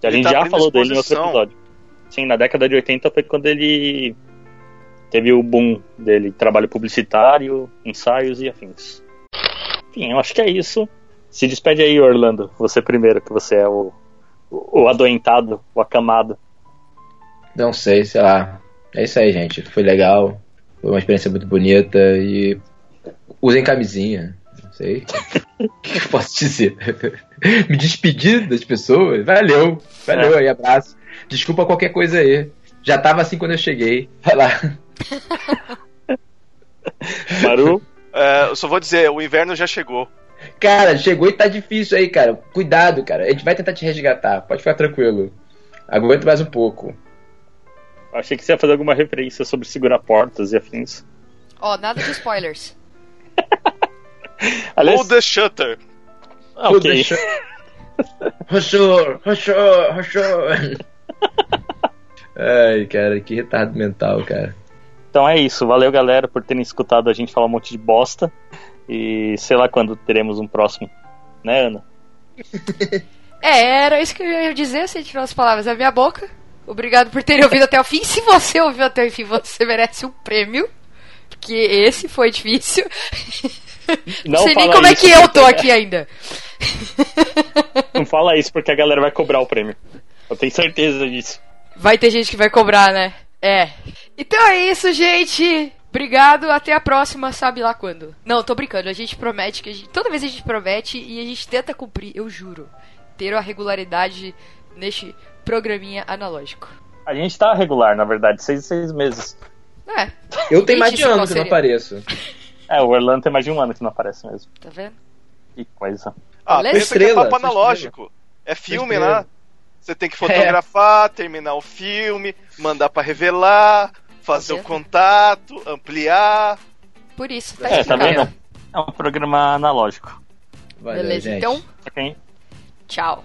Que a gente tá já falou dele em outro episódio. Sim, na década de 80 foi quando ele teve o boom dele, trabalho publicitário, ensaios e afins. Enfim, eu acho que é isso. Se despede aí, Orlando. Você primeiro, que você é o, o, o adoentado, o acamado. Não sei, sei lá. É isso aí, gente. Foi legal. Foi uma experiência muito bonita e usem camisinha. Não sei. O que eu posso dizer? (laughs) Me despedir das pessoas? Valeu. Valeu aí, abraço. Desculpa qualquer coisa aí. Já tava assim quando eu cheguei. Vai lá. (laughs) Maru, É, eu só vou dizer, o inverno já chegou. Cara, chegou e tá difícil aí, cara. Cuidado, cara. A gente vai tentar te resgatar. Pode ficar tranquilo. Aguenta mais um pouco. Achei que você ia fazer alguma referência sobre segurar portas e afins. Ó, nada de spoilers. (laughs) Aliás, Hold the shutter. ah, ok. Rochor, rochor, rochor. Ai, cara, que retardo mental, cara. Então é isso. Valeu, galera, por terem escutado a gente falar um monte de bosta. E sei lá quando teremos um próximo. Né, Ana? (laughs) É, era isso que eu ia dizer, se tirou as palavras da minha boca. Obrigado por terem ouvido até o fim. Se você ouviu até o fim, você merece um prêmio. Porque esse foi difícil. Não, sei nem como é que eu tô porque- aqui ainda. Não fala isso porque a galera vai cobrar o prêmio. Eu tenho certeza disso. Vai ter gente que vai cobrar, né? É. Então é isso, gente. Obrigado, até a próxima, sabe lá quando. Não, tô brincando, a gente promete que a gente. Toda vez a gente promete e a gente tenta cumprir, eu juro. Ter a regularidade neste programinha analógico. A gente tá regular, na verdade, seis em seis meses. É, Eu tenho mais de Gente, ano que não apareço. (laughs) É, o Orlando tem mais de um ano que não aparece mesmo. tá vendo? Que coisa. Ah, Beleza? pensa que é Estrela, papo analógico. É filme, estrela. né? Você tem que fotografar, terminar o filme, mandar pra revelar, fazer o vendo? contato, ampliar. Por isso, tá É, tá vendo? É um programa analógico. Valeu, Beleza, gente. então, Ok? tchau.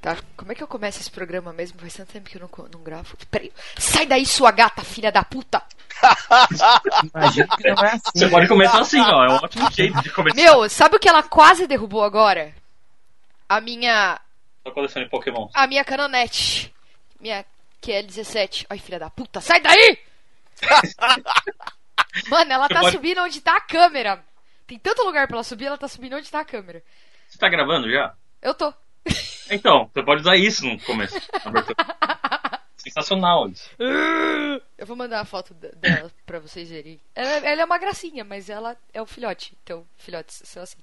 Tá, como é que eu começo esse programa mesmo? Faz tanto tempo que eu não, não gravo. Peraí. Sai daí, sua gata, filha da puta! Imagina que não é assim. Você pode começar assim, ó. É um ótimo jeito de começar Meu, sabe o que ela quase derrubou agora? A minha. a coleção de Pokémon. A minha canonete. Minha QL17. Ai, filha da puta, sai daí! (laughs) Mano, ela Você tá pode- subindo onde tá a câmera. Tem tanto lugar pra ela subir, ela tá subindo onde tá a câmera. Você tá gravando já? Eu tô. Então, você pode usar isso no começo. (laughs) Sensacional isso. Eu vou mandar a foto de- dela pra vocês verem. Ela, ela é uma gracinha, mas ela é o filhote. Então, filhotes são assim.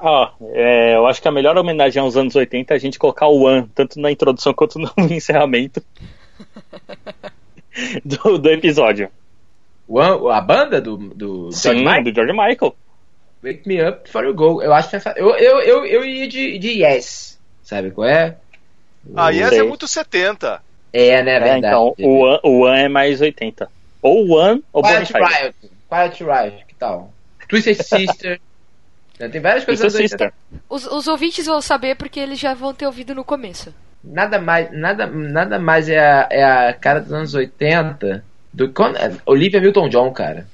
Ó, é, eu acho que a melhor homenagem aos anos 80 é a gente colocar o One, tanto na introdução quanto no (laughs) encerramento (laughs) do, do episódio. O an- a banda do, do Sim, George Michael? do George Michael. Wake Me Up Before You Go. Eu acho que essa, eu, eu, eu, eu ia de, de Yes. Sabe qual é? Ah, Yes sei. é muito 70. É, né? É, Verdade. então, o One, o One é mais 80. Ou o One ou Quiet Bonfire. Riot. Quiet Riot, que tal? Twisted Sister. (laughs) Tem várias coisas. Sister. Os, os ouvintes vão saber porque eles já vão ter ouvido no começo. Nada mais, nada, nada mais é a, é a cara dos anos 80 do quando, é, Olivia Newton-John, cara.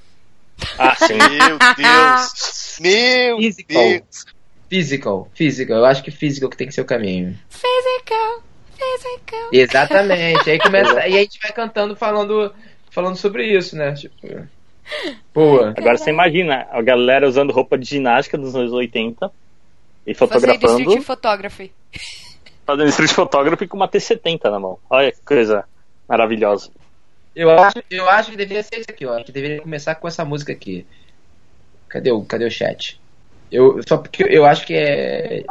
Ah, sim. (laughs) Meu Deus. Meu Physical. Deus. Physical, physical. Eu acho que physical que tem que ser o caminho. Physical, physical. Exatamente. aí começa, e (laughs) aí a gente vai cantando falando, falando sobre isso, né? Tipo, boa. Agora você imagina a galera usando roupa de ginástica dos anos 80 e Fazendo fotografando, street photography. fazendo street photography com uma T70 na mão. Olha que coisa maravilhosa. Eu acho, eu acho que deveria ser isso aqui, ó. Que deveria começar com essa música aqui. Cadê o, cadê o chat? Eu, só porque eu acho que é.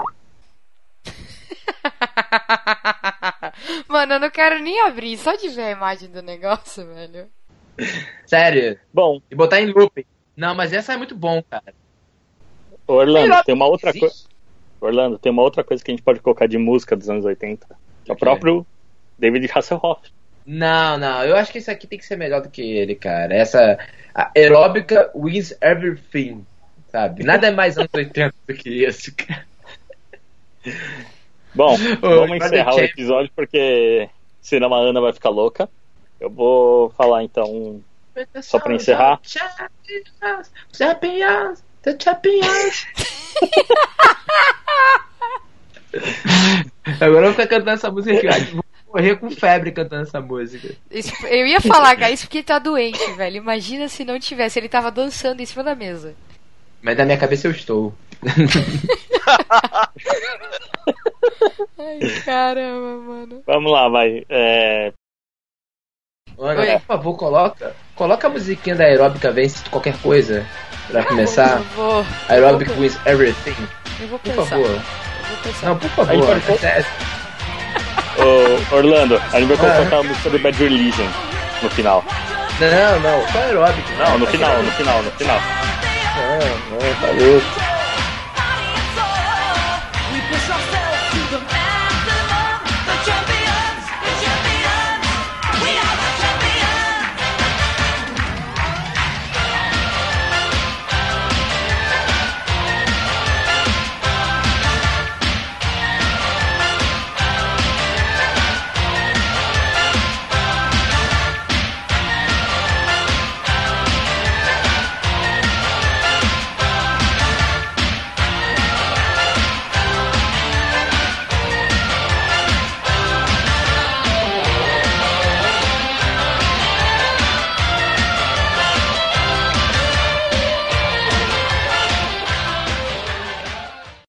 (laughs) Mano, eu não quero nem abrir, só de ver a imagem do negócio, velho. Sério. Bom, E botar em looping. Não, mas essa é muito bom, cara. Orlando, tem uma outra coisa. Orlando, tem uma outra coisa que a gente pode colocar de música dos anos 80. Que é o quê? próprio David Hasselhoff. Não, não, eu acho que esse aqui tem que ser melhor do que ele, cara. Essa. A aeróbica wins everything, sabe? Nada é mais anos 80 do que isso, cara. Bom, (laughs) vamos encerrar o episódio porque senão a Ana vai ficar louca. Eu vou falar então. Só pra encerrar. Champions, champions, the champions. Agora eu vou ficar cantando essa música aqui. Morrer com febre cantando essa música. Isso- eu ia falar, cara, isso porque ele tá doente, velho. Imagina se não tivesse, ele tava dançando em cima da mesa. Mas na minha cabeça eu estou. Ai, caramba, mano. Vamos lá, vai. É, Oi. por favor, coloca, coloca a musiquinha da aeróbica vence qualquer coisa pra começar. Eu vou, wins everything. eu vou Por pensar. favor. Eu vou pensar. Não, por Aí favor. pode- é sério. Ô, Orlando, a gente vai colocar Ah. aquela música do Bad Religion no final. Não, não, só aeróbico. Não, no final, no final, no final. Não, não, tá louco.